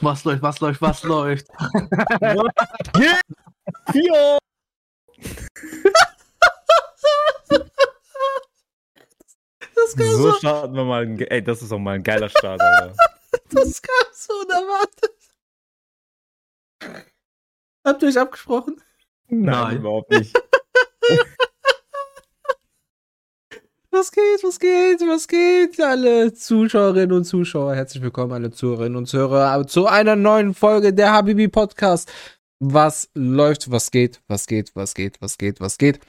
Was läuft, was läuft, was läuft? Vier! Das kam So so, starten wir mal. Ein, ey, das ist auch mal ein geiler Start, Alter. das kam so unerwartet. Habt ihr euch abgesprochen? Nein. überhaupt nicht. Was geht, was geht, was geht, alle Zuschauerinnen und Zuschauer. Herzlich willkommen, alle Zuhörerinnen und Zuhörer, zu einer neuen Folge der Habibi Podcast. Was läuft, was geht, was geht, was geht, was geht, was geht.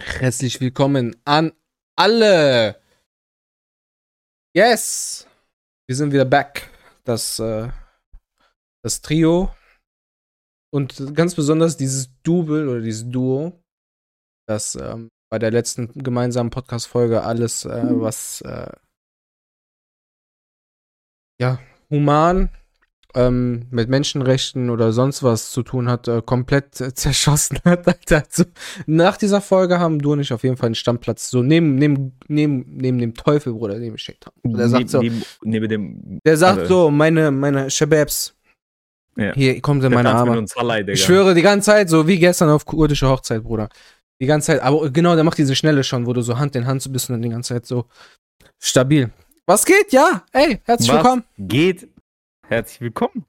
Herzlich willkommen an alle. Yes, wir sind wieder back. Das, äh, das Trio und ganz besonders dieses Double oder dieses Duo, das ähm, bei der letzten gemeinsamen Podcast-Folge alles, äh, was äh, ja, human ähm, mit Menschenrechten oder sonst was zu tun hat, äh, komplett zerschossen hat. Alter. Also, nach dieser Folge haben du und ich auf jeden Fall einen Stammplatz so neben, neben, neben, neben dem Teufel, Bruder, geschickt habe. Der sagt so, Neben, neben dem. der sagt also, so, meine, meine Shababs, Ja. hier kommt in meine Arme. Salai. Ich schwöre die ganze Zeit, so wie gestern auf kurdische Hochzeit, Bruder. Die ganze Zeit, aber genau, der macht diese Schnelle schon, wo du so Hand in Hand so bist und dann die ganze Zeit so stabil. Was geht? Ja, ey, herzlich Was willkommen. geht? Herzlich willkommen.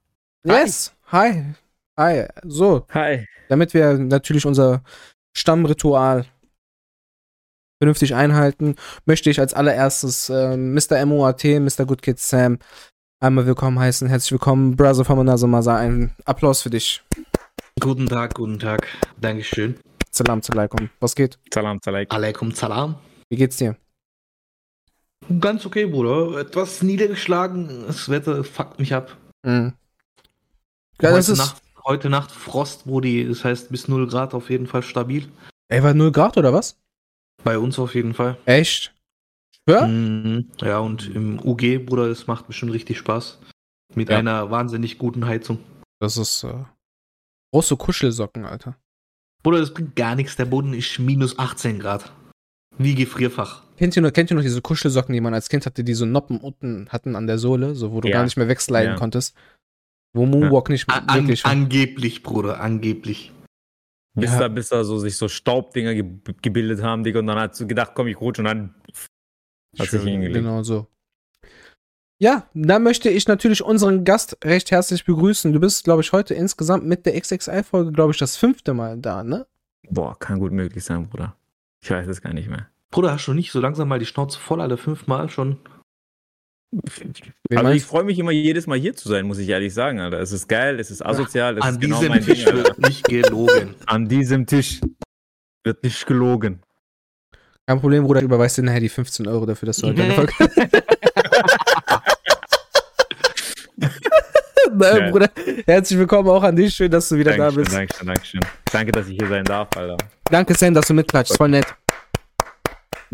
Hi. Yes, hi. Hi. So, Hi. damit wir natürlich unser Stammritual vernünftig einhalten, möchte ich als allererstes äh, Mr. MOAT, Mr. Good Kid Sam einmal willkommen heißen. Herzlich willkommen, Brother Famanazo Masa. Ein Applaus für dich. Guten Tag, guten Tag. Dankeschön. Salam alaikum. Was geht? Salam, Salaik. Alaikum Salam. Wie geht's dir? Ganz okay, Bruder. Etwas niedergeschlagen. Das Wetter fuckt mich ab. Mhm. Ja, das heute, ist. Nacht, heute Nacht Frost, Brudi. Das heißt bis 0 Grad auf jeden Fall stabil. Ey, war 0 Grad oder was? Bei uns auf jeden Fall. Echt? Ja? Mhm. Ja, und im UG, Bruder, das macht bestimmt richtig Spaß. Mit Ja. einer wahnsinnig guten Heizung. Das ist. Äh, große Kuschelsocken, Alter. Bruder, das bringt gar nichts. Der Boden ist minus 18 Grad. Wie Gefrierfach. Kennt ihr, noch, kennt ihr noch diese Kuschelsocken, die man als Kind hatte, die so Noppen unten hatten an der Sohle, so wo du Ja. gar nicht mehr wegsliden Ja. konntest? Wo Moonwalk nicht An, an, möglich war. angeblich, Bruder, angeblich. Bis Ja. da, bis da so sich so Staubdinger ge gebildet haben, Digga. Und dann hat sie gedacht, komm, ich rutsche und dann. Hat sich Schön, hingelegt. Genau so. Ja, da möchte ich natürlich unseren Gast recht herzlich begrüßen. Du bist, glaube ich, heute insgesamt mit der XXI-Folge, glaube ich, das fünfte Mal da, ne? Boah, kann gut möglich sein, Bruder. Ich weiß es gar nicht mehr. Bruder, hast du nicht so langsam mal die Schnauze voll, alle fünfmal schon? Wen also ich freue mich immer jedes Mal hier zu sein, muss ich ehrlich sagen, Alter. Es ist geil, es ist asozial, es An ist genau diesem mein Tisch Ding, wird nicht gelogen. An diesem Tisch wird nicht gelogen. Kein Problem, Bruder, ich überweist dir nachher die 15 Euro dafür, dass du heute eine Folge. Ja. Bruder, herzlich willkommen auch an dich. Schön, dass du wieder da Dankeschön, bist. Dankeschön, Dankeschön. Danke, dass ich hier sein darf, Alter. Danke, Sam, dass du mitklatschst. Voll nett.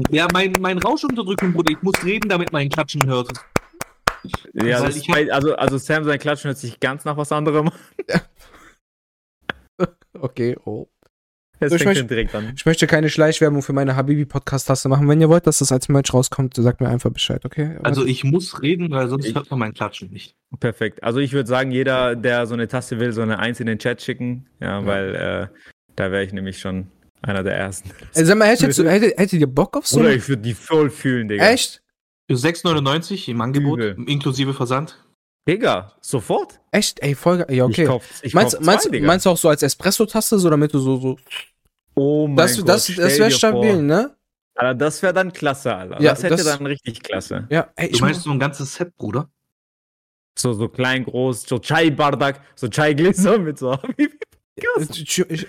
Ja, mein, mein Rausch unterdrücken, Bruder. Ich muss reden, damit mein Klatschen hört. Ja, ist bei, also, also Sam, sein Klatschen hört sich ganz nach was anderem. Okay, oh. Es So, ich fängt möchte- direkt an. Ich möchte keine Schleichwerbung für meine Habibi-Podcast-Taste machen. Wenn ihr wollt, dass das als Merch rauskommt, sagt mir einfach Bescheid, okay? Also ich muss reden, weil sonst Ich- hört man mein Klatschen nicht. Perfekt. Also ich würde sagen, jeder, der so eine Taste will, so eine Eins in den Chat schicken. Ja, weil äh, da wäre ich nämlich schon einer der ersten. Ey, sag mal, hättet, ihr- hättet, hättet ihr Bock auf so? Oder eine- ich würde die voll fühlen, Digga. Echt? Für 6,99 im Angebot, Übel. inklusive Versand. Digga, sofort? Echt? Ey, Folge. Ja, okay. Ich kauf, ich meinst, kauf meinst, zwei, Digga. meinst du auch so als Espresso-Taste, so damit du so, so. Oh mein Das, Gott, das, das wäre stabil, vor. ne? Alter, das wäre dann klasse, Alter. Ja, das hätte das- dann richtig klasse. Ja, ey, Du ich meinst so ein ganzes Set, Bruder? So, so klein, groß, so Chai Bardak, so Chai Gläser mit so. ich, ich, ich,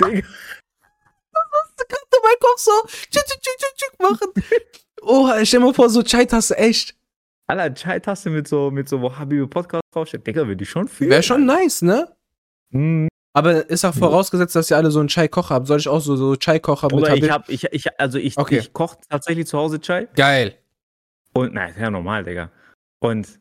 Digga. du mein Kopf so tschuk, tschuk, tschuk, tschuk, machen. Oh, stell dir mal vor, so Chai-Taste, echt. Alter, Chai-Taste mit so, mit so Habibi Podcast draufsteht. Digga, würde ich schon fühlen. Wäre schon nice, ne? Mhm. Aber ist auch vorausgesetzt, dass ihr alle so einen Chai-Kocher habt. Soll ich auch so, so Chai-Kocher mit Oder ich hab, ich, ich, also ich, Okay. ich koche tatsächlich zu Hause Chai. Geil. Und, nein, ist ja normal, Digga. Und,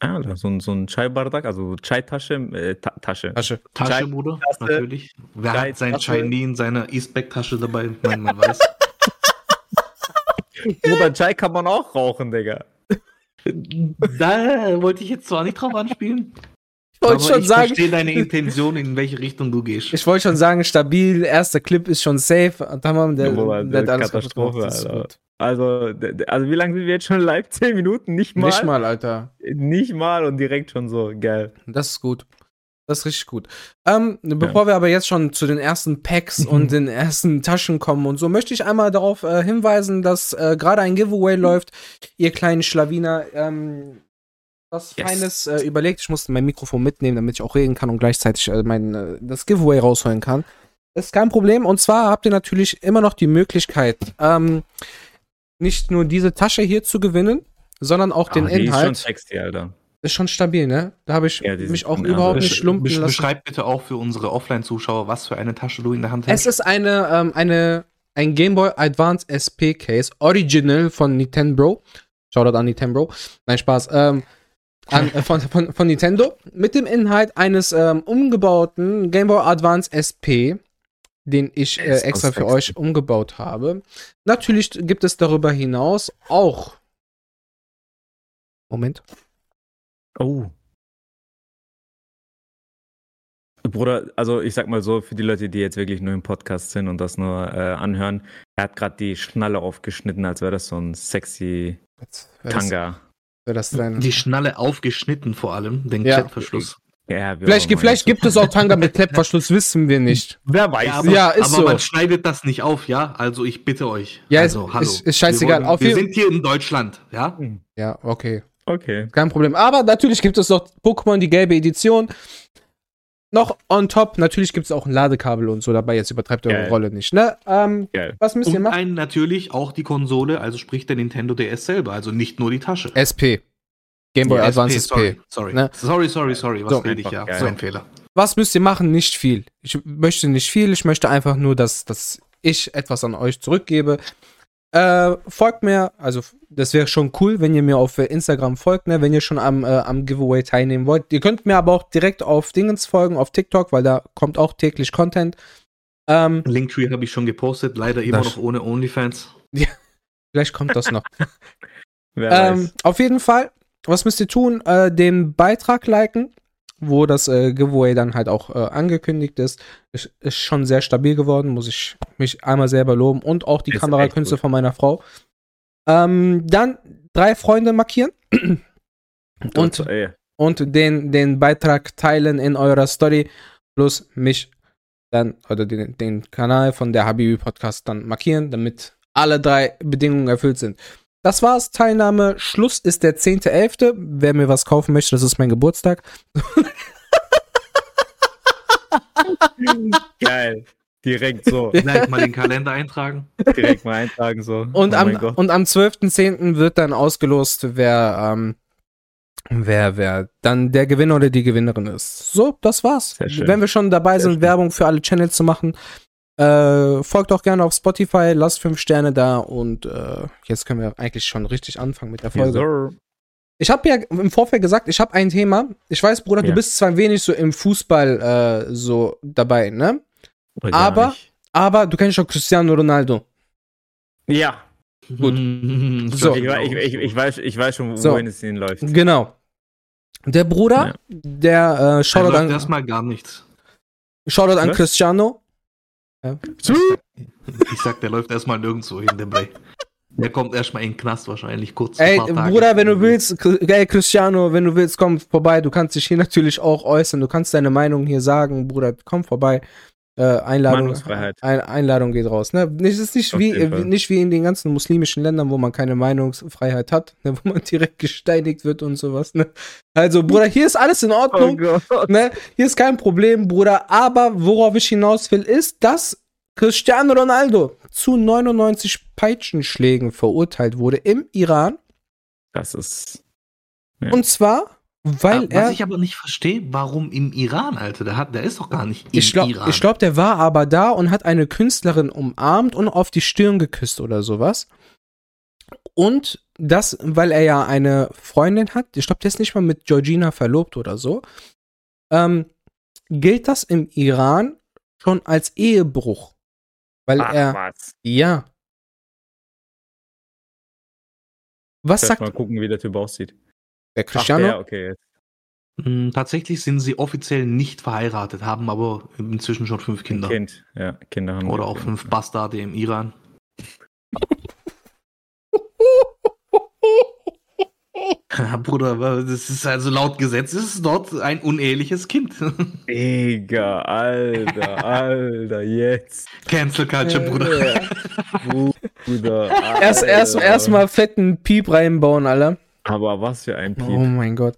ah, so, ein- so ein Chai-Bardak, also Chai-Tasche, äh, Ta Tasche. Tasche. Tasche, Chai- Bruder, Tasse. natürlich. Wer Chai- hat sein Tasse. Chai nie in seiner Eastback-Tasche dabei? Nein, man weiß. Oder Chai kann man auch rauchen, Digga. Da wollte ich jetzt zwar nicht drauf anspielen. Ich wollte schon ich sagen, verstehe deine Intention, in welche Richtung du gehst. ich wollte schon sagen, stabil, erster Clip ist schon safe. Tamam, der, Boah, der alles Katastrophe, Alter. Also, also wie lange sind wir jetzt schon live? Zehn Minuten? Nicht mal? Nicht mal, Alter. Nicht mal und direkt schon so. Geil. Das ist gut. Das ist richtig gut. Ähm, bevor wir aber jetzt schon zu den ersten Packs und den ersten Taschen kommen und so, möchte ich einmal darauf äh, hinweisen, dass äh, gerade ein Giveaway läuft. Ihr kleinen Schlawiner, ähm, was Yes. Feines äh, überlegt. Ich musste mein Mikrofon mitnehmen, damit ich auch reden kann und gleichzeitig äh, mein, äh, das Giveaway rausholen kann. Das ist kein Problem. Und zwar habt ihr natürlich immer noch die Möglichkeit, ähm, nicht nur diese Tasche hier zu gewinnen, sondern auch den Ah, die Inhalt. ist schon sexy, Alter. Ist schon stabil, ne? Da habe ich Ja, mich auch überhaupt also nicht schlumpen Besch- lassen. Beschreib bitte auch für unsere Offline-Zuschauer, was für eine Tasche du in der Hand Es ist eine, ähm, eine, ein Game Boy Advance SP Case, Original von Nintendo. Shoutout an Nintendo. Nein, Spaß. Ähm, an, äh, von, von, von Nintendo. Mit dem Inhalt eines ähm, umgebauten Game Boy Advance SP, den ich äh, extra für euch umgebaut habe. Natürlich gibt es darüber hinaus auch. Moment. Oh. Bruder, also ich sag mal so, für die Leute, die jetzt wirklich nur im Podcast sind und das nur äh, anhören, er hat gerade die Schnalle aufgeschnitten, als wäre das so ein sexy Tanga. Das sein. Die Schnalle aufgeschnitten vor allem, den Ja. Klettverschluss. Ja, Vielleicht, auch vielleicht gibt es auch Tanga mit Klettverschluss, wissen wir nicht. Wer weiß. Ja, aber, Ja, ist aber so. man schneidet das nicht auf, ja? Also ich bitte euch. Ja, also, ist- ist- ist scheißegal. Wir, wollen, wir sind hier in Deutschland, ja? Ja, okay. Okay. Kein Problem. Aber natürlich gibt es noch Pokémon, die gelbe Edition. Noch on top, natürlich gibt es auch ein Ladekabel und so dabei. Jetzt übertreibt eure Geil. Rolle nicht, ne? Ähm, Geil. was müsst ihr Und machen? ein natürlich auch die Konsole, also sprich der Nintendo DS selber, also nicht nur die Tasche. SP. Game Boy Die Advance SP, SP. Sorry, sorry. Ne? sorry, sorry, sorry. Was So. rede ich ja? geil. So ein Fehler. Was müsst ihr machen? Nicht viel. Ich möchte nicht viel. Ich möchte einfach nur, dass, dass ich etwas an euch zurückgebe. Äh, folgt mir, also das wäre schon cool, wenn ihr mir auf äh, Instagram folgt, ne, wenn ihr schon am, äh, am Giveaway teilnehmen wollt. Ihr könnt mir aber auch direkt auf Dingens folgen, auf TikTok, weil da kommt auch täglich Content. Ähm, Linktree habe ich schon gepostet, leider immer noch ohne OnlyFans. vielleicht kommt das noch. Wer Ähm, weiß. auf jeden Fall, was müsst ihr tun? Äh, den Beitrag liken, wo das äh, Giveaway dann halt auch äh, angekündigt ist. ist. Ist schon sehr stabil geworden, muss ich mich einmal selber loben. Und auch die Ist Kamerakünste von meiner Frau. Ähm, dann drei Freunde markieren und, So, ey. und den, den Beitrag teilen in eurer Story. Plus mich dann, oder den, den Kanal von der Habibi Podcast dann markieren, damit alle drei Bedingungen erfüllt sind. Das war's. Teilnahme. Schluss ist der 10.11. Wer mir was kaufen möchte, das ist mein Geburtstag. Geil. Direkt so. Gleich mal den Kalender eintragen. Direkt mal eintragen so. Und, oh am, und am 12.10. wird dann ausgelost, wer, ähm, wer, wer dann der Gewinner oder die Gewinnerin ist. So, das war's. Sehr schön. Wenn wir schon dabei Sehr sind, schön. Werbung für alle Channels zu machen, äh, folgt auch gerne auf Spotify, lasst fünf Sterne da und äh, jetzt können wir eigentlich schon richtig anfangen mit der Folge. so. Ich habe ja im Vorfeld gesagt, ich habe ein Thema. Ich weiß, Bruder, du Ja. bist zwar ein wenig so im Fußball äh, so dabei, ne? Oder Aber-. Aber du kennst schon Cristiano Ronaldo. Ja. Gut. So. Ich, ich, ich, weiß, ich weiß schon, So. wohin es hinläuft. Genau. Der Bruder, Ja. der äh, Shoutout läuft an, erstmal gar nichts. Shoutout an Was? Cristiano. Ich sag, der läuft erstmal nirgendwo hin, der Bray. Der kommt erstmal in den Knast wahrscheinlich kurz. Ey. Bruder, wenn du willst, ey, Cristiano, wenn du willst, komm vorbei. Du kannst dich hier natürlich auch äußern. Du kannst deine Meinung hier sagen, Bruder, komm vorbei. Äh, Einladung, Meinungsfreiheit. Ein, Einladung geht raus. Ne? Es ist nicht Auf wie, äh, nicht wie in den ganzen muslimischen Ländern, wo man keine Meinungsfreiheit hat, ne? wo man direkt gesteinigt wird und sowas. Ne? Also, Bruder, hier ist alles in Oh Ordnung. Gott. Ne? Hier ist kein Problem, Bruder. Aber worauf ich hinaus will, ist, dass Cristiano Ronaldo zu 99 Peitschenschlägen verurteilt wurde im Iran. Das ist. Ja. Und zwar, weil er. Was ich aber nicht verstehe, warum im Iran, Alter? Der, hat, der ist doch gar nicht im Ich glaube, Iran. ich glaub, der war aber da und hat eine Künstlerin umarmt und auf die Stirn geküsst oder sowas. Und das, weil er ja eine Freundin hat, ich glaube, der ist nicht mal mit Georgina verlobt oder so, ähm, gilt das im Iran schon als Ehebruch. Weil Ach, er, was. ja, Was Erst sagt mal gucken, wie der Typ aussieht. Der Ach, Cristiano? der, okay. jetzt. Mm, Tatsächlich sind sie offiziell nicht verheiratet, haben aber inzwischen schon fünf Kinder. Kind. Ja, Kinder haben Oder auch fünf Bastarde im Iran. Ja, Bruder, das ist also laut Gesetz ist es dort ein uneheliches Kind. Digga, Alter, Alter, jetzt. Cancel Culture, Bruder. Bruder. Erst, erst, Alter. erst mal fetten Piep reinbauen, Alter. Aber was für ein Piep. Oh mein Gott.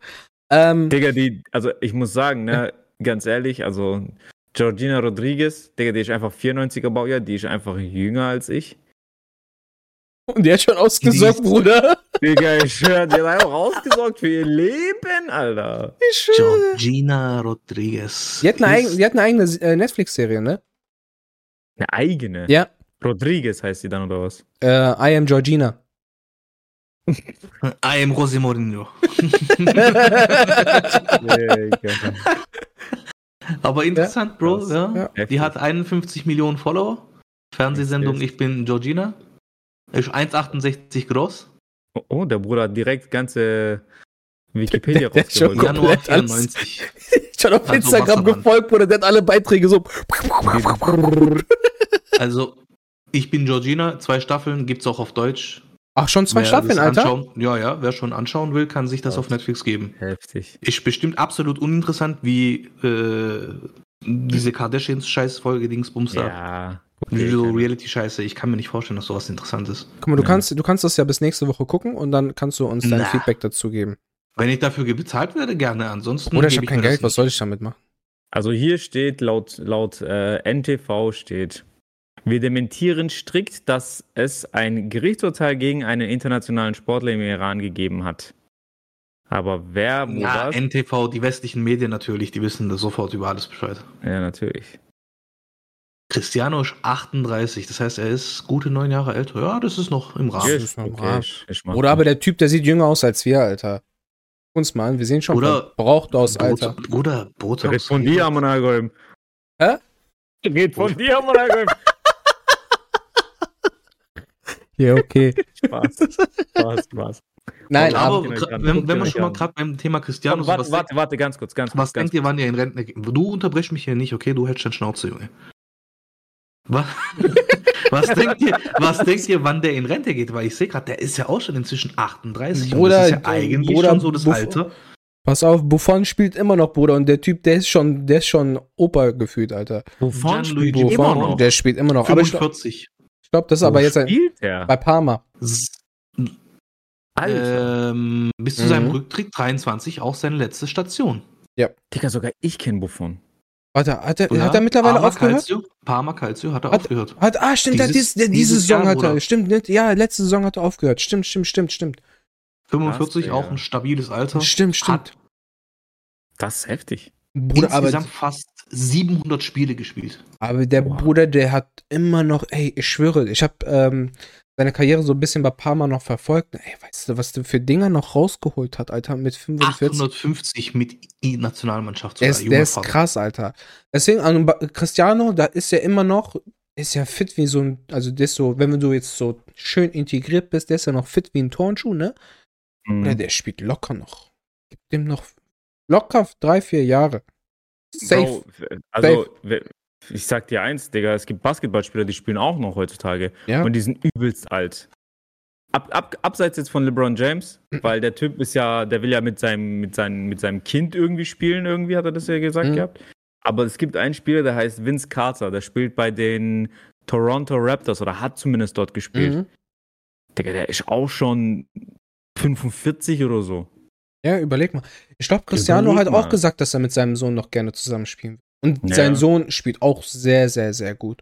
Ähm, Digga, die, also ich muss sagen, ne, ganz ehrlich, also Georgina Rodriguez, Digga, die ist einfach 94er Baujahr, die ist einfach jünger als ich. und der hat schon ausgesorgt, Die- Bruder. Digga, ich schwör, die hat einfach ausgesorgt für ihr Leben, Alter. Ich schwöre. Georgina Rodriguez. Die hat eine, eigen, die hat eine eigene äh, Netflix-Serie, ne? Eine eigene. Ja. Rodriguez heißt sie dann, oder was? Äh, I am Georgina. I am José Mourinho. Aber interessant, Bro. krass. Ja. Ja. Die hat 51 Millionen Follower. Fernsehsendung. Ich bin Georgina. Ist 1,68 groß. Oh, Oh, der Bruder hat direkt ganze Wikipedia Der- der ist schon rausgeholt. Januar Komplett alles. 94. schon auf Also Instagram gefolgt, Bruder. Der hat alle Beiträge so. Also, ich bin Georgina. Zwei Staffeln gibt's auch auf Deutsch. Ach, schon zwei Wer Staffeln, Alter? Anschauen, ja, ja. Wer schon anschauen will, kann sich das Krass. auf Netflix geben. Heftig. Ist bestimmt absolut uninteressant, wie äh, diese Kardashians-Scheiß-Folge Dingsbums da. Ja. Wie so Okay, Reality-Scheiße. Ich kann mir nicht vorstellen, dass sowas interessant ist. Guck mal, du Ja. kannst, du kannst das ja bis nächste Woche gucken und dann kannst du uns dein Na. Feedback dazu geben. Wenn ich dafür bezahlt werde, gerne. Ansonsten. Oder ich habe kein Geld, was soll ich damit machen? Also hier steht laut, laut äh, NTV steht, wir dementieren strikt, dass es ein Gerichtsurteil gegen einen internationalen Sportler im Iran gegeben hat. Aber wer, wo Ja, was? NTV, die westlichen Medien natürlich, die wissen da sofort über alles Bescheid. Ja, natürlich. Cristiano ist 38, das heißt, er ist gute neun Jahre älter. Ja, das ist noch im Rahmen. Noch okay, brav. ich, ich mach Oder aber der Typ, der sieht jünger aus als wir, Alter. Uns mal an, wir sehen schon Oder- braucht aus, Alter. Bruder, Botox. Red von dir, Amonagolm. Hä? Red von dir, Amonagolm. Ja, okay. Spaß. Spaß, Spaß. Nein, aber aber, wenn, wenn wir schon mal gerade beim Thema Cristiano sind, warte, was, warte, warte, ganz kurz, ganz kurz. was ganz denkt ihr, wann ihr in Rente geht? Du unterbrechst mich hier nicht, okay? Du hältst deine Schnauze, Junge. Was, was, denkt ihr, was denkt ihr, wann der in Rente geht? Weil ich sehe gerade, der ist ja auch schon inzwischen 38. und Bruder, das ist ja eigentlich Bruder, schon so das Buff- Alter. pass auf, Buffon spielt immer noch, Bruder. Und der Typ, der ist schon, der ist schon Opa gefühlt, Alter. Buffon Gianluigi spielt immer Buffon, noch. der spielt immer noch. Aber ich glaube, 45. glaub, das ist aber Wo jetzt ein, er? bei Parma. Alter. Ähm, bis zu Mhm. seinem Rücktritt 23 auch seine letzte Station. Digga, sogar ich kenne Buffon. Warte, hat er, Ja, hat er mittlerweile Parma aufgehört? Calcio, Parma Calcio hat er Hat- aufgehört. Hat, ah, stimmt, Dieses- dies, der, diese dieses Saison Jahr, hat er, Bruder. stimmt, nicht? Ja, letzte Saison hat er aufgehört. Stimmt, stimmt, stimmt, stimmt, stimmt. 45, Krass, auch ein stabiles Alter. Stimmt, stimmt. Hat Das ist heftig. Bruder, aber, insgesamt fast 700 Spiele gespielt. aber der Wow. Bruder, der hat immer noch, ey, ich schwöre, ich habe ähm, seine Karriere so ein bisschen bei Parma noch verfolgt. Ey, weißt du, was der für Dinger noch rausgeholt hat, Alter, mit 45? 850 mit I-Nationalmannschaft. Der sogar, ist, der ist krass, Alter. Deswegen, an Ba- Cristiano, da ist er immer noch, ist ja fit wie so ein, also der ist so, wenn du jetzt so schön integriert bist, der ist ja noch fit wie ein Turnschuh, ne? Mhm. Oder der spielt locker noch. Gibt dem noch locker drei, vier Jahre. Safe. Bro, also, we- ich sag dir eins, Digga, es gibt Basketballspieler, die spielen auch noch heutzutage. ja. Und die sind übelst alt. Ab, ab, abseits jetzt von LeBron James, Mhm. weil der Typ ist ja, der will ja mit seinem, mit seinem, mit seinem Kind irgendwie spielen, irgendwie hat er das ja gesagt Mhm. gehabt. Aber es gibt einen Spieler, der heißt Vince Carter, der spielt bei den Toronto Raptors oder hat zumindest dort gespielt. Mhm. Digga, der ist auch schon 45 oder so. Ja, überleg mal. Ich glaube, Cristiano Überleg hat auch gesagt, dass er mit seinem Sohn noch gerne zusammenspielen will. Und Ja. sein Sohn spielt auch sehr, sehr, sehr gut.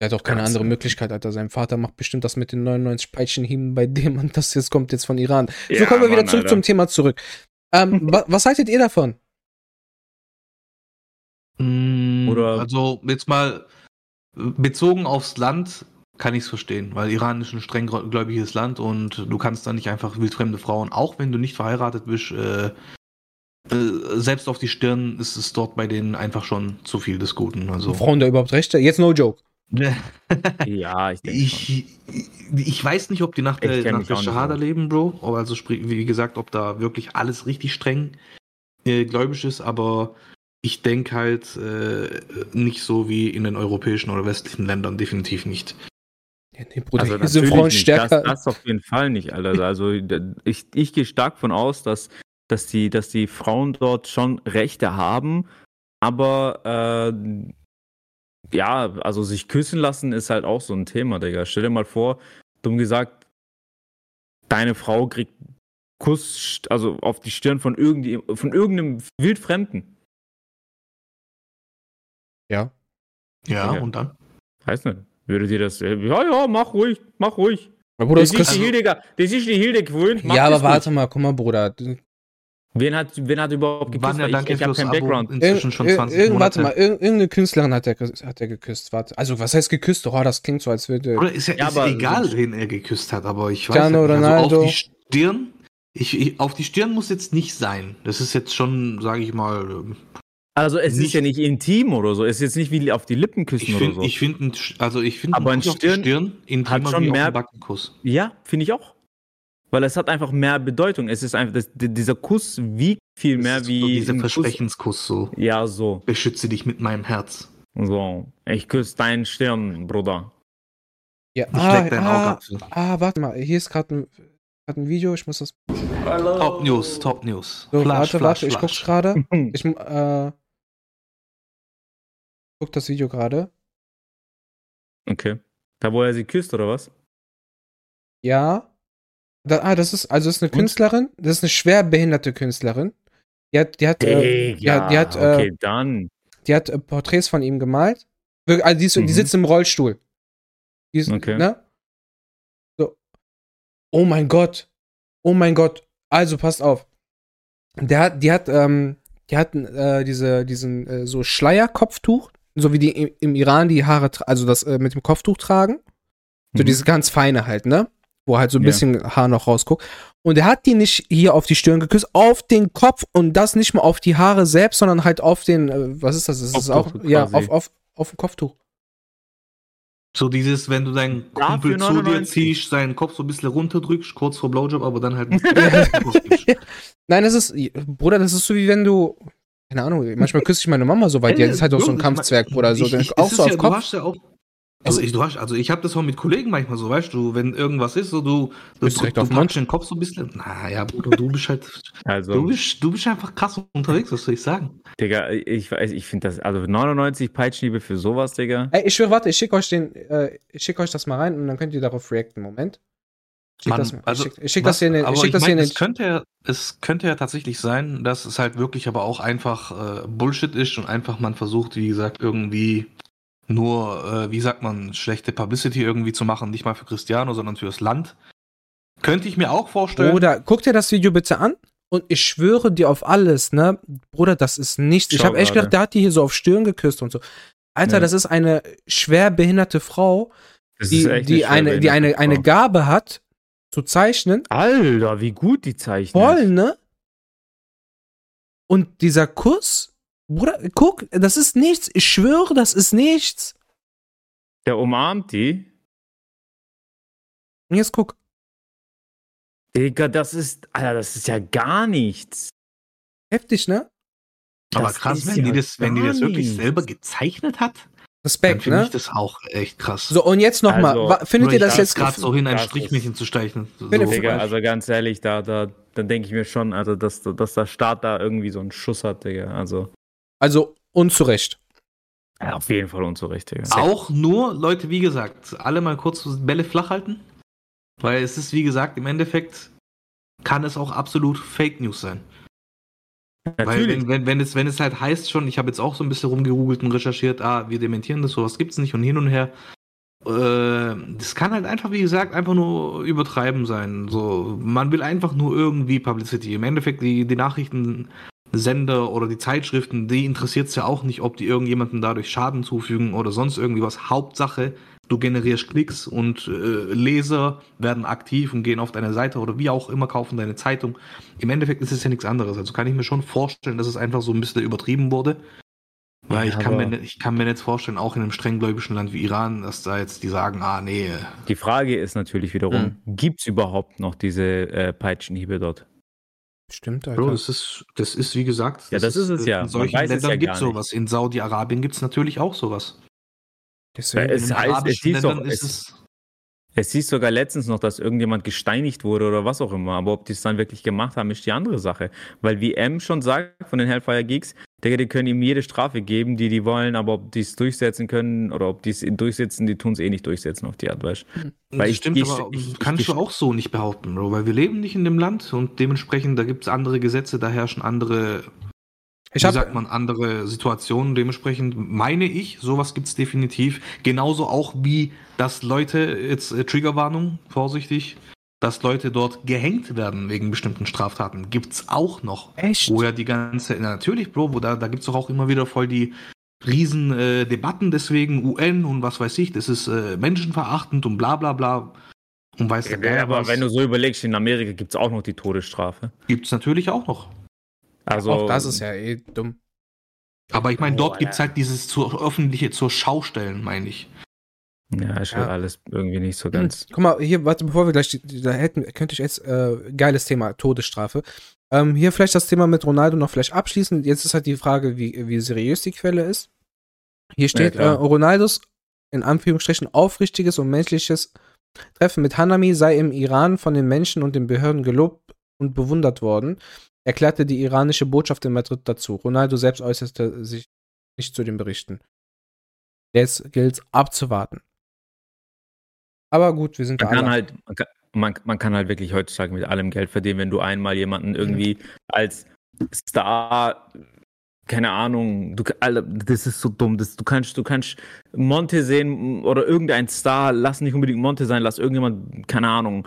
Er hat auch keine Krass, andere. Möglichkeit, Alter. Sein Vater macht bestimmt das mit den 99 Peitschenhieben bei dem und das jetzt kommt jetzt von Iran. so Ja, kommen wir wieder zurück Alter. zum Thema zurück. Ähm, wa was haltet ihr davon? Mm, Oder- Also jetzt mal bezogen aufs Land kann ich es verstehen, weil Iran ist ein streng gr- gläubiges Land und du kannst da nicht einfach wildfremde Frauen, auch wenn du nicht verheiratet bist, äh, äh, selbst auf die Stirn ist es dort bei denen einfach schon zu viel des Guten. Also Frauen da überhaupt Rechte? Jetzt no joke. Ja, ich denke schon. Ich, ich weiß nicht, ob die nach der, nach der Shahada leben, Bro. Aber Also sprich, wie gesagt, ob da wirklich alles richtig streng äh, gläubig ist, aber ich denke halt äh, nicht so wie in den europäischen oder westlichen Ländern, definitiv nicht. Ja, nee, Bruder, Also hier sind Frauen nicht. stärker. Das, das auf jeden Fall nicht, Alter. Also ich, ich gehe stark von aus, dass, dass, die, dass die Frauen dort schon Rechte haben, aber äh, ja, also sich küssen lassen ist halt auch so ein Thema, Digga. Stell dir mal vor, dumm gesagt, deine Frau kriegt Kuss, also auf die Stirn von, irgendwie, von irgendeinem Wildfremden. ja. Ja, Ja. und dann? Weiß nicht. Würde dir das. äh, Ja, ja, mach ruhig, mach ruhig. Aber Bruder, Das das ist die Hilde, das ist die Hilde gewöhnt. mach ja, aber warte mal, guck mal, Bruder. Wen hat, wen hat überhaupt geküsst? Ja danke ich ich habe keinen Background. inzwischen schon Ir- 20 irgend- Monate. Warte mal, irg- irgendeine Künstlerin hat er, hat er geküsst. Warte. Also, was heißt geküsst? Oh, das klingt so, als würde. Oder ist ja, Ja, ist aber- egal, wen er geküsst hat, aber ich weiß nicht. Also auf die Stirn, ich, ich, auf die Stirn muss jetzt nicht sein. Das ist jetzt schon, sage ich mal, Also es ist Nicht- ja nicht intim oder so. Es ist jetzt nicht wie auf die Lippen küssen ich oder finde, so. ich finde, also ich finde, Aber ein Stirn Stirn intimer hat schon wie mehr- Backenkuss. ja, finde ich auch. Weil es hat einfach mehr Bedeutung. Es ist einfach, das, dieser Kuss wiegt viel mehr ist wie. so dieser ein Kuss. Versprechenskuss so. Ja, so. Beschütze dich mit meinem Herz. So. Ich küsse deinen Stirn, Bruder. Ja, Ich leck dein Auge ah, ab. so. ah, warte mal, hier ist gerade ein, grad ein Video, ich muss das. Top News, Top News. So, Flash, warte, Flash, warte, ich Flash. guck's gerade. Ich äh, guck das Video gerade. Okay. Da, wo er sie küsst, oder was? Ja. Da, ah, das ist, also das ist eine Und? Künstlerin, das ist eine schwer behinderte Künstlerin. Die hat, die hat, äh, ja, die hat, äh, okay, dann. die hat äh, Porträts von ihm gemalt. Also die, ist, Mhm. die sitzt im Rollstuhl. Die ist, Okay. ne? So. Oh mein Gott. Oh mein Gott. Also passt auf. Der hat, die hat, ähm, die hat äh, diese, diesen äh, so Schleierkopftuch, so wie die im, Iran die Haare, also das äh, mit dem Kopftuch tragen. So Mhm. dieses ganz feine halt, ne? Wo halt so ein Ja. bisschen Haar noch rausguckt. Und er hat die nicht hier auf die Stirn geküsst, auf den Kopf und das nicht mal auf die Haare selbst, sondern halt auf den, äh, was ist das? Das ist auch, Kopftuch ja, quasi. auf, auf, auf dem Kopftuch. So dieses, wenn du deinen Kumpel zu dir 99. ziehst, seinen Kopf so ein bisschen runterdrückst, kurz vor Blowjob, aber dann halt nicht. Nein, das ist, Bruder, das ist so wie wenn du, keine Ahnung, manchmal küsse ich meine Mama so weit, die ist halt auch so ein Kampfzwerg, Bruder, so, Ich- ich- auch so auf ja, Du Kopf. hast ja auch. Also ich, du hast, also ich habe das auch mit Kollegen manchmal so, weißt du, wenn irgendwas ist, so du, du, Bist direkt du Mund. packst den Kopf so ein bisschen. Naja, Bruder, du bist halt, Also, du bist, du bist einfach krass unterwegs, was soll ich sagen? Digga, ich weiß, ich finde das, also 99 Peitschenhiebe für sowas, Digga. Ey, ich schwöre, warte, ich schicke euch den, äh, ich schicke euch das mal rein und dann könnt ihr darauf reacten. Moment. Ich schick das, also, ich schick, ich schick das hier in den, aber ich schick das hier mein, in den, es, könnte ja, es könnte ja tatsächlich sein, dass es halt wirklich aber auch einfach äh, Bullshit ist und einfach man versucht, wie gesagt, irgendwie nur, äh, wie sagt man, schlechte Publicity irgendwie zu machen, nicht mal für Cristiano, sondern fürs Land. Könnte ich mir auch vorstellen. Bruder, guck dir das Video bitte an und ich schwöre dir auf alles, ne? Bruder, das ist nichts. Ich habe echt gedacht, der hat die hier so auf Stirn geküsst und so. Alter, Ja. das ist eine schwer behinderte Frau, Das die, die, eine die eine, schwerbehinderte eine. Gabe hat, zu zeichnen. Alter, wie gut die zeichnet. Voll, ne? Und dieser Kuss, Bruder, guck, das ist nichts. Ich schwöre, das ist nichts. Der umarmt die. Und jetzt guck. Digga, das ist, Alter, das ist ja gar nichts. Heftig, ne? aber das krass, ist wenn, ja die das, wenn die das wirklich nichts. selber gezeichnet hat, dann Respekt, finde ne? ich das auch echt krass. So, und jetzt nochmal. Also, findet ihr das ich jetzt. gerade so hin, ein Strichmännchen zu streichen. So. Finde- Digga, also ganz ehrlich, da, da, da denke ich mir schon, also, dass, dass der Staat da irgendwie so einen Schuss hat, Digga. Also, Also, unzurecht. ja, auf jeden Fall unzurecht, Digga. Auch nur, Leute, wie gesagt, alle mal kurz Bälle flach halten. Weil es ist, wie gesagt, im Endeffekt kann es auch absolut Fake News sein. Weil Natürlich. wenn, wenn, wenn, es, wenn es halt heißt schon, ich habe jetzt auch so ein bisschen rumgegoogelt und recherchiert, ah, wir dementieren das, sowas gibt's nicht und hin und her. Äh, das kann halt einfach, wie gesagt, einfach nur übertreiben sein. So, man will einfach nur irgendwie Publicity. Im Endeffekt, die, die Nachrichtensender oder die Zeitschriften, die interessiert es ja auch nicht, ob die irgendjemandem dadurch Schaden zufügen oder sonst irgendwie was. Hauptsache, du generierst Klicks und äh, Leser werden aktiv und gehen auf deine Seite oder wie auch immer, kaufen deine Zeitung. Im Endeffekt ist es ja nichts anderes. Also kann ich mir schon vorstellen, dass es einfach so ein bisschen übertrieben wurde. Weil Ja, ich, kann mir, ne- ich kann mir nicht vorstellen, auch in einem strenggläubigen Land wie Iran, dass da jetzt die sagen, ah nee, Die Frage ist natürlich wiederum, Hm. gibt es überhaupt noch diese äh, Peitschenhiebe dort? Stimmt, Bro, Alter. das ist, das ist wie gesagt. Ja, das ist es ja. In solchen Ländern ja gibt es sowas. In Saudi-Arabien gibt es natürlich auch sowas. Deswegen, Es heißt, es hieß ist es, es. es hieß sogar letztens noch, dass irgendjemand gesteinigt wurde oder was auch immer. Aber ob die es dann wirklich gemacht haben, ist die andere Sache. Weil wie M schon sagt von den Hellfire Geeks, Digga, die können ihm jede Strafe geben, die die wollen, aber ob die es durchsetzen können oder ob die es durchsetzen, die tun es eh nicht durchsetzen auf die Art, weißt du? Das ich- stimmt, ich- aber ich- ich- kannst ich- du auch so nicht behaupten, Bro, weil wir leben nicht in dem Land und dementsprechend, da gibt es andere Gesetze, da herrschen andere, ich wie sagt man, andere Situationen. Dementsprechend meine ich, sowas gibt es definitiv. Genauso auch wie, dass Leute, jetzt äh, Triggerwarnung, vorsichtig, dass Leute dort gehängt werden wegen bestimmten Straftaten. Gibt's auch noch. Echt? Wo ja die ganze, na, natürlich, Bro, wo da, da gibt's doch auch immer wieder voll die riesen äh, Debatten deswegen, UN und was weiß ich, das ist äh, menschenverachtend und bla bla bla. Und weiß der Geier aber was. wenn du so überlegst, in Amerika gibt es auch noch die Todesstrafe. Gibt's natürlich auch noch. Also, auch das ist ja eh dumm. Aber ich meine, Oh, dort gibt's Alter. halt dieses zur öffentliche, zur Schaustellen, meine ich. Ja, ist halt Ja. alles irgendwie nicht so Hm. ganz. Guck mal, hier, warte, bevor wir gleich, da hätten, könnte ich jetzt, äh, geiles Thema, Todesstrafe. Ähm, hier vielleicht das Thema mit Ronaldo noch vielleicht abschließen. Jetzt ist halt die Frage, wie, wie seriös die Quelle ist. Hier steht, äh, klar. Ronaldos, in Anführungsstrichen, aufrichtiges und menschliches Treffen mit Hanami sei im Iran von den Menschen und den Behörden gelobt und bewundert worden, erklärte die iranische Botschaft in Madrid dazu. Ronaldo selbst äußerte sich nicht zu den Berichten. Jetzt gilt abzuwarten. Aber gut, wir sind Man da kann halt, man kann, man, man kann halt wirklich heutzutage mit allem Geld verdienen, wenn du einmal jemanden irgendwie als Star, keine Ahnung, du, Alter, das ist so dumm. Das, du kannst, du kannst Monte sehen oder irgendein Star, lass nicht unbedingt Monte sein, lass irgendjemand, keine Ahnung.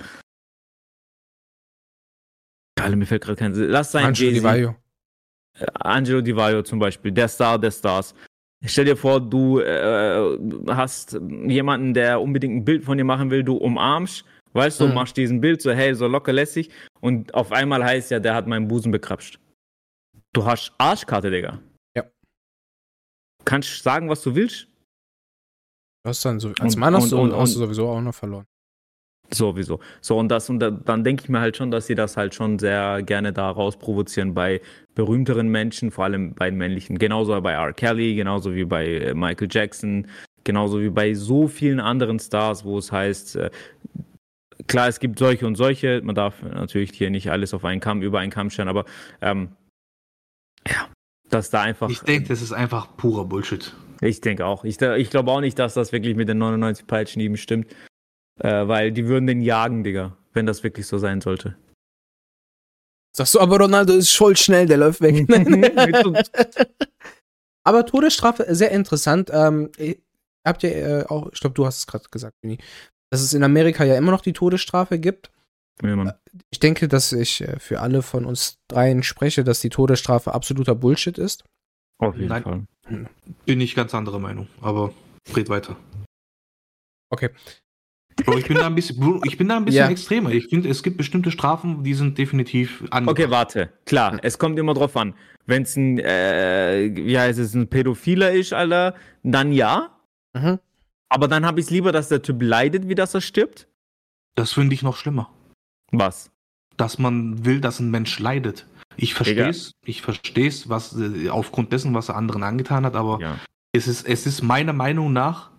Alter, mir fällt gerade kein Lass sein Angelo Di. Vaio. Angelo Di Vaio zum Beispiel, der Star der Stars. Stell dir vor, du äh, hast jemanden, der unbedingt ein Bild von dir machen will, du umarmst, weißt du, Mhm. machst diesen Bild so, hey, so locker lässig und auf einmal heißt ja, der hat meinen Busen bekrapscht. Du hast Arschkarte, Digga. Ja. Kannst sagen, was du willst? Du hast dann so, als Und- Mann hast, und- du, und- hast du und- sowieso auch noch verloren. Sowieso. So, und das, und da, dann denke ich mir halt schon, dass sie das halt schon sehr gerne da rausprovozieren bei berühmteren Menschen, vor allem bei den männlichen. Genauso bei R. Kelly, genauso wie bei äh, Michael Jackson, genauso wie bei so vielen anderen Stars, wo es heißt, äh, klar, es gibt solche und solche, man darf natürlich hier nicht alles auf einen Kamm, über einen Kamm stellen, aber ähm, ja, dass da einfach. Ich denke, das ist einfach purer Bullshit. Ich denke auch. Ich, ich glaube auch nicht, dass das wirklich mit den 99 Peitschenhieben stimmt. Äh, weil die würden den jagen, Digga, wenn das wirklich so sein sollte. Sagst du, aber Ronaldo ist voll schnell, der läuft weg. aber Todesstrafe, sehr interessant. Ähm, habt ihr äh, auch, ich glaube, du hast es gerade gesagt, Vinny, dass es in Amerika ja immer noch die Todesstrafe gibt. Ja, Mann. Ich denke, dass ich äh, für alle von uns dreien spreche, dass die Todesstrafe absoluter Bullshit ist. Auf jeden Nein. Fall. Bin ich ganz anderer Meinung, aber red weiter. Okay. Bro, ich bin da ein bisschen, ich bin da ein bisschen Ja. extremer. Ich finde, es gibt bestimmte Strafen, die sind definitiv angebracht. Okay, warte. Klar, es kommt immer drauf an. Wenn es ein, äh, wie heißt es, ein Pädophiler ist, Alter, dann ja. Mhm. Aber dann habe ich es lieber, dass der Typ leidet, wie dass er stirbt. Das finde ich noch schlimmer. Was? Dass man will, dass ein Mensch leidet. Ich verstehe es, ich verstehe es, was äh, aufgrund dessen, was er anderen angetan hat, aber Ja. es ist, es ist meiner Meinung nach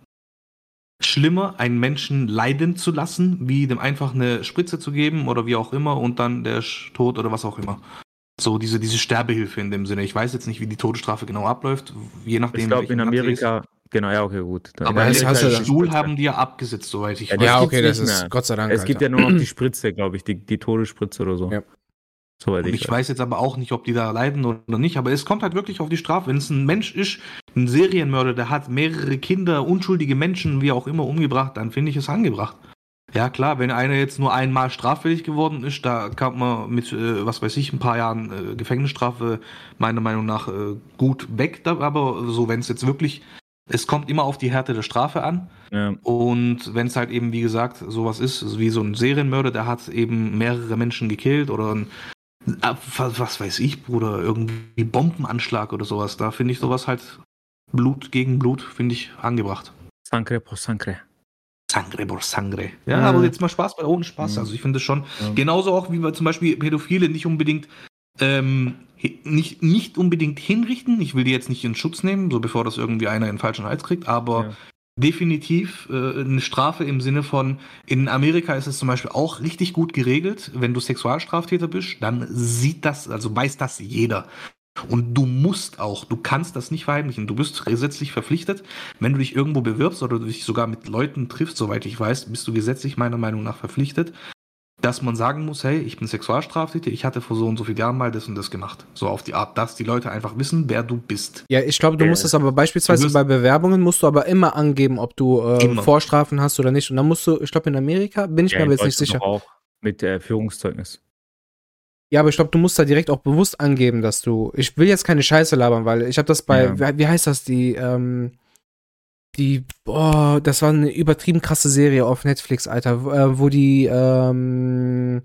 schlimmer, einen Menschen leiden zu lassen, wie dem einfach eine Spritze zu geben oder wie auch immer und dann der ist tot oder was auch immer. So diese, diese Sterbehilfe in dem Sinne. Ich weiß jetzt nicht, wie die Todesstrafe genau abläuft, je nachdem. Ich glaube, in Amerika, genau, ja, okay, gut. Ist. Aber das den Amerika dann- Stuhl haben die ja abgesetzt, soweit ich Ja, weiß. Ja, okay, das ist mehr. Gott sei Dank. Es gibt ja nur noch die Spritze, glaube ich, die, die Todesspritze oder so. Ja. Soweit ich, ich weiß jetzt aber auch nicht, ob die da leiden oder nicht, aber es kommt halt wirklich auf die Strafe. Wenn es ein Mensch ist, ein Serienmörder, der hat mehrere Kinder, unschuldige Menschen, wie auch immer, umgebracht, dann finde ich es angebracht. Ja klar, wenn einer jetzt nur einmal straffällig geworden ist, da kann man mit, äh, was weiß ich, ein paar Jahren äh, Gefängnisstrafe meiner Meinung nach äh, gut weg. Aber so, wenn es jetzt wirklich, es kommt immer auf die Härte der Strafe an. Ja. Und wenn es halt eben, wie gesagt, sowas ist, wie so ein Serienmörder, der hat eben mehrere Menschen gekillt oder ein, was was weiß ich, Bruder, irgendwie Bombenanschlag oder sowas, da finde ich sowas halt Blut gegen Blut finde ich angebracht. Sangre por sangre. Sangre por Sangre. Ja, Mhm. aber jetzt mal Spaß bei ohne Spaß. Mhm. Also ich finde es schon. Ja. Genauso auch wie wir zum Beispiel Pädophile nicht unbedingt ähm, nicht, nicht unbedingt hinrichten. Ich will die jetzt nicht in Schutz nehmen, so bevor das irgendwie einer in den falschen Hals kriegt, aber Ja. Definitiv äh, eine Strafe im Sinne von, in Amerika ist es zum Beispiel auch richtig gut geregelt, wenn du Sexualstraftäter bist, dann sieht das, also weiß das jeder. Und du musst auch, du kannst das nicht verheimlichen. Du bist gesetzlich verpflichtet, wenn du dich irgendwo bewirbst oder du dich sogar mit Leuten triffst, soweit ich weiß, bist du gesetzlich meiner Meinung nach verpflichtet, dass man sagen muss, hey, ich bin Sexualstraftäter, ich hatte vor so und so vielen Jahren mal das und das gemacht. So auf die Art, dass die Leute einfach wissen, wer du bist. Ja, ich glaube, du Äh, musst es aber beispielsweise bei Bewerbungen musst du aber immer angeben, ob du äh. Vorstrafen hast oder nicht. Und dann musst du, ich glaube, in Amerika bin ich Ja, mir aber jetzt nicht sicher. Auch mit äh, Führungszeugnis. Ja, aber ich glaube, du musst da direkt auch bewusst angeben, dass du. Ich will jetzt keine Scheiße labern, weil ich habe das bei, Ja. wie, wie heißt das, die, ähm, die, boah, das war eine übertrieben krasse Serie auf Netflix, Alter, wo, äh, wo die, ähm,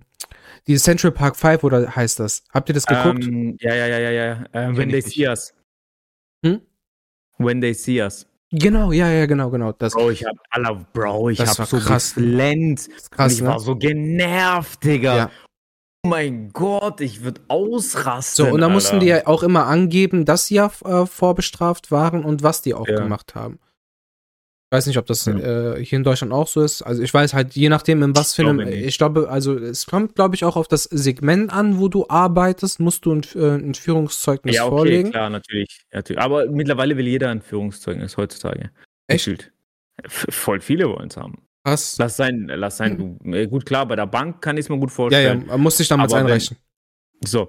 die Central Park 5 oder heißt das? Habt ihr das geguckt? Ähm, ja, ja, ja, ja, ja. Äh, Kenn when they nicht. see us. Hm? When they see us. genau, ja, ja, genau, genau. Das Bro, ich hab, aller, Bro, ich Das war hab so krass. geflennt. ist Und krass, ich ne? war so genervt, Digga. Ja. Oh mein Gott, ich würde ausrasten. So, und da mussten die ja auch immer angeben, dass sie ja äh, vorbestraft waren und was die auch Ja. gemacht haben. Ich weiß nicht, ob das Ja. äh, hier in Deutschland auch so ist. Also ich weiß halt, je nachdem, in was für einem, ich glaube, also es kommt, glaube ich, auch auf das Segment an, wo du arbeitest, musst du ein, äh, ein Führungszeugnis Ja, okay, vorlegen. klar, natürlich, natürlich. Aber mittlerweile will jeder ein Führungszeugnis heutzutage. Echt? Gefühlt. Voll viele wollen es haben. Krass. Lass sein, lass sein. Äh, gut, klar, bei der Bank kann ich es mir gut Ja, ja, vorstellen. man muss sich damals Aber wenn- einreichen. So.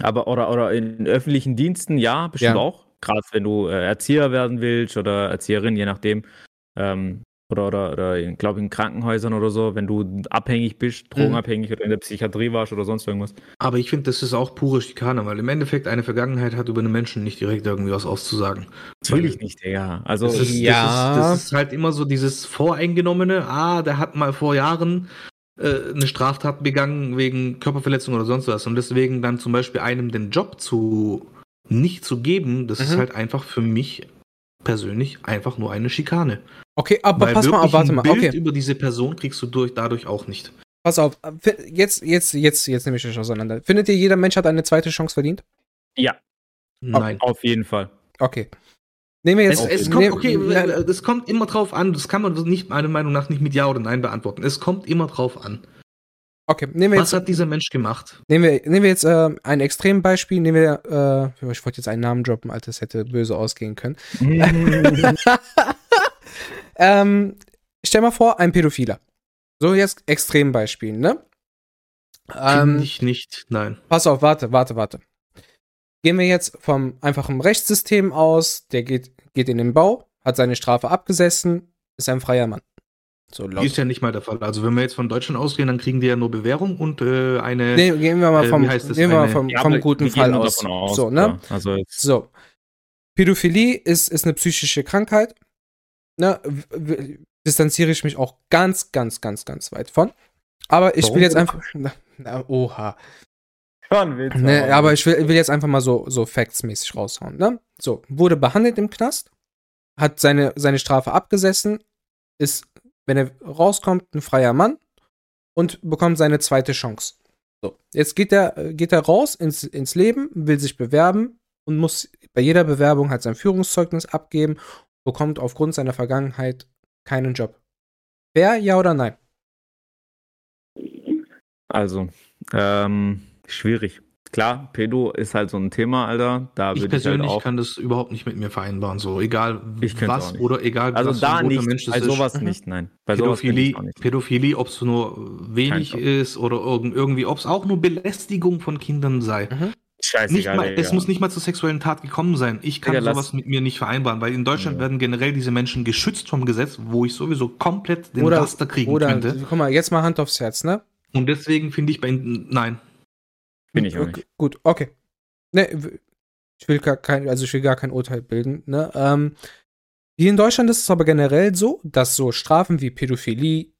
Aber, oder, oder in öffentlichen Diensten, ja, bestimmt Ja. auch. Gerade wenn du äh, Erzieher werden willst oder Erzieherin, je nachdem. Ähm, oder, oder, oder ich glaube in Krankenhäusern oder so, wenn du abhängig bist, Mhm. drogenabhängig oder in der Psychiatrie warst oder sonst irgendwas. Aber ich finde, das ist auch pure Schikane, weil im Endeffekt eine Vergangenheit hat über einen Menschen nicht direkt irgendwie was auszusagen. Natürlich nicht, Digga. Also, Das ist, Ja. das, ist, das ist halt immer so dieses Voreingenommene, ah, der hat mal vor Jahren äh, eine Straftat begangen wegen Körperverletzung oder sonst was. Und deswegen dann zum Beispiel einem den Job zu nicht zu geben, das ist Mhm. halt einfach für mich persönlich einfach nur eine Schikane. Okay, aber Weil pass mal auf, warte ein mal. Bild Okay, über diese Person kriegst du durch, dadurch auch nicht. pass auf. Jetzt, jetzt, jetzt, jetzt nehme ich euch auseinander. Findet ihr, jeder Mensch hat eine zweite Chance verdient? ja, Nein. auf jeden Fall. Okay. Nehmen wir jetzt. Es, es kommt, okay, es kommt immer drauf an. Das kann man nicht, meiner Meinung nach, nicht mit Ja oder Nein beantworten. Es kommt immer drauf an. Okay, nehmen wir Was jetzt. hat dieser Mensch gemacht? Nehmen wir, nehmen wir jetzt äh, ein Extrembeispiel. Nehmen wir, äh, ich wollte jetzt einen Namen droppen, Alter, das hätte böse ausgehen können. ähm, stell mal vor, ein Pädophiler. So, jetzt Extrembeispiel, ne? Ähm, ich nicht. Nein. pass auf, warte, warte, warte. Gehen wir jetzt vom einfachen Rechtssystem aus, der geht, geht in den Bau, hat seine Strafe abgesessen, ist ein freier Mann. So laut. Ist ja nicht mal der Fall. Also wenn wir jetzt von Deutschland ausgehen, dann kriegen die ja nur Bewährung und äh, eine. Nee, gehen wir mal Äh, vom, das? gehen wir mal vom, Ja, vom guten Fall aus. aus, So, ne? klar. Also jetzt, So. Pädophilie ist, ist eine psychische Krankheit. Ne, distanziere ich mich auch ganz, ganz, ganz, ganz weit von. Aber ich Warum? will jetzt einfach. Na, na, oha. Ne, aber ich will, will jetzt einfach mal so, so factsmäßig raushauen. Ne? So, wurde behandelt im Knast, hat seine, seine Strafe abgesessen, ist, wenn er rauskommt, ein freier Mann und bekommt seine zweite Chance. So, jetzt geht er, äh, geht er raus ins, ins Leben, will sich bewerben und muss bei jeder Bewerbung halt sein Führungszeugnis abgeben, bekommt aufgrund seiner Vergangenheit keinen Job. Wer, ja oder nein? Also, ähm, schwierig. Klar, Pedo ist halt so ein Thema, Alter. Da ich würde ich halt persönlich auch. kann das überhaupt nicht mit mir vereinbaren. So, egal was nicht. oder egal Also was für ein da nicht, Mensch das bei ist. sowas Mhm. nicht, nein. Bei Pädophilie, ich auch nicht. Pädophilie ob es nur wenig ist oder irgend- irgendwie, ob es auch nur Belästigung von Kindern sei. Mhm. Nicht Scheißegal, mal, es muss nicht mal zur sexuellen Tat gekommen sein. Ich kann Digga, lass- sowas mit mir nicht vereinbaren, weil in Deutschland Ja. werden generell diese Menschen geschützt vom Gesetz, wo ich sowieso komplett den Oder- Raster kriegen Oder, könnte. guck mal, jetzt mal Hand aufs Herz, ne? Und deswegen finde ich bei nein. Bin ich auch Okay, nicht. Gut, okay. Ne, ich will gar kein, also ich will gar kein Urteil bilden, ne? Ähm, hier in Deutschland ist es aber generell so, dass so Strafen wie Pädophilie,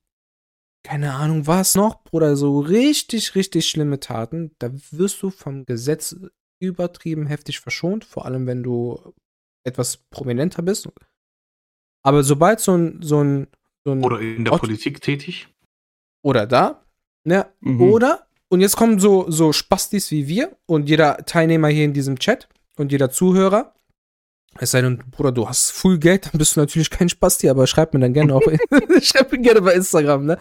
keine Ahnung was noch, oder so richtig, richtig schlimme Taten, da wirst du vom Gesetz übertrieben heftig verschont, vor allem wenn du etwas prominenter bist. Aber sobald so ein, so ein, so ein Oder in der Ot- Politik tätig. oder da, ne, Mhm. oder, und jetzt kommen so, so Spastis wie wir und jeder Teilnehmer hier in diesem Chat und jeder Zuhörer. Es sei denn, Bruder, du hast full Geld, dann bist du natürlich kein Spasti, aber schreib mir dann gerne auch, schreib mir gerne bei Instagram, ne?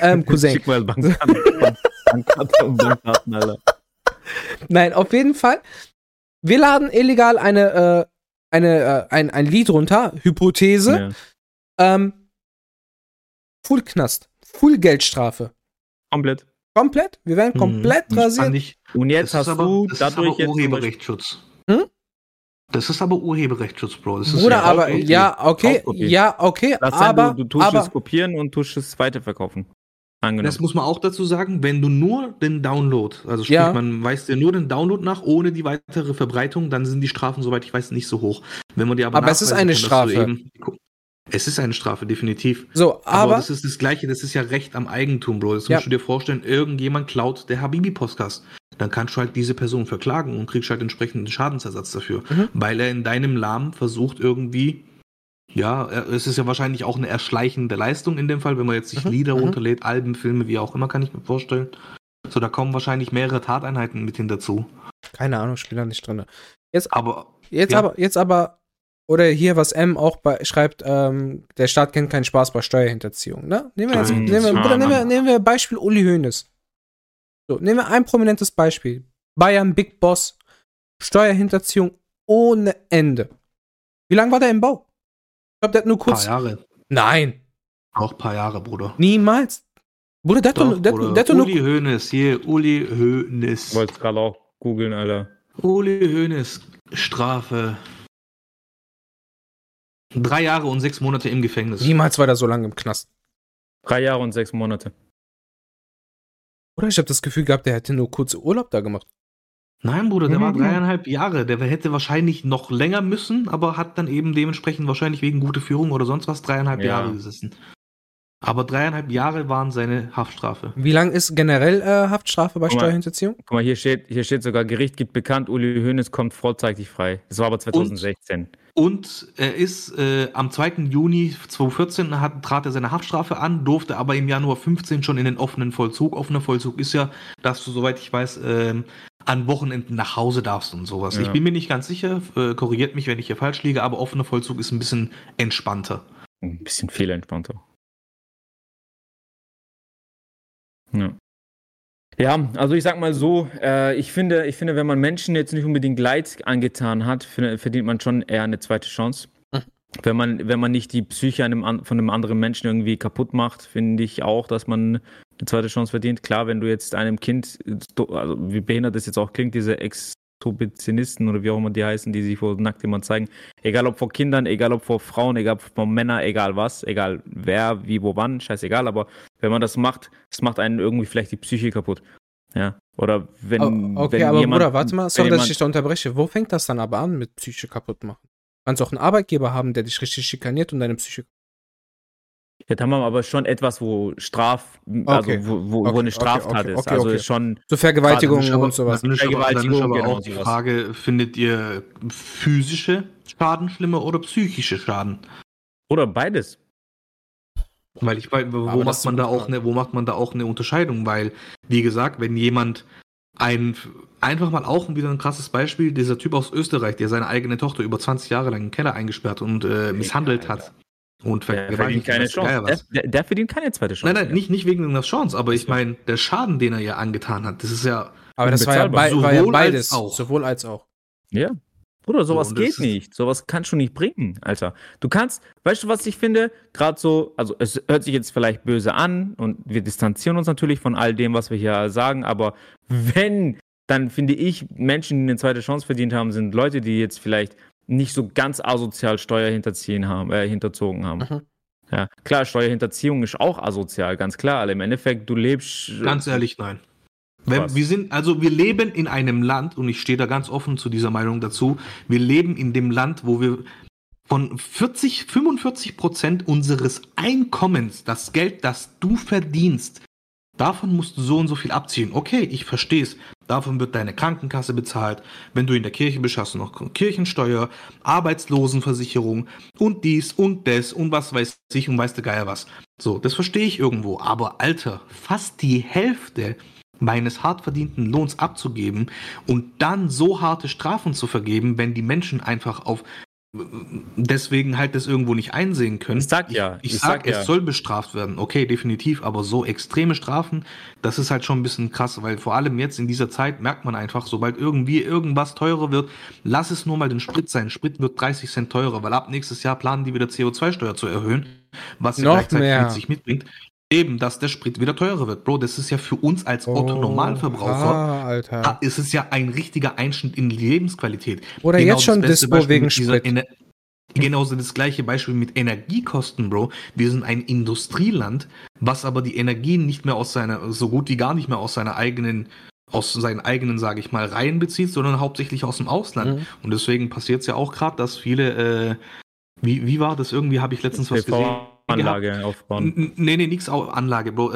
Ähm, Cousin. Schick mal Bankkarten, Alter. Nein, auf jeden Fall. Wir laden illegal eine, äh, eine, äh, ein, ein Lied runter, Hypothese, Ja. ähm, Full Knast, Full Geldstrafe. Komplett. Komplett, wir werden komplett Mhm. Rasiert. ich- Und jetzt hast aber, du das dadurch ist aber jetzt. Urheberrechtsschutz. Hm? Das ist aber Urheberrechtsschutz, Bro. Das Bruder, ja aber ja, okay, ja, okay, Das aber, du, du tust aber es kopieren und tust es weiterverkaufen. Angenommen. Das muss man auch dazu sagen, wenn du nur den Download, also sprich, Ja. man weist dir nur den Download nach, ohne die weitere Verbreitung, dann sind die Strafen, soweit ich weiß, nicht so hoch. Wenn man dir aber Aber es ist eine Strafe. Eben, es ist eine Strafe, definitiv. so, Aber, aber, das ist das Gleiche, das ist ja Recht am Eigentum, Bro. Das Ja. musst du dir vorstellen, irgendjemand klaut der Habibi-Podcast. Dann kannst du halt diese Person verklagen und kriegst halt entsprechenden Schadensersatz dafür. Mhm. Weil er in deinem Namen versucht irgendwie, ja, es ist ja wahrscheinlich auch eine erschleichende Leistung in dem Fall, wenn man jetzt sich Mhm, Lieder mhm. runterlädt, Alben, Filme, wie auch immer, kann ich mir vorstellen. So, da kommen wahrscheinlich mehrere Tateinheiten mit hin dazu. keine Ahnung, da nicht drin. Jetzt, Aber jetzt Ja. aber, jetzt aber, oder hier, was M auch bei, schreibt, ähm, der Staat kennt keinen Spaß bei Steuerhinterziehung, ne? Nehmen wir jetzt, nehmen wir, Bruder, nehmen wir, nehmen wir Beispiel Uli Hoeneß. So, nehmen wir ein prominentes Beispiel. Bayern Big Boss, Steuerhinterziehung ohne Ende. Wie lange war der im Bau? Ich glaube, der hat nur ein paar kurz. Jahre. Nein, Auch ein paar Jahre, Bruder. niemals. Bruder, der hat doch, der hat nur. Uli Hoeneß, hier, Uli Hoeneß. Ich wollte es gerade auch googeln, Alter. Uli Hoeneß, Strafe. Drei Jahre und sechs Monate im Gefängnis. Niemals war der so lange im Knast. Drei Jahre und sechs Monate. Oder ich habe das Gefühl gehabt, der hätte nur kurz Urlaub da gemacht. Nein, Bruder, der war Mhm. dreieinhalb Jahre. Der hätte wahrscheinlich noch länger müssen, aber hat dann eben dementsprechend wahrscheinlich wegen gute Führung oder sonst was dreieinhalb Ja. Jahre gesessen. Aber dreieinhalb Jahre waren seine Haftstrafe. Wie lang ist generell äh, Haftstrafe bei Guck mal. Steuerhinterziehung? Guck mal, hier steht, hier steht sogar, Gericht gibt bekannt, Uli Hoeneß kommt vorzeitig frei. Das war aber 2016. Und er ist äh, am 2. Juni 2014 hat, trat er seine Haftstrafe an, durfte aber im Januar 15 schon in den offenen Vollzug. Offener Vollzug ist ja, dass du, soweit ich weiß, ähm, an Wochenenden nach Hause darfst und sowas. Ja. Ich bin mir nicht ganz sicher, äh, korrigiert mich, wenn ich hier falsch liege, aber offener Vollzug ist ein bisschen entspannter. Ein bisschen viel entspannter. Ja. Ja, also ich sag mal so, äh, ich finde, ich finde, wenn man Menschen jetzt nicht unbedingt Leid angetan hat, verdient man schon eher eine zweite Chance. Mhm. Wenn man, wenn man nicht die Psyche einem, von einem anderen Menschen irgendwie kaputt macht, finde ich auch, dass man eine zweite Chance verdient. Klar, wenn du jetzt einem Kind, also wie behindert das jetzt auch klingt, diese Exhibitionisten oder wie auch immer die heißen, die sich vor nackt jemand zeigen, egal ob vor Kindern, egal ob vor Frauen, egal ob vor Männern, egal was, egal wer, wie, wo, wann, scheißegal, aber wenn man das macht, das macht einen irgendwie vielleicht die Psyche kaputt. Ja. Oder wenn, Oh, okay, wenn aber jemand, Bruder, warte mal, sorry, dass ich dich da unterbreche. Wo fängt das dann aber an mit Psyche kaputt machen? Kannst auch einen Arbeitgeber haben, der dich richtig schikaniert und deine Psyche. Jetzt haben wir aber schon etwas, wo Straf, also Okay. wo, wo, Okay, wo eine Straftat okay, ist. okay, also schon, So Vergewaltigung aber- und sowas. Dann ist aber, dann ist Vergewaltigung, aber genau, auch die sowas. Frage, findet ihr physische Schaden schlimmer oder psychische Schaden? oder beides. Weil ich weiß, wo Aber macht man da auch eine, wo macht man da auch eine Unterscheidung? Weil, wie gesagt, wenn jemand ein einfach mal auch wieder ein krasses Beispiel, dieser Typ aus Österreich, der seine eigene Tochter über 20 Jahre lang im Keller eingesperrt und äh, misshandelt Alter. hat und Der verdient keine Chance. was. Der, der, der verdient keine zweite Chance. Nein, nein, nicht, nicht wegen einer Chance, aber ich meine, der Schaden, den er ihr angetan hat, das ist ja. aber das war ja, bei, war ja Sowohl als beides. auch. Sowohl als auch. Ja. Bruder, sowas das geht nicht. Sowas kannst du nicht bringen, Alter. Du kannst, weißt du, was ich finde? Gerade so, also es hört sich jetzt vielleicht böse an und wir distanzieren uns natürlich von all dem, was wir hier sagen, aber wenn, dann finde ich, Menschen, die eine zweite Chance verdient haben, sind Leute, die jetzt vielleicht nicht so ganz asozial Steuer hinterziehen haben, äh, hinterzogen haben. Mhm. Ja, klar, Steuerhinterziehung ist auch asozial, ganz klar. Aber im Endeffekt, du lebst. Ganz ehrlich, nein. Wenn, wir sind, also wir leben in einem Land, und ich stehe da ganz offen zu dieser Meinung dazu, wir leben in dem Land, wo wir von 40, 45 Prozent unseres Einkommens, das Geld, das du verdienst, Davon musst du so und so viel abziehen. Okay, ich verstehe es. Davon wird deine Krankenkasse bezahlt. Wenn du in der Kirche bist, hast du noch Kirchensteuer, Arbeitslosenversicherung und dies und das und was weiß ich und weiß der Geier was. So, das verstehe ich irgendwo. Aber Alter, fast die Hälfte meines hart verdienten Lohns abzugeben und dann so harte Strafen zu vergeben, wenn die Menschen einfach auf deswegen halt das irgendwo nicht einsehen können. Ich sag ja, Ich, ich, ich sag, sag ja. es soll bestraft werden. Okay, definitiv, aber so extreme Strafen, das ist halt schon ein bisschen krass, weil vor allem jetzt in dieser Zeit merkt man einfach, sobald irgendwie irgendwas teurer wird, lass es nur mal den Sprit sein. Sprit wird 30 Cent teurer, weil ab nächstes Jahr planen die wieder CO2-Steuer zu erhöhen, was ja Noch gleichzeitig mehr. mit sich mitbringt. Eben, dass der Sprit wieder teurer wird. Bro, das ist ja für uns als Otto Oh, Normalverbraucher ah, Alter. Ah, ist es ja ein richtiger Einschnitt in die Lebensqualität. Oder jetzt schon Dispo Beispiel wegen Sprit. Ener Genauso das gleiche Beispiel mit Energiekosten, Bro. Wir sind ein Industrieland, was aber die Energien nicht mehr aus seiner, so gut wie gar nicht mehr aus seiner eigenen, aus seinen eigenen, sage ich mal, Reihen bezieht, sondern hauptsächlich aus dem Ausland. Mhm. Und deswegen passiert es ja auch gerade, dass viele, äh, wie, wie war das? Irgendwie habe ich letztens was gesehen. PV-Anlage aufbauen. N- Nee, nee, Au- Anlage, Bro.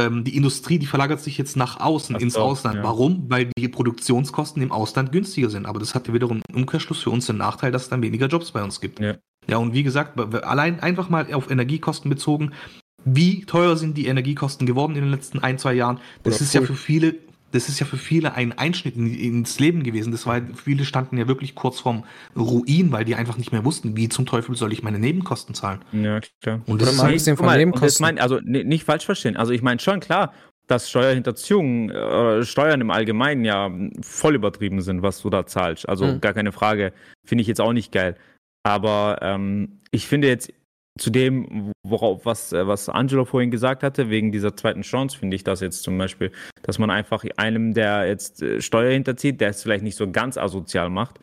Ähm, die Industrie, die verlagert sich jetzt nach außen, Ach ins so, Ausland. ja. Warum? Weil die Produktionskosten im Ausland günstiger sind. Aber das hat ja wiederum im Umkehrschluss für uns den Nachteil, dass es dann weniger Jobs bei uns gibt. Ja. Ja, und wie gesagt, allein einfach mal auf Energiekosten bezogen, wie teuer sind die Energiekosten geworden in den letzten ein, zwei Jahren? Das Oder ist ja voll. für viele, das ist ja für viele ein Einschnitt in, ins Leben gewesen. Das war, viele standen ja wirklich kurz vorm Ruin, weil die einfach nicht mehr wussten, wie zum Teufel soll ich meine Nebenkosten zahlen. Ja, klar. Und Oder das ist mal abgesehen guck von mal, Nebenkosten. das mein, also ni- nicht falsch verstehen. Also ich meine schon klar, dass Steuerhinterziehung, äh, Steuern im Allgemeinen ja voll übertrieben sind, was du da zahlst. Also Mhm. gar keine Frage. Finde ich jetzt auch nicht geil. Aber ähm, ich finde jetzt zu dem, worauf, was, äh, was Angelo vorhin gesagt hatte, wegen dieser zweiten Chance, finde ich das jetzt zum Beispiel, dass man einfach einem, der jetzt äh, Steuer hinterzieht, der es vielleicht nicht so ganz asozial macht,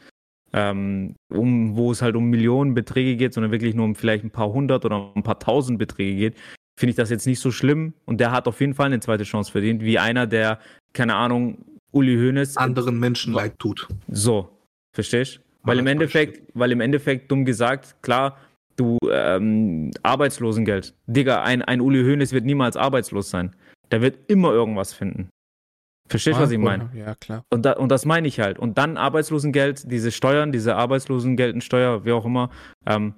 ähm, um, wo es halt um Millionenbeträge geht, sondern wirklich nur um vielleicht ein paar hundert oder ein paar tausend Beträge geht, finde ich das jetzt nicht so schlimm. Und der hat auf jeden Fall eine zweite Chance verdient, wie einer, der, keine Ahnung, Uli Hoeneß. anderen Menschen leid tut. So, verstehst? Weil im Endeffekt, weil im Endeffekt, dumm gesagt, klar, du ähm, Arbeitslosengeld. Digga, ein, ein Uli Hoeneß wird niemals arbeitslos sein. Der wird immer irgendwas finden. Verstehst du, was ich meine? Ja, klar. Und, da, und das meine ich halt. Und dann Arbeitslosengeld, diese Steuern, diese Arbeitslosengeldensteuer, wie auch immer, ähm,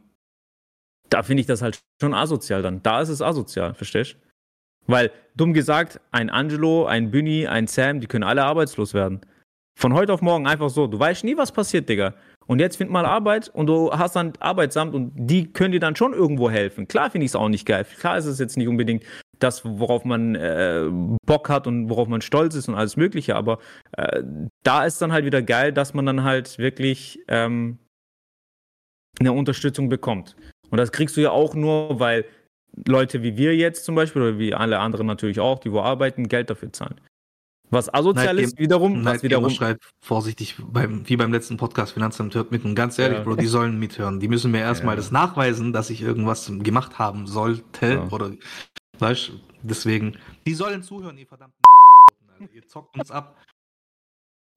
da finde ich das halt schon asozial dann. Da ist es asozial, verstehst du? Weil, dumm gesagt, ein Angelo, ein Büni, ein Sam, die können alle arbeitslos werden. Von heute auf morgen einfach so. Du weißt nie, was passiert, Digga. Und jetzt find mal Arbeit und du hast dann Arbeitsamt und die können dir dann schon irgendwo helfen. Klar finde ich es auch nicht geil. Klar ist es jetzt nicht unbedingt das, worauf man äh, Bock hat und worauf man stolz ist und alles Mögliche. Aber äh, da ist dann halt wieder geil, dass man dann halt wirklich ähm, eine Unterstützung bekommt. Und das kriegst du ja auch nur, weil Leute wie wir jetzt zum Beispiel oder wie alle anderen natürlich auch, die wo arbeiten, Geld dafür zahlen. Was asozial Neidgeben- ist wiederum, was wiederum schreibt vorsichtig, beim, wie beim letzten Podcast, Finanzamt hört mit. Und ganz ehrlich, Ja. Bro, die sollen mithören. Die müssen mir erstmal Ja. das nachweisen, dass ich irgendwas gemacht haben sollte. Ja. Oder, weißt deswegen, die sollen zuhören, ihr verdammten. Ihr zockt uns ab.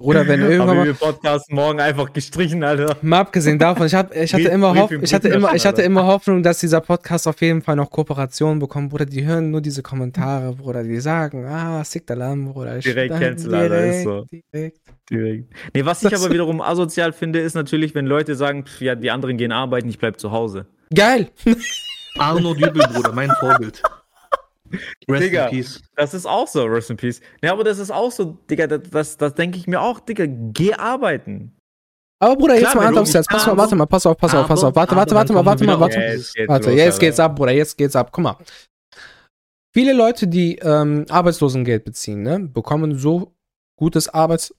Oder wenn irgendwann haben mal, wir Podcast morgen einfach gestrichen, Alter. mal abgesehen davon, ich, hab, ich hatte immer Hoff, ich hatte immer, ich hatte immer Hoffnung, dass dieser Podcast auf jeden Fall noch Kooperationen bekommt, Bruder. Die hören nur diese Kommentare, Bruder. Die sagen, ah, sick Alarm, Bruder. Ich- Direkt dann cancel, Alter, ist so. Direkt. Direkt. Nee, was ich aber wiederum asozial finde, ist natürlich, wenn Leute sagen, pf, ja, die anderen gehen arbeiten, ich bleib zu Hause. Geil. Arno Dübel, Bruder, mein Vorbild. Rest Digga. in Peace. Das ist auch so, Rest in Peace. Ja, aber das ist auch so, Digga, das, das, das denke ich mir auch, Digga, geh arbeiten. Aber Bruder, jetzt Klar, mal wenn Hand aufs Herz. Pass mal, warte mal, pass auf, pass auf, pass auf. Warte, warte, warte mal, warte mal, warte. jetzt geht's Warte, jetzt geht's ab, Bruder, jetzt geht's ab. Guck mal. Viele Leute, die ähm, Arbeitslosengeld beziehen, ne, bekommen so gutes Arbeits...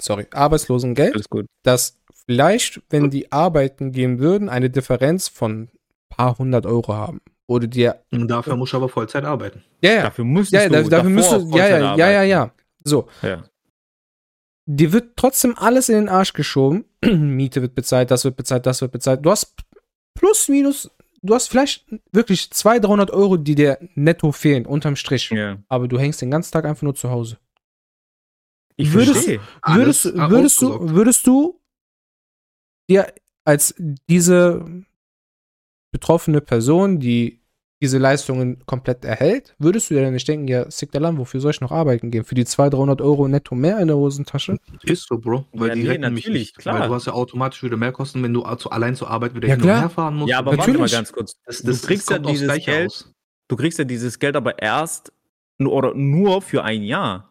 Sorry, Arbeitslosengeld, Alles gut. dass vielleicht, wenn die arbeiten gehen würden, eine Differenz von ein paar hundert Euro haben. Oder dir... Und dafür muss ich aber Vollzeit arbeiten. Ja, ja. Dafür musstest Ja, ja, du da- dafür davor müsstest du... Ja, Vollzeit ja, ja, ja, ja. So, ja. dir wird trotzdem alles in den Arsch geschoben. Miete wird bezahlt, das wird bezahlt, das wird bezahlt. Du hast plus, minus, du hast vielleicht wirklich 200, 300 Euro, die dir netto fehlen, unterm Strich. ja. Aber du hängst den ganzen Tag einfach nur zu Hause. Ich Würdest- verstehe. Würdest, Alles, würdest, du, würdest du dir als diese betroffene Person, die diese Leistungen komplett erhält, würdest du dir dann nicht denken, ja, sick der Land, wofür soll ich noch arbeiten gehen? Für die 200, 300 Euro netto mehr in der Hosentasche? Ist so, Bro. Weil Ja, die nee, retten mich natürlich, nicht. klar. Weil du hast ja automatisch wieder mehr Kosten, wenn du zu, allein zur Arbeit wieder Ja, hin und her fahren musst. Ja, aber warte Natürlich. mal ganz kurz. das, du kriegst ja dieses Geld, aus. du kriegst ja dieses Geld aber erst nur, oder nur für ein Jahr.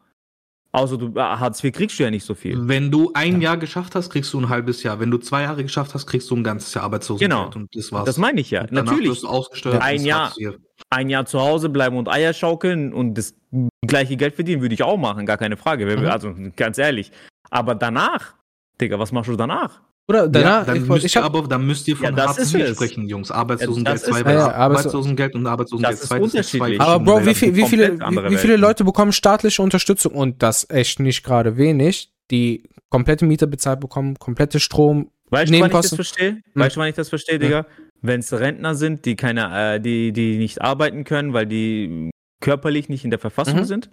Also du ah, Hartz IV kriegst du ja nicht so viel. Wenn du ein Jahr geschafft hast, kriegst du ein halbes Jahr. Wenn du zwei Jahre geschafft hast, kriegst du ein ganzes Jahr Arbeitslosengeld. Genau. Und das war's. Das meine ich ja. Natürlich. Ein Jahr. Ein Jahr zu Hause bleiben und Eier schaukeln und das gleiche Geld verdienen, würde ich auch machen, gar keine Frage. Mhm. Also ganz ehrlich. Aber danach, Digga, was machst du danach? Oder Ja, danach, dann, ich, müsst ich ihr hab, aber, dann müsst ihr von Ja, Hartz IV sprechen, Jungs. Arbeitslosengeld das ist 2, es. weil Ja, ja, Arbeits- Arbeitslosengeld und Arbeitslosengeld Das ist 2 unterschiedlich. aber Bro, wie, viel, wie, viele, wie, wie viele. Leute bekommen staatliche Unterstützung und das echt nicht gerade wenig, die komplette Miete bezahlt bekommen, komplette Strom, Weißt du, wann ich das Nebenkosten. verstehe? Hm. Weißt du, wann ich das verstehe, Digga? Wenn es Rentner sind, die keine, äh, die, die nicht arbeiten können, weil die körperlich nicht in der Verfassung Mhm. sind.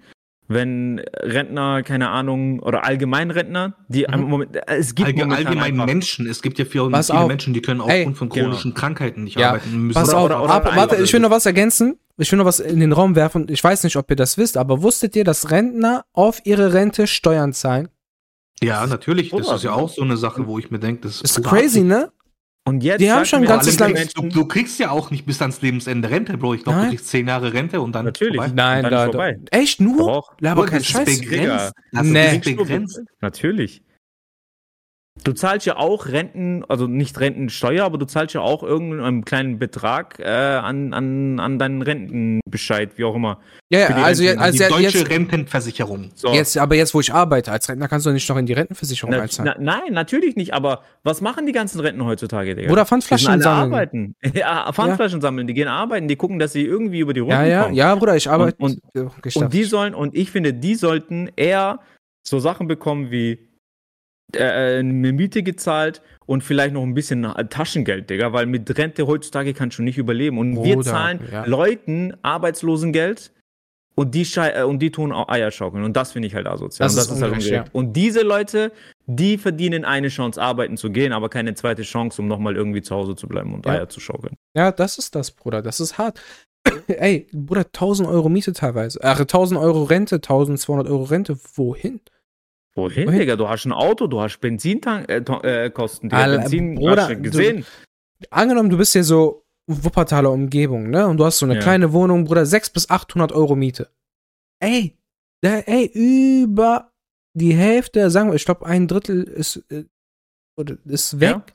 Wenn Rentner, keine Ahnung, oder Allgemeinrentner, die Mhm. Moment, es gibt Allge allgemein einfach, Menschen. Es gibt ja viele, viele. Menschen, die können aufgrund von genau. chronischen Krankheiten nicht Ja, arbeiten. Müssen Pass Oder- auf, oder- oder ab, ein- warte, ich will noch was ergänzen. Ich will noch was in den Raum werfen. Ich weiß nicht, ob ihr das wisst, aber wusstet ihr, dass Rentner auf ihre Rente Steuern zahlen? Ja, natürlich. Das Oder? ist ja auch so eine Sache, wo ich mir denke, das Ist brutal. crazy, ne? Und jetzt Die haben schon ein ganzes Land- du, du kriegst ja auch nicht bis ans Lebensende Rente, Bro. Ich glaube, du kriegst zehn Jahre Rente und dann Natürlich. vorbei. Nein, dann da, ist da, vorbei. echt nur? Aber kein das ist Scheiß. begrenzt. Also Nee. begrenzt. Natürlich. Du zahlst ja auch Renten, also nicht Rentensteuer, aber du zahlst ja auch irgendeinen kleinen Betrag äh, an, an, an deinen Rentenbescheid, wie auch immer. Ja, ja, also, Rente. jetzt, also die deutsche jetzt, Rentenversicherung. So. jetzt, aber jetzt, wo ich arbeite als Rentner, kannst du nicht noch in die Rentenversicherung Na, einzahlen. na, nein, natürlich nicht, aber was machen die ganzen Renten heutzutage, Digga? Oder Pfandflaschen sammeln. arbeiten. Ja, Pfandflaschen sammeln, die gehen arbeiten, die gucken, dass sie irgendwie über die Runden Ja, ja, kommen. ja, Bruder, ich arbeite. Und- Ja, gestaffelt. Und die sollen, und ich finde, die sollten eher so Sachen bekommen wie äh, eine Miete gezahlt und vielleicht noch ein bisschen Taschengeld, Digga, weil mit Rente heutzutage kannst du nicht überleben. Und wir Bruder, zahlen ja. Leuten Arbeitslosengeld und die, schei- äh, und die tun auch Eier schaukeln. Und das finde ich halt asozial. Das und ist das ist halt ungerecht, ungerecht. Und diese Leute, die verdienen eine Chance, arbeiten zu gehen, aber keine zweite Chance, um nochmal irgendwie zu Hause zu bleiben und Ja. Eier zu schaukeln. Ja, das ist das, Bruder. Das ist hart. Ey, Bruder, 1000 Euro Miete teilweise. Ach, 1000 Euro Rente, 1200 Euro Rente. Wohin? Wohin, Wohin? Digga? Du hast ein Auto, du hast Benzinkosten, äh, äh, Kosten, Digga. Benzin, Bruder, hast du du- gesehen. Angenommen, du bist hier so Wuppertaler Umgebung, ne? Und du hast so eine Ja. kleine Wohnung, Bruder, 600 bis 800 Euro Miete. Ey, da, ey, über die Hälfte, sagen wir, ich glaube, ein Drittel ist, äh, ist weg.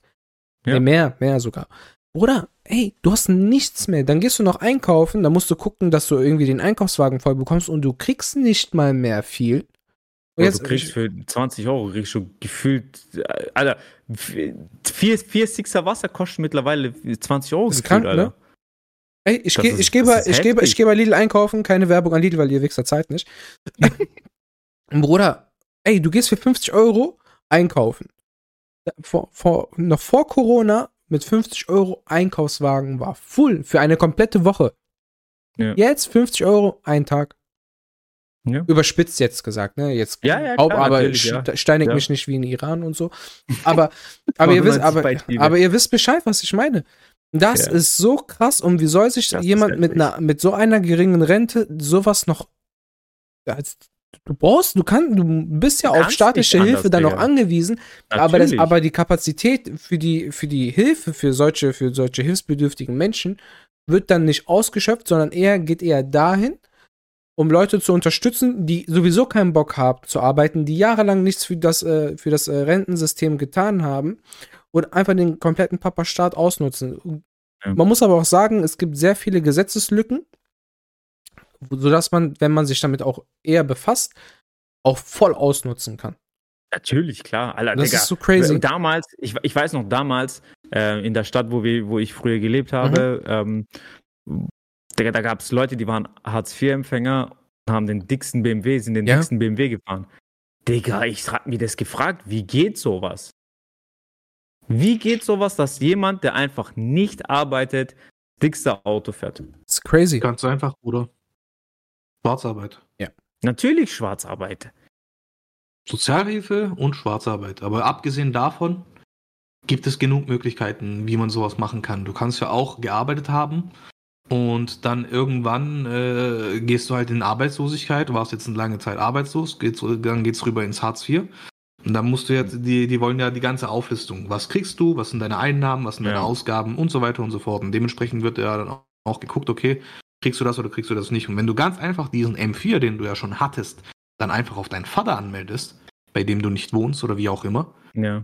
Ja. Nee, mehr, mehr sogar. Bruder, ey, du hast nichts mehr. Dann gehst du noch einkaufen, dann musst du gucken, dass du irgendwie den Einkaufswagen voll bekommst und du kriegst nicht mal mehr viel. Und Also du kriegst für 20 Euro kriegst du gefühlt, äh, Alter, vier, vier Sixer Wasser kosten mittlerweile 20 Euro. Das ist gefühlt, krank, ne? Ey, ich gehe ich geh bei, ich geh, ich geh bei Lidl einkaufen, keine Werbung an Lidl, weil ihr Wichser Zeit nicht. Bruder, ey, du gehst für 50 Euro einkaufen. Vor, vor, noch vor Corona mit 50 Euro Einkaufswagen war full für eine komplette Woche. Ja. Jetzt 50 Euro ein Tag. Ja. Überspitzt jetzt gesagt, ne? Jetzt Ja, ja, klar, aber natürlich, st ja. steinigt Ja. mich nicht wie in Iran und so. Aber, aber, ihr wisst, 99 aber, aber ihr wisst Bescheid, was ich meine. Das ist so krass und wie soll sich Das jemand mit, einer, mit so einer geringen Rente sowas noch. Als, du brauchst, du kannst, du bist ja auf kannst staatliche Hilfe dann noch angewiesen, aber, das, aber die Kapazität für die, für die Hilfe für solche, für solche hilfsbedürftigen Menschen wird dann nicht ausgeschöpft, sondern eher geht eher dahin, um Leute zu unterstützen, die sowieso keinen Bock haben zu arbeiten, die jahrelang nichts für das, äh, für das äh, Rentensystem getan haben und einfach den kompletten Papa-Staat ausnutzen. Ja. Man muss aber auch sagen, es gibt sehr viele Gesetzeslücken, sodass man, wenn man sich damit auch eher befasst, auch voll ausnutzen kann. Natürlich, klar. Alter, Das Digga. ist so crazy. Damals, ich, ich weiß noch, damals äh, in der Stadt, wo, wir, wo ich früher gelebt habe, Mhm. ähm, Digga, da gab es Leute, die waren Hartz-IV-Empfänger und haben den dicksten BMW, sind den Ja. dicksten BMW gefahren. Digga, ich hab mir das gefragt, wie geht sowas? Wie geht sowas, dass jemand, der einfach nicht arbeitet, dickste Auto fährt? Das ist crazy. Ganz einfach, Bruder. Schwarzarbeit. Natürlich Schwarzarbeit. Sozialhilfe und Schwarzarbeit. Aber abgesehen davon gibt es genug Möglichkeiten, wie man sowas machen kann. Du kannst ja auch gearbeitet haben, Und dann irgendwann äh, gehst du halt in Arbeitslosigkeit, du warst jetzt eine lange Zeit arbeitslos, geht's, dann geht's rüber ins Hartz IV. Und dann musst du jetzt, die, die wollen ja die ganze Auflistung. Was kriegst du, was sind deine Einnahmen, was sind deine Ja. Ausgaben und so weiter und so fort. Und dementsprechend wird ja dann auch geguckt, okay, kriegst du das oder kriegst du das nicht. Und wenn du ganz einfach diesen M4, den du ja schon hattest, dann einfach auf deinen Vater anmeldest, bei dem du nicht wohnst oder wie auch immer, Ja.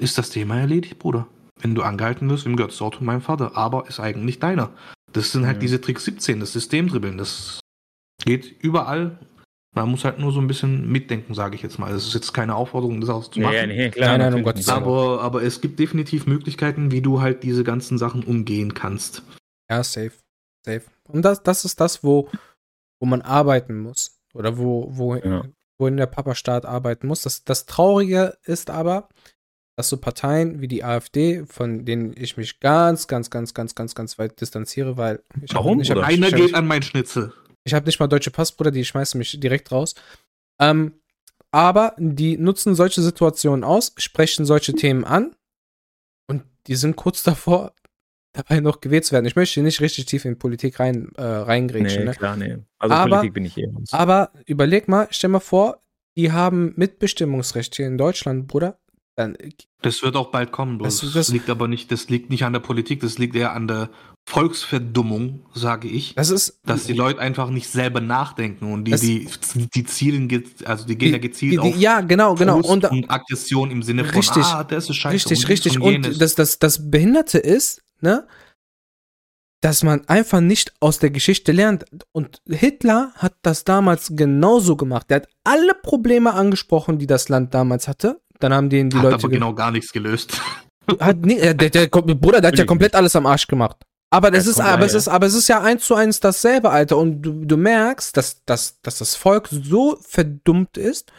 ist das Thema erledigt, Bruder. Wenn du angehalten wirst, gehört das Auto meinem Vater, aber ist eigentlich deiner. Das sind halt Ja. diese Trick 17, das Systemdribbeln. Das geht überall. Man muss halt nur so ein bisschen mitdenken, sage ich jetzt mal. Das ist jetzt keine Aufforderung, das auch zu machen. Ja, nee, klar. Nein, nein, um Gottes. Willen. aber, aber es gibt definitiv Möglichkeiten, wie du halt diese ganzen Sachen umgehen kannst. Ja, safe. Safe. Und das, das ist das, wo, wo man arbeiten muss. Oder wo, wo, Ja. wohin der Papa-Staat arbeiten muss. Das, das Traurige ist aber, dass so Parteien wie die AfD, von denen ich mich ganz, ganz, ganz, ganz, ganz, ganz weit distanziere, weil ich Warum, ich hab, ich, Einer ich, geht ich, an mein Schnitzel. ich habe nicht mal deutsche Passbrüder, die schmeißen mich direkt raus. Ähm, aber die nutzen solche Situationen aus, sprechen solche Themen an und die sind kurz davor, dabei noch gewählt zu werden. Ich möchte hier nicht richtig tief in Politik rein, äh, reingrätschen. Nee, Ne? klar, nee. Also Aber- Politik bin ich eh. Aber überleg mal, stell mal vor, die haben Mitbestimmungsrecht hier in Deutschland, Bruder. Dann, Das wird auch bald kommen. bloß Das- Das, das- liegt aber nicht, das liegt nicht an der Politik, das liegt eher an der Volksverdummung, sage ich. das ist. dass die Leute einfach nicht selber nachdenken und die, die, die zielen, also die gehen die, ja gezielt die, auf die, ja, genau, genau. Und, und Aggression im Sinne von, Richtig. ah, das ist scheiße. richtig, und richtig. Und, Und das, das, das Behinderte ist, ne, dass man einfach nicht aus der Geschichte lernt. Und Hitler hat das damals genauso gemacht. Der hat alle Probleme angesprochen, die das Land damals hatte. Dann haben den die hat Leute. aber ge- genau gar nichts gelöst. Hat nie, äh, der, der, Bruder, der hat ja komplett alles am Arsch gemacht. Aber das ist, aber es ist, aber es ist ja eins zu eins dasselbe, Alter. Und du, du merkst, dass, dass, dass das Volk so verdummt ist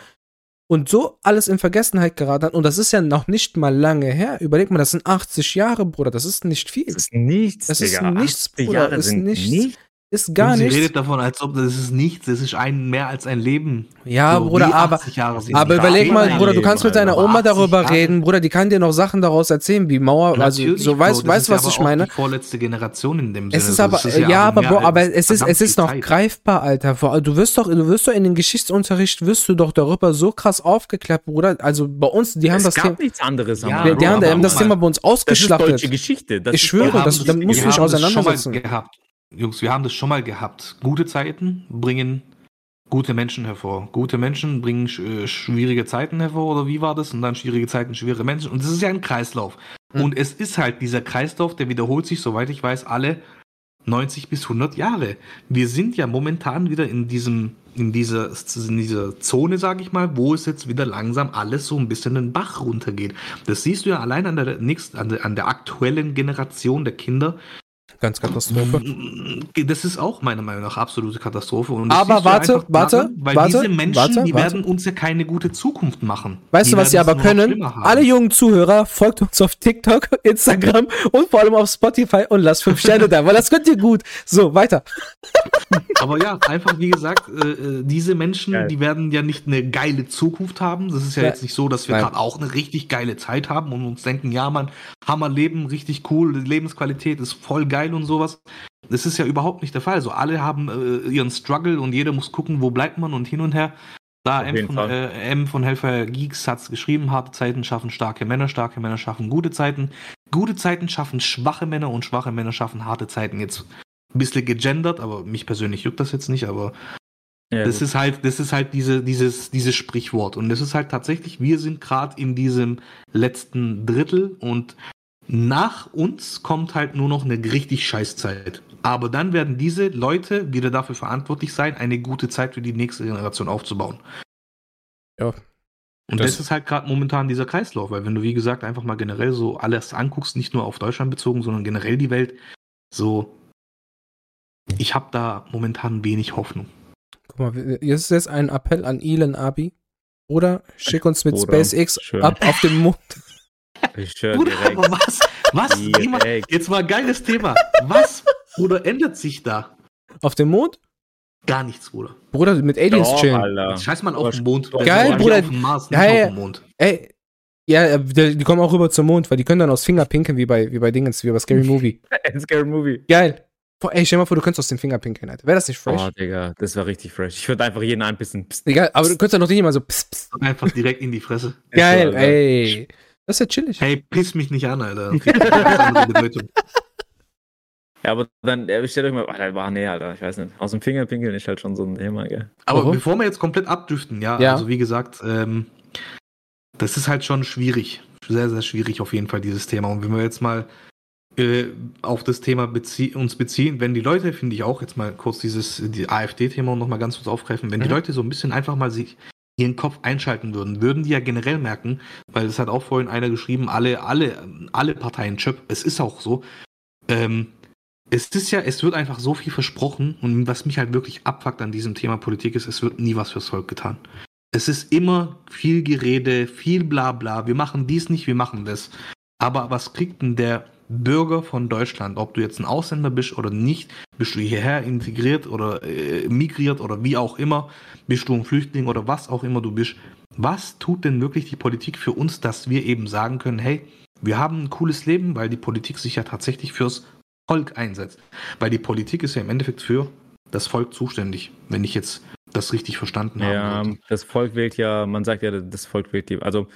und so alles in Vergessenheit geraten hat. Und das ist ja noch nicht mal lange her. Überleg mal, das sind 80 Jahre, Bruder. Das ist nicht viel. Das ist nichts, Das ist Digga. nichts, 80 Bruder, Jahre ist sind nichts. nichts. Ist gar sie nichts. redet davon, als ob das ist nichts, das ist ein mehr als ein Leben. Ja, So, Bruder, aber, 80 Jahre sind aber überleg Ja, mal, Bruder, du nee, kannst mit deiner aber Oma 80 darüber Jahre. reden, Bruder, die kann dir noch Sachen daraus erzählen, wie Mauer, also Natürlich, so, Bro, weißt, das weißt ist was aber ich auch meine? Die vorletzte Generation in dem Es Sinne. ist So, aber, das ja, aber mehr Bro, aber es ist, es ist noch Zeit. greifbar, Alter. Du wirst doch, du wirst doch in den Geschichtsunterricht wirst du doch darüber so krass aufgeklärt, Bruder. Also bei uns, die haben Es das gab Thema, nichts anderes Ja, die, die haben, aber das Thema bei uns Das ist ausgeschlachtet. deutsche Geschichte. Ich ist schwöre, das- damit musst du dich das schon auseinandersetzen. mal gehabt. Jungs, wir haben das schon mal gehabt. Gute Zeiten bringen gute Menschen hervor. Gute Menschen bringen äh, schwierige Zeiten hervor, oder wie war das? Und dann schwierige Zeiten, schwere Menschen. Und das ist ja ein Kreislauf. Mhm. Und es ist halt dieser Kreislauf, der wiederholt sich, soweit ich weiß, alle 90 bis 100 Jahre. Wir sind ja momentan wieder in diesem in dieser, in dieser Zone, sage ich mal, wo es jetzt wieder langsam alles so ein bisschen den Bach runtergeht. Das siehst du ja allein an der, nächsten, an der, an der aktuellen Generation der Kinder, Ganz Katastrophe. das ist auch meiner Meinung nach absolute Katastrophe. Aber warte, einfach warte, daran, weil warte, diese Menschen, warte, die warte. werden uns ja keine gute Zukunft machen. Weißt die du, was sie aber können? Alle jungen Zuhörer, folgt uns auf TikTok, Instagram und vor allem auf Spotify und lasst fünf Sterne da, weil das könnt ihr gut. So, weiter. Aber ja, einfach wie gesagt, äh, äh, diese Menschen, Geil. die werden ja nicht eine geile Zukunft haben. Das ist ja, Ja. jetzt nicht so, dass wir gerade auch eine richtig geile Zeit haben und uns denken, ja, man, Hammer Leben, richtig cool, die Lebensqualität ist voll geil und sowas. Das ist ja überhaupt nicht der Fall. So alle haben äh, ihren Struggle und jeder muss gucken, wo bleibt man und hin und her. Da Auf M von, äh, M von Hellfire Geeks hat's geschrieben, harte Zeiten schaffen starke Männer, starke Männer schaffen gute Zeiten. Gute Zeiten schaffen schwache Männer und schwache Männer schaffen harte Zeiten. Jetzt ein bisschen gegendert, aber mich persönlich juckt das jetzt nicht, aber Ja, das gut. ist halt, das ist halt diese, dieses, dieses Sprichwort. Und das ist halt tatsächlich, wir sind gerade in diesem letzten Drittel und nach uns kommt halt nur noch eine richtig Scheißzeit. Aber dann werden diese Leute wieder dafür verantwortlich sein, eine gute Zeit für die nächste Generation aufzubauen. Ja. Und Das- das, ist halt gerade momentan dieser Kreislauf, weil wenn du, wie gesagt, einfach mal generell so alles anguckst, nicht nur auf Deutschland bezogen, sondern generell die Welt, so, ich habe da momentan wenig Hoffnung. Guck mal, hier ist jetzt ein Appell an Elon Abi. Oder schick uns mit Bruder, SpaceX schön. ab auf den Mond. Ich höre Bruder, direkt. aber was? Was? Immer- Direkt. Jetzt mal ein geiles Thema. Was, Bruder, ändert sich da? Auf dem Mond? Gar nichts, Bruder. Bruder, mit Aliens Doch, chillen. Alter. Scheiß mal auf den Mond. Geil, Also, Bruder. Auf dem Mars, nicht Ja, ja. auf dem Mond. Ey, ja, äh, die, kommen auch rüber zum Mond, weil die können dann aus Finger pinkeln, wie bei, wie bei Dingens, wie bei Scary Movie. Scary Movie. Geil. Boah, ey, stell dir mal vor, du könntest aus den Finger pinkeln, Alter. Wäre das nicht fresh? Oh, Digga, das war richtig fresh. Ich würde einfach jeden einbissen. Psst. Egal, aber du könntest ja noch nicht mal so pss, pss. Einfach direkt in die Fresse. Geil, ey. Das ist ja chillig. Hey, piss mich nicht an, Alter. Ja, aber dann, äh, stellt euch mal, Alter, war nee, Alter, ich weiß nicht. Aus dem Finger pinkeln ist halt schon so ein Thema, gell. Aber Warum? bevor wir jetzt komplett abdriften, ja, Ja. also wie gesagt, ähm, das ist halt schon schwierig. Sehr, sehr schwierig auf jeden Fall, dieses Thema. Und wenn wir jetzt mal äh, auf das Thema bezie uns beziehen, wenn die Leute, finde ich auch, jetzt mal kurz dieses die AfD-Thema noch mal ganz kurz aufgreifen, wenn die Mhm. Leute so ein bisschen einfach mal sich ihren Kopf einschalten würden, würden die ja generell merken, weil es hat auch vorhin einer geschrieben, alle, alle, alle Parteien Chöp, es ist auch so, ähm, es ist ja, es wird einfach so viel versprochen und was mich halt wirklich abfuckt an diesem Thema Politik ist, es wird nie was fürs Volk getan. Es ist immer viel Gerede, viel Blabla, wir machen dies nicht, wir machen das. Aber was kriegt denn der Bürger von Deutschland, ob du jetzt ein Ausländer bist oder nicht, bist du hierher integriert oder äh, migriert oder wie auch immer, bist du ein Flüchtling oder was auch immer du bist, was tut denn wirklich die Politik für uns, dass wir eben sagen können, hey, wir haben ein cooles Leben, weil die Politik sich ja tatsächlich fürs Volk einsetzt. Weil die Politik ist ja im Endeffekt für das Volk zuständig, wenn ich jetzt das richtig verstanden Ja, habe. das Volk wählt ja, man sagt ja, das Volk wählt die, also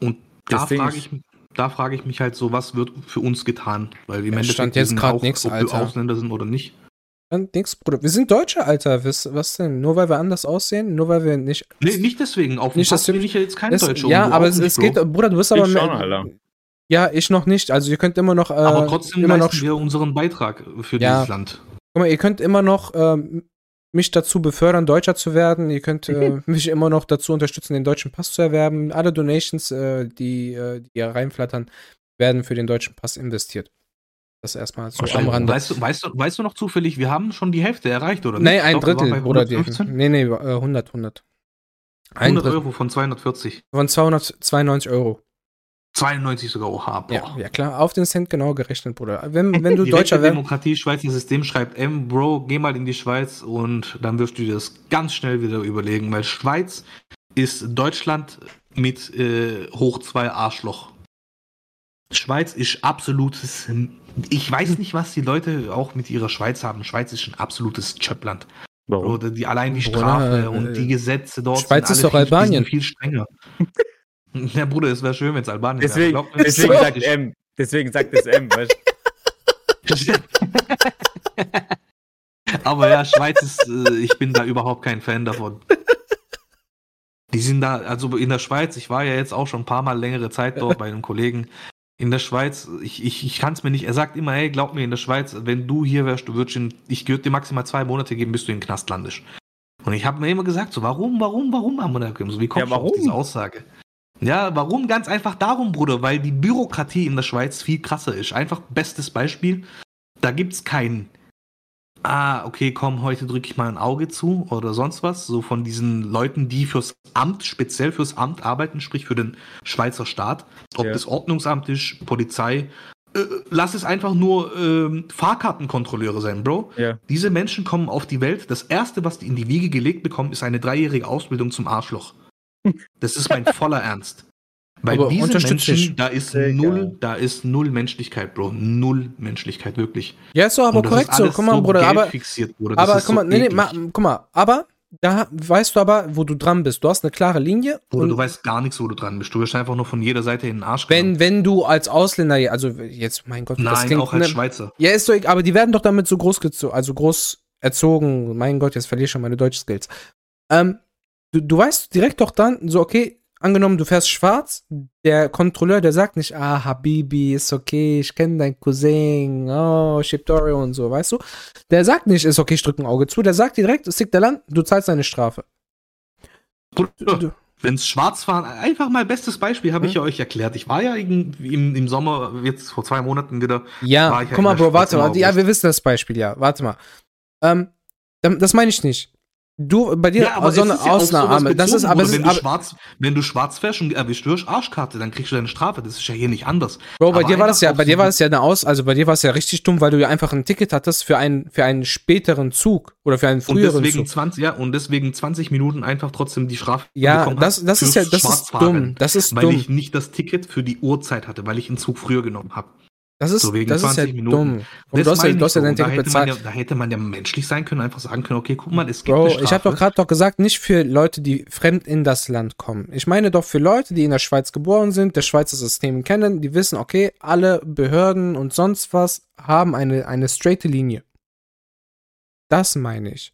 Und da frage ich, da frage ich mich halt so, was wird für uns getan? Weil im Ja, Endeffekt stand wir jetzt auch, nix, ob wir. Ausländer sind oder nicht. Dann nix, Bruder. Wir sind Deutsche, Alter. Was, was denn? Nur weil wir anders aussehen? Nur weil wir nicht. Nee, nicht deswegen. Auf Nicht, dass bin ich ja jetzt kein Deutscher. ja, aber es, nicht, es geht. Bruder, du bist Ich aber. schon, mehr- Alter. Ja, ich noch nicht. Also ihr könnt immer noch. Äh, Aber trotzdem immer noch. wir unseren Beitrag für Ja. dieses Land. Guck mal, ihr könnt immer noch ähm, mich dazu befördern, Deutscher zu werden. Ihr könnt äh, mich immer noch dazu unterstützen, den deutschen Pass zu erwerben. Alle Donations, äh, die, äh, die hier reinflattern, werden für den deutschen Pass investiert. Das erstmal so am Rande. Weißt du, weißt, du, weißt du noch zufällig, wir haben schon die Hälfte erreicht, oder nee, nicht? ein Drittel, Bruder. 115? nee, nee, äh, 100, 100. Ein 100 Drittel Euro von 240. von 292 Euro. 92 sogar, oha, boah. Ja, ja, klar, auf den Cent genau gerechnet, Bruder. Wenn, wenn du Deutscher wärst. Demokratie, Schweizer System schreibt M, Bro, geh mal in die Schweiz und dann wirst du dir das ganz schnell wieder überlegen, weil Schweiz ist Deutschland mit äh, hoch zwei Arschloch. Schweiz ist absolutes. Ich weiß nicht, was die Leute auch mit ihrer Schweiz haben. Schweiz ist ein absolutes Chöpland. Warum? Oder die, allein die Bruder, Strafe äh, und die Gesetze dort. Schweiz sind ist alle doch viel, Albanien. viel strenger. ja, Bruder, es wäre schön, wenn es Albanien wäre. Deswegen, Glaub deswegen sagt M. Deswegen sagt es M, weißt Aber ja, Schweiz ist, äh, ich bin da überhaupt kein Fan davon. Die sind da, also in der Schweiz, ich war ja jetzt auch schon ein paar Mal längere Zeit dort bei einem Kollegen. In der Schweiz, ich, ich, ich kann es mir nicht, er sagt immer, hey, glaub mir, in der Schweiz, wenn du hier wärst, du würdest in, ich würde dir maximal zwei Monate geben, bis du in den Knast landest. Und ich habe mir immer gesagt, so, warum, warum, warum haben wir da so, Wie kommst Ja, du auf warum? diese Aussage? Ja, warum? Ganz einfach darum, Bruder, weil die Bürokratie in der Schweiz viel krasser ist. Einfach bestes Beispiel, da gibt's kein, ah, okay, komm, heute drücke ich mal ein Auge zu oder sonst was. So von diesen Leuten, die fürs Amt, speziell fürs Amt arbeiten, sprich für den Schweizer Staat. Ob Ja. das Ordnungsamt ist, Polizei. Äh, lass es einfach nur ähm, Fahrkartenkontrolleure sein, Bro. Ja. Diese Menschen kommen auf die Welt. Das erste, was die in die Wiege gelegt bekommen, ist eine dreijährige Ausbildung zum Arschloch. Das ist mein voller Ernst. Weil Aber diese unterstütze ich. Menschen, da ist Sehr null, geil. da ist null Menschlichkeit, Bro. Null Menschlichkeit, wirklich. Ja, ist doch aber das korrekt ist so. Guck mal, Bruder, aber. geldfixiert, Bruder. Das Aber ist guck mal, so nee, nee, ma, guck mal, aber da weißt du aber, wo du dran bist. Du hast eine klare Linie. Bruder, und du weißt gar nichts, wo du dran bist. Du wirst einfach nur von jeder Seite in den Arsch wenn, wenn du als Ausländer, also jetzt, mein Gott, das Nein, klingt, auch als ne, Schweizer. Ja, ist doch egal, aber die werden doch damit so groß gezogen, also groß erzogen. Mein Gott, jetzt verliere ich schon meine Deutsch-Skills. Ähm, du, du weißt direkt doch dann, so, okay, angenommen, du fährst schwarz, der Kontrolleur, der sagt nicht, ah, Habibi, ist okay, ich kenne deinen Cousin, oh, Shiptorio und so, weißt du? Der sagt nicht, ist okay, ich drücke ein Auge zu, der sagt dir direkt, es liegt der Land, du zahlst deine Strafe. Du, Bruder, du, Wenn's Schwarzfahren, einfach mal bestes Beispiel, habe ich Hm? ja euch erklärt. Ich war ja im, im Sommer, jetzt vor zwei Monaten wieder. ja, ich ja guck mal, Bro, warte mal, ja, wir wissen das Beispiel, ja, warte mal. Ähm, das meine ich nicht. Du, bei dir, so eine ja auf sowas Ausnahme, das ist, aber wenn, du aber, schwarz, wenn du schwarz fährst und erwischt wirst, Arschkarte, dann kriegst du deine Strafe. Das ist ja hier nicht anders. Bro, bei Aber dir war das ja, bei dir so- war das ja eine Aus, also bei dir war es ja richtig dumm, weil du ja einfach ein Ticket hattest für einen, für einen späteren Zug oder für einen Und früheren deswegen Zug. 20, ja, und deswegen 20 Minuten einfach trotzdem die Strafe Ja, das, das ist ja, das ist dumm, das ist Weil dumm. ich nicht das Ticket für die Uhrzeit hatte, weil ich einen Zug früher genommen habe. Das ist, So wegen das ist ja 20 Minuten. dumm. Und du meine du hast ja dein so. da, Ticket hätte man bezahlt. ja, da hätte man ja menschlich sein können, einfach sagen können, okay, guck mal, es gibt Bro, ich habe doch gerade doch gesagt, nicht für Leute, die fremd in das Land kommen. Ich meine doch für Leute, die in der Schweiz geboren sind, das Schweizer System kennen, die wissen, okay, alle Behörden und sonst was haben eine, eine straighte Linie. Das meine ich.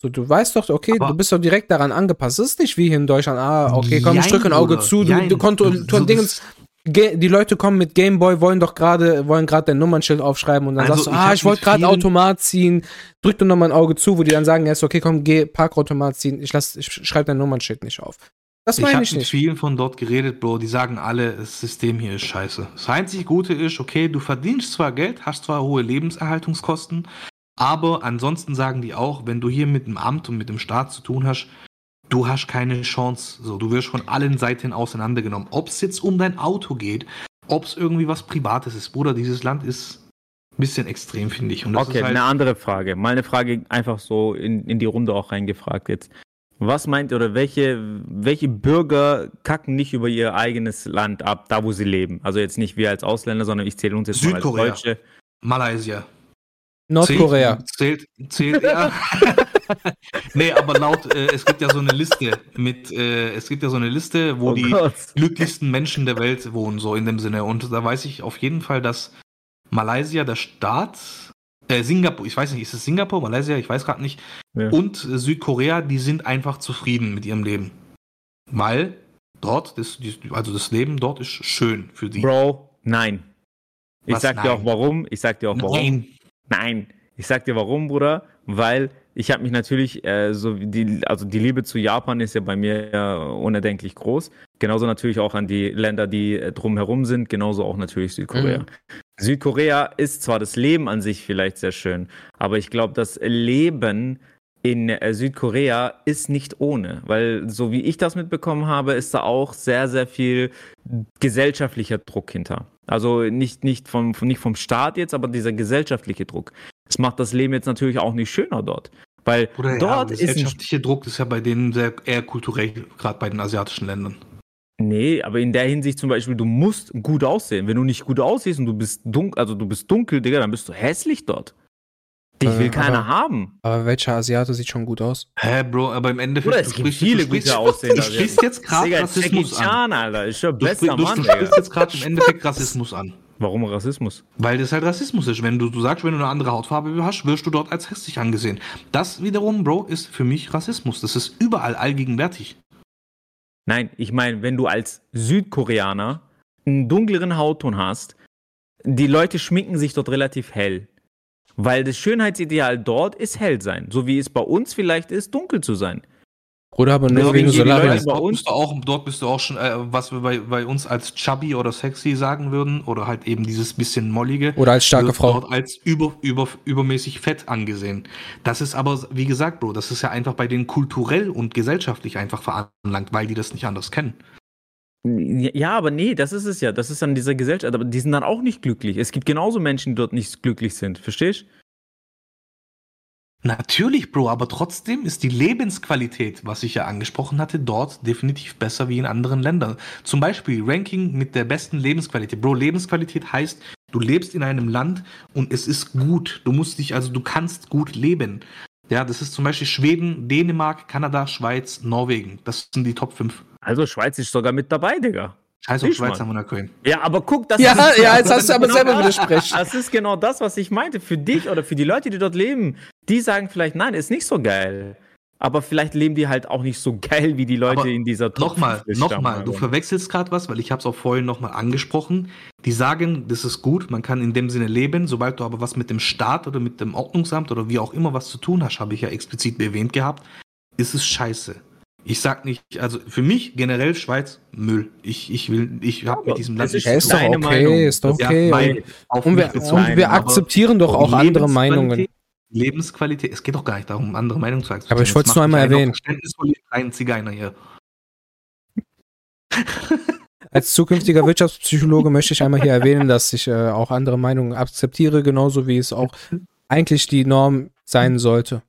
So, du weißt doch, okay, Aber- du bist doch direkt daran angepasst. Es ist nicht wie hier in Deutschland, ah, okay, komm, ich drücke ein Auge zu, du, du konntest, So, du, Dingens, Ge- die Leute kommen mit Gameboy, wollen doch gerade, wollen gerade dein Nummernschild aufschreiben und dann Also, sagst du, ich ah, hab ich wollte mit gerade Automat ziehen, drück doch noch mal ein Auge zu, wo die dann sagen, ja, ist okay, komm, geh Parkautomat ziehen, ich lass, ich schreibe dein Nummernschild nicht auf. Das Ich meine habe ich mit nicht. vielen von dort geredet, Bro, die sagen alle, das System hier ist scheiße. Das einzig Gute ist, okay, du verdienst zwar Geld, hast zwar hohe Lebenserhaltungskosten, aber ansonsten sagen die auch, wenn du hier mit dem Amt und mit dem Staat zu tun hast, du hast keine Chance. So, du wirst von allen Seiten auseinandergenommen. Ob es jetzt um dein Auto geht, ob es irgendwie was Privates ist. Bruder, dieses Land ist ein bisschen extrem, finde ich. Okay, halt, eine andere Frage. Mal eine Frage einfach so in, in die Runde auch reingefragt jetzt. Was meint ihr oder welche, welche Bürger kacken nicht über ihr eigenes Land ab, da wo sie leben? Also jetzt nicht wir als Ausländer, sondern ich zähle uns jetzt mal als Südkorea. Deutsche. Malaysia. Nordkorea. Zählt, zählt, zählt ja. nee, aber laut, äh, es gibt ja so eine Liste mit, äh, es gibt ja so eine Liste, wo Oh die Gott. glücklichsten Menschen der Welt wohnen, so in dem Sinne. Und da weiß ich auf jeden Fall, dass Malaysia, der Staat, äh, Singapur, ich weiß nicht, ist es Singapur, Malaysia, ich weiß gerade nicht, Ja. und Südkorea, die sind einfach zufrieden mit ihrem Leben. Weil dort, das, also das Leben dort ist schön für die. Bro, nein. Ich Was sag dir nein? auch warum. Ich sag dir auch warum. Nein. Nein, ich sag dir warum, Bruder, weil ich habe mich natürlich, äh, so wie die, also die Liebe zu Japan ist ja bei mir ja unerdenklich groß. Genauso natürlich auch an die Länder, die äh, drumherum sind, genauso auch natürlich Südkorea. Mhm. Südkorea ist zwar das Leben an sich vielleicht sehr schön, aber ich glaube, das Leben in äh, Südkorea ist nicht ohne, weil so wie ich das mitbekommen habe, ist da auch sehr, sehr viel gesellschaftlicher Druck hinter. Also nicht, nicht, vom, nicht vom Staat jetzt, aber dieser gesellschaftliche Druck. Das macht das Leben jetzt natürlich auch nicht schöner dort. Weil Oder ja, dort ist ein, gesellschaftliche Druck ist ja bei denen sehr eher kulturell, gerade bei den asiatischen Ländern. Nee, aber in der Hinsicht zum Beispiel, du musst gut aussehen. Wenn du nicht gut aussiehst und du bist dunkel, also du bist dunkel, Digga, dann bist du hässlich dort. Dich Äh, will keiner aber- haben. Aber welcher Asiate sieht schon gut aus? Hä, Bro, aber im Endeffekt. Oder es du gibt sprichst- viele sprichst, gute aussehende Du sprichst jetzt gerade Rassismus an. Alter, ist schon Du, bester du, Mann, du sprichst jetzt gerade im Endeffekt Rassismus an. Warum Rassismus? Weil das halt Rassismus ist. Wenn du, du sagst, wenn du eine andere Hautfarbe hast, wirst du dort als hässlich angesehen. Das wiederum, Bro, ist für mich Rassismus. Das ist überall allgegenwärtig. Nein, ich meine, wenn du als Südkoreaner einen dunkleren Hautton hast, die Leute schminken sich dort relativ hell. Weil das Schönheitsideal dort ist hell sein. So wie es bei uns vielleicht ist, dunkel zu sein. Oder aber nur wegen bei dort, uns- bist du auch, dort bist du auch schon, äh, was wir bei, bei uns als chubby oder sexy sagen würden, oder halt eben dieses bisschen mollige. Oder als starke wird Frau. dort als über, über, übermäßig fett angesehen. Das ist aber, wie gesagt, Bro, das ist ja einfach bei denen kulturell und gesellschaftlich einfach veranlangt, weil die das nicht anders kennen. Ja, aber nee, das ist es ja. Das ist an dieser Gesellschaft. Aber die sind dann auch nicht glücklich. Es gibt genauso Menschen, die dort nicht glücklich sind. Verstehst? Natürlich, Bro, aber trotzdem ist die Lebensqualität, was ich ja angesprochen hatte, dort definitiv besser wie in anderen Ländern. Zum Beispiel Ranking mit der besten Lebensqualität. Bro, Lebensqualität heißt, du lebst in einem Land und es ist gut. Du musst dich, also du kannst gut leben. Ja, das ist zum Beispiel Schweden, Dänemark, Kanada, Schweiz, Norwegen. Das sind die Top 5. Also Schweiz ist sogar mit dabei, Digga. Scheiß auf Siehst Schweiz, mal. haben wir da Köln. Ja, aber guck, das Ja, ist ja, jetzt hast du aber genau selber das. widersprechen. Das ist genau das, was ich meinte. Für dich oder für die Leute, die dort leben, die sagen vielleicht, nein, ist nicht so geil. Aber vielleicht leben die halt auch nicht so geil wie die Leute Aber in dieser Nochmal, 5 nochmal, du verwechselst gerade was, weil ich habe es auch vorhin nochmal angesprochen. Die sagen, das ist gut, man kann in dem Sinne leben, sobald du aber was mit dem Staat oder mit dem Ordnungsamt oder wie auch immer was zu tun hast, habe ich ja explizit erwähnt gehabt, ist es scheiße. Ich sag nicht, also für mich generell Schweiz Müll. Ich, ich will, ich habe mit diesem Land es ist Ja, ist doch okay, Meinung. ist doch Ja, okay. mein- und, wir, und wir akzeptieren doch auch andere Meinungen. Lebensqualität, es geht doch gar nicht darum, andere Meinungen zu akzeptieren. Aber ich wollte es nur einmal mich einen auf erwähnen. Verständnisvoll, ein Zigeuner hier. Als zukünftiger Wirtschaftspsychologe möchte ich einmal hier erwähnen, dass ich äh, auch andere Meinungen akzeptiere, genauso wie es auch eigentlich die Norm sein sollte.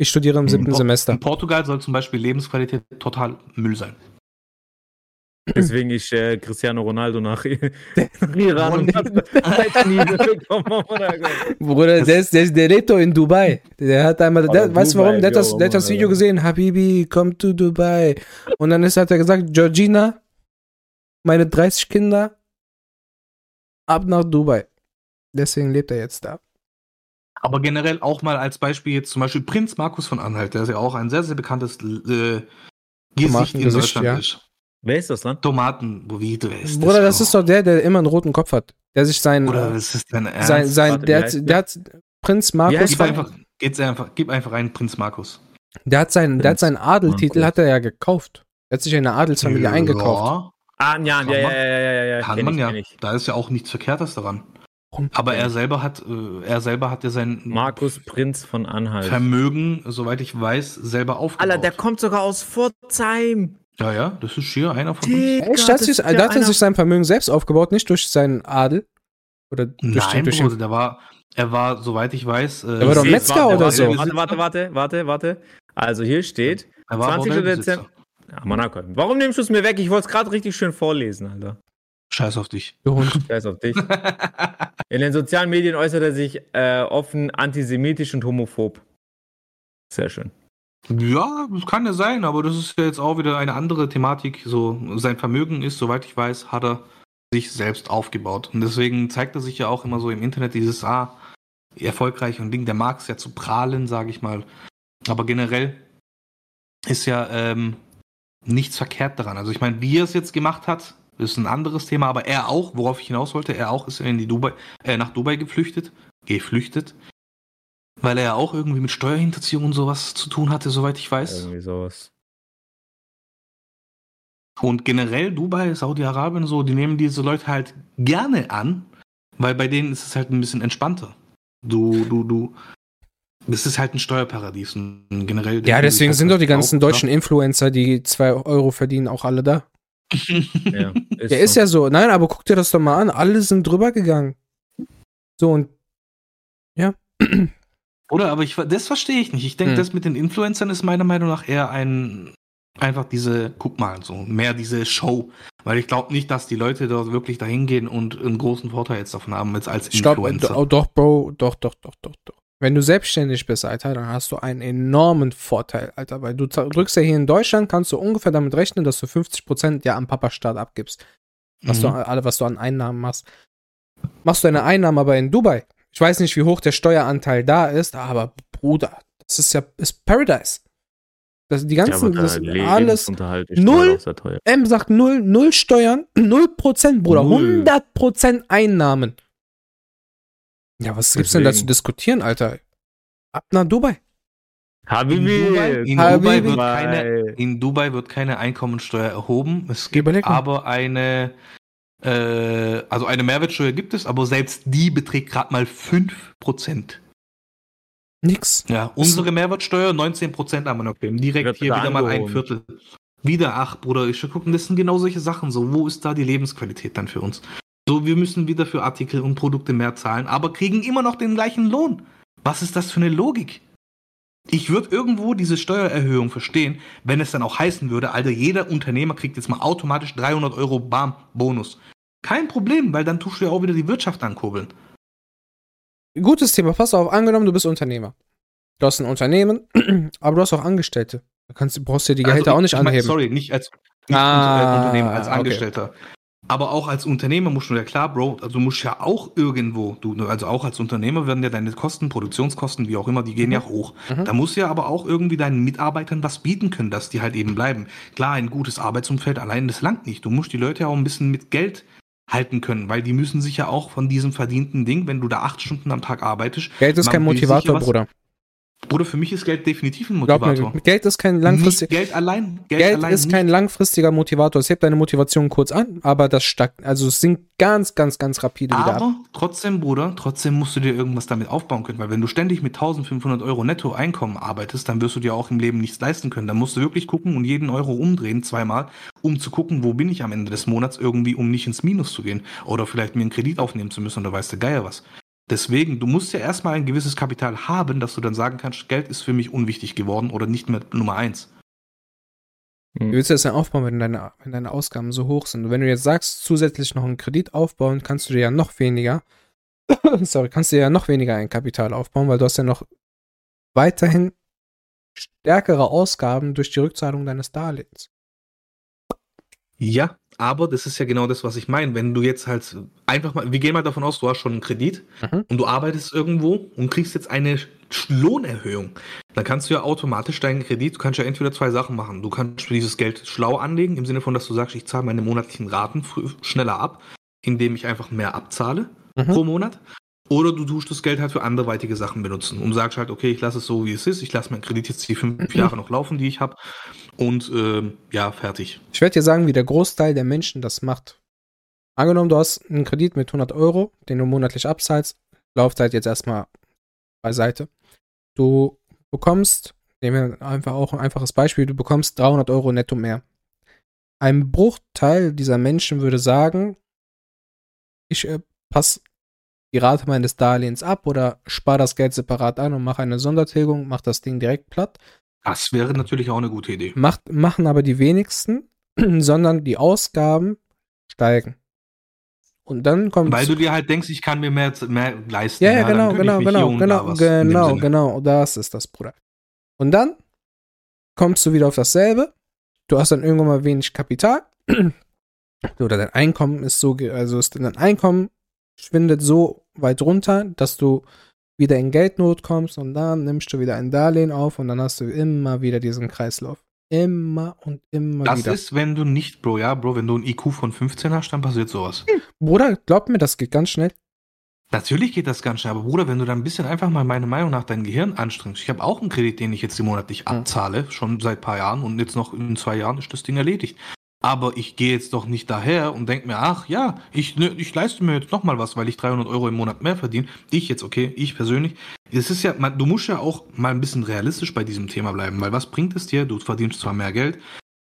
Ich studiere im siebten Semester. In Portugal soll zum Beispiel Lebensqualität total Müll sein. Deswegen ist äh, Cristiano Ronaldo nach, nach Iran und. Bruder, der, ist, der, der lebt doch in Dubai. Der hat einmal, der, weißt du warum? Der hat das, der hat das Video gesehen. Habibi, komm to Dubai. Und dann ist, hat er gesagt, Georgina, meine 30 Kinder, ab nach Dubai. Deswegen lebt er jetzt da. Aber generell auch mal als Beispiel jetzt zum Beispiel Prinz Markus von Anhalt, der ist ja auch ein sehr, sehr bekanntes äh, Gesicht in Deutschland ja. ist. Wer ist das dann? Tomaten, wo wie du weißt. Bruder, das ist doch der, der immer einen roten Kopf hat. Der sich sein, Oder äh, das ist dein Ernst. sein, sein Warte, der, hat, der hat, Prinz Markus, heißt gib einfach, geht's einfach, gib einfach rein, Prinz Markus. der hat seinen, der hat seinen Adeltitel, Markus. hat er ja gekauft. Er hat sich in eine Adelsfamilie eingekauft. Ja, Ah, ja, ja, ja, ja, ja, ja, ja. kann man ich, ja. Da ist ja auch nichts Verkehrtes daran. Aber er selber hat, äh, er selber hat ja sein Markus Prinz von Anhalt. Vermögen, soweit ich weiß, selber aufgebaut. Alter, der kommt sogar aus Pforzheim. ja, ja, das ist hier einer von uns. Digga, Echt? Da hat, das sich, ist da hat er sich sein Vermögen selbst aufgebaut, nicht durch seinen Adel. Oder durch Nein, den, durch Bruder, den, der war, er war, soweit ich weiß, äh, Der war doch Metzger warte, oder warte, so. Warte, warte, warte, warte, warte. Also hier steht, er war 20. Bordellbesitzer. Dezember. Ja, Monaco. Warum nimmst du es mir weg? Ich wollte es gerade richtig schön vorlesen, Alter. Scheiß auf dich. du Hund. Scheiß auf dich. In den sozialen Medien äußert er sich äh, offen antisemitisch und homophob. Sehr schön. Ja, das kann ja sein, aber das ist ja jetzt auch wieder eine andere Thematik. So, sein Vermögen ist, soweit ich weiß, hat er sich selbst aufgebaut. Und deswegen zeigt er sich ja auch immer so im Internet dieses, ah, erfolgreich und Ding, der mag es ja zu prahlen, sage ich mal. Aber generell ist ja ähm, nichts verkehrt daran. Also ich meine, wie er es jetzt gemacht hat, ist ein anderes Thema, aber er auch, worauf ich hinaus wollte, er auch ist in die Dubai, äh, nach Dubai geflüchtet, geflüchtet, weil er ja auch irgendwie mit Steuerhinterziehung und sowas zu tun hatte, soweit ich weiß. Irgendwie sowas. Und generell Dubai, Saudi-Arabien so, die nehmen diese Leute halt gerne an, weil bei denen ist es halt ein bisschen entspannter. Du, du, du. Das ist halt ein Steuerparadies. Generell Ja, deswegen sind doch die ganzen deutschen Influencer, die 2 Euro verdienen, auch alle da. Ja, ist Der ist ja so. Nein, aber guck dir das doch mal an. Alle sind drüber gegangen. So, und Oder, aber ich, das verstehe ich nicht. Ich denke, Hm. das mit den Influencern ist meiner Meinung nach eher ein, einfach diese, guck mal, so, mehr diese Show. Weil ich glaube nicht, dass die Leute dort wirklich dahin gehen und einen großen Vorteil jetzt davon haben, jetzt als Stopp, Influencer. oh, doch, Bro, doch, doch, doch, doch, doch. Wenn du selbstständig bist, Alter, dann hast du einen enormen Vorteil, Alter, weil du drückst ja hier in Deutschland, kannst du ungefähr damit rechnen, dass du 50% ja am Papa-Staat abgibst, was Mhm. du, alle, was du an Einnahmen machst. Machst du eine Einnahme aber in Dubai, ich weiß nicht, wie hoch der Steueranteil da ist, aber Bruder, das ist ja, ist Paradise. Das, die ja, ganzen, aber das, der alles, null-. M sagt null, null Steuern, null Prozent, Bruder, Null. 100 Prozent Einnahmen. Ja, was gibt's denn da zu Deswegen. diskutieren, Alter? Ab nach Dubai. In Habibi! Dubai, in Habibi. Dubai wird keine, in Dubai wird keine Einkommensteuer erhoben. Es gibt Überleg aber eine, äh, also eine Mehrwertsteuer gibt es, aber selbst die beträgt gerade mal 5%. Nix. Ja, unsere Mehrwertsteuer 19% haben wir noch gegeben. Direkt hier wieder mal ein. Viertel. Wieder, ach Bruder, ich gucken, das sind genau solche Sachen. So, wo ist da die Lebensqualität dann für uns? So, wir müssen wieder für Artikel und Produkte mehr zahlen, aber kriegen immer noch den gleichen Lohn. Was ist das für eine Logik? Ich würde irgendwo diese Steuererhöhung verstehen, wenn es dann auch heißen würde, Alter, jeder Unternehmer kriegt jetzt mal automatisch 300 Euro Bam Bonus. Kein Problem, weil dann tust du ja auch wieder die Wirtschaft ankurbeln. Gutes Thema. Pass auf, angenommen, du bist Unternehmer. Du hast ein Unternehmen, aber du hast auch Angestellte. Da kannst, du brauchst dir die Gehälter Also, auch nicht ich mein, anheben. Sorry, nicht als nicht Ah, Unternehmer, als okay. Aber auch als Unternehmer musst du ja klar, Bro, also du musst ja auch irgendwo, du, also auch als Unternehmer werden ja deine Kosten, Produktionskosten, wie auch immer, die gehen Mhm. ja hoch. Mhm. Da musst du ja aber auch irgendwie deinen Mitarbeitern was bieten können, dass die halt eben bleiben. Klar, ein gutes Arbeitsumfeld allein, das langt nicht. Du musst die Leute ja auch ein bisschen mit Geld halten können, weil die müssen sich ja auch von diesem verdienten Ding, wenn du da acht Stunden am Tag arbeitest, Geld ist kein Motivator, Bruder. Bruder, für mich ist Geld definitiv ein Motivator. mir, Geld ist kein Nicht langfristig. Geld allein. Geld, Geld allein ist nicht. kein langfristiger Motivator. Es hebt deine Motivation kurz an, aber das stackt, also es sinkt ganz, ganz, ganz rapide wieder ab. Aber trotzdem, Bruder, trotzdem musst du dir irgendwas damit aufbauen können, weil wenn du ständig mit 1500 Euro Nettoeinkommen arbeitest, dann wirst du dir auch im Leben nichts leisten können. Dann musst du wirklich gucken und jeden Euro umdrehen, zweimal, um zu gucken, wo bin ich am Ende des Monats irgendwie, um nicht ins Minus zu gehen oder vielleicht mir einen Kredit aufnehmen zu müssen oder weiß der Geier was. Deswegen, du musst ja erstmal ein gewisses Kapital haben, dass du dann sagen kannst, Geld ist für mich unwichtig geworden oder nicht mehr Nummer eins. Wie willst du das denn aufbauen, wenn deine, wenn deine Ausgaben so hoch sind? Und wenn du jetzt sagst, zusätzlich noch einen Kredit aufbauen, kannst du dir ja noch weniger, sorry, kannst du dir ja noch weniger ein Kapital aufbauen, weil du hast ja noch weiterhin stärkere Ausgaben durch die Rückzahlung deines Darlehens. Ja, aber das ist ja genau das, was ich meine. Wenn du jetzt halt einfach mal, wir gehen mal davon aus, du hast schon einen Kredit Mhm. und du arbeitest irgendwo und kriegst jetzt eine Lohnerhöhung, dann kannst du ja automatisch deinen Kredit, du kannst ja entweder zwei Sachen machen. Du kannst dieses Geld schlau anlegen, im Sinne von, dass du sagst, ich zahle meine monatlichen Raten schneller ab, indem ich einfach mehr abzahle Mhm. pro Monat. Oder du tust das Geld halt für anderweitige Sachen benutzen und sagst halt, okay, ich lasse es so, wie es ist, ich lasse meinen Kredit jetzt die fünf Jahre noch laufen, die ich habe und ähm, ja, fertig. Ich werde dir sagen, wie der Großteil der Menschen das macht. Angenommen, du hast einen Kredit mit 100 Euro, den du monatlich abzahlst, Laufzeit jetzt erstmal beiseite. Du bekommst, nehmen wir einfach auch ein einfaches Beispiel, du bekommst 300 Euro netto mehr. Ein Bruchteil dieser Menschen würde sagen, ich äh, passe die Rate meines Darlehens ab oder spare das Geld separat an und mache eine Sondertilgung, mache das Ding direkt platt. Das wäre natürlich auch eine gute Idee. Macht, machen aber die wenigsten, sondern die Ausgaben steigen. Und dann kommt. Weil du dir halt denkst, ich kann mir mehr, mehr leisten. ja, ja, dann genau, genau, genau, genau, genau, genau. Das ist das, Bruder. Und dann kommst du wieder auf dasselbe. Du hast dann irgendwann mal wenig Kapital. Oder dein Einkommen ist so, also ist dein Einkommen schwindet so weit runter, dass du wieder in Geldnot kommst und dann nimmst du wieder ein Darlehen auf und dann hast du immer wieder diesen Kreislauf. Immer und immer Das wieder. ist, wenn du nicht, Bro, ja, Bro, wenn du ein IQ von 15 hast, dann passiert sowas. Bruder, glaub mir, das geht ganz schnell. Natürlich geht das ganz schnell, aber Bruder, wenn du dann ein bisschen einfach mal meiner Meinung nach dein Gehirn anstrengst. Ich habe auch einen Kredit, den ich jetzt monatlich Mhm. abzahle, schon seit ein paar Jahren und jetzt noch in zwei Jahren ist das Ding erledigt. Aber ich gehe jetzt doch nicht daher und denke mir, ach ja, ich, ich leiste mir jetzt nochmal was, weil ich 300 Euro im Monat mehr verdiene. Ich jetzt, okay, ich persönlich. Es ist ja, man, du musst ja auch mal ein bisschen realistisch bei diesem Thema bleiben, weil was bringt es dir? Du verdienst zwar mehr Geld,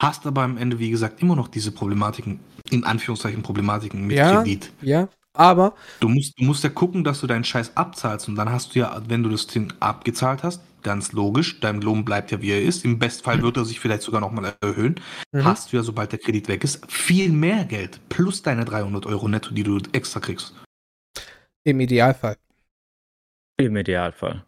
hast aber am Ende, wie gesagt, immer noch diese Problematiken, in Anführungszeichen Problematiken mit Ja. Kredit. Ja, aber Du musst, du musst ja gucken, dass du deinen Scheiß abzahlst und dann hast du ja, wenn du das Ding abgezahlt hast, ganz logisch, dein Lohn bleibt ja wie er ist. Im Bestfall wird er sich vielleicht sogar nochmal erhöhen. Mhm. Hast du ja, sobald der Kredit weg ist, viel mehr Geld plus deine 300 Euro netto, die du extra kriegst. im Idealfall. Im Idealfall.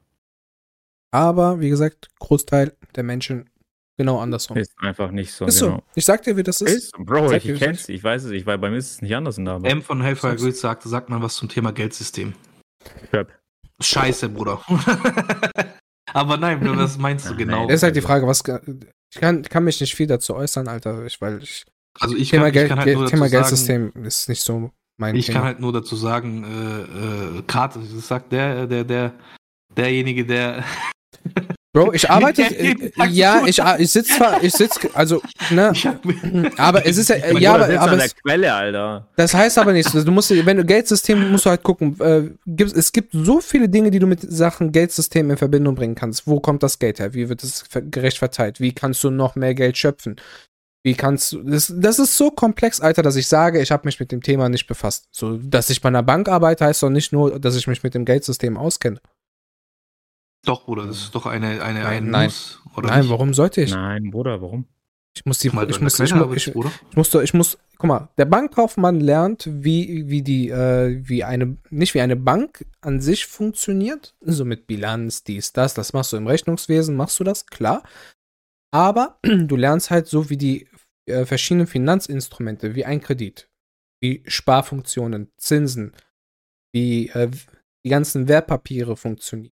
Aber wie gesagt, Großteil der Menschen genau andersrum. Ist einfach nicht so. Ist genau. so. Ich sag dir, wie das ist. Ist, Bro, ich, ich kenn's, ich weiß es, ich weiß, bei mir ist es nicht anders in der Arbeit. M von Hellfire. Grid sagt, sagt man was zum Thema Geldsystem. Köp. Scheiße, Bruder. Aber nein, Bruder, was meinst du genau? Das ist halt die Frage, was. Ich kann, kann mich nicht viel dazu äußern, Alter, ich, weil ich. Also ich Thema, kann, Geld, ich kann halt Thema sagen, Geldsystem ist nicht so mein Ich Thema. kann halt nur dazu sagen, äh, äh, gerade, das sagt der, der, der, derjenige, der. Bro, ich arbeite. Äh, ja, ich, ich sitze zwar, ich sitze, also, ne, Ich aber es ist ja, Mein ja, Bruder aber, aber an der es, Quelle, Alter. das heißt aber nichts. Du musst, wenn du Geldsystem, musst du halt gucken. Äh, gibt's, es gibt so viele Dinge, die du mit Sachen Geldsystem in Verbindung bringen kannst. Wo kommt das Geld her? Wie wird es gerecht verteilt? Wie kannst du noch mehr Geld schöpfen? Wie kannst du. Das, das ist so komplex, Alter, dass ich sage, ich habe mich mit dem Thema nicht befasst. So, dass ich bei einer Bank arbeite, heißt doch nicht nur, dass ich mich mit dem Geldsystem auskenne. Doch, Bruder, das ist doch eine, eine, Nein, ein nein. Muss, oder Nein, nicht? warum sollte ich? Nein, Bruder, warum? Ich muss die, du ich muss, ich, ich, Bruder. ich muss, ich muss, guck mal, der Bankkaufmann lernt, wie, wie die, äh, wie eine, nicht wie eine Bank an sich funktioniert, so mit Bilanz, dies, das, das machst du im Rechnungswesen, machst du das, klar. Aber du lernst halt so, wie die äh, verschiedenen Finanzinstrumente, wie ein Kredit, wie Sparfunktionen, Zinsen, wie äh, die ganzen Wertpapiere funktionieren.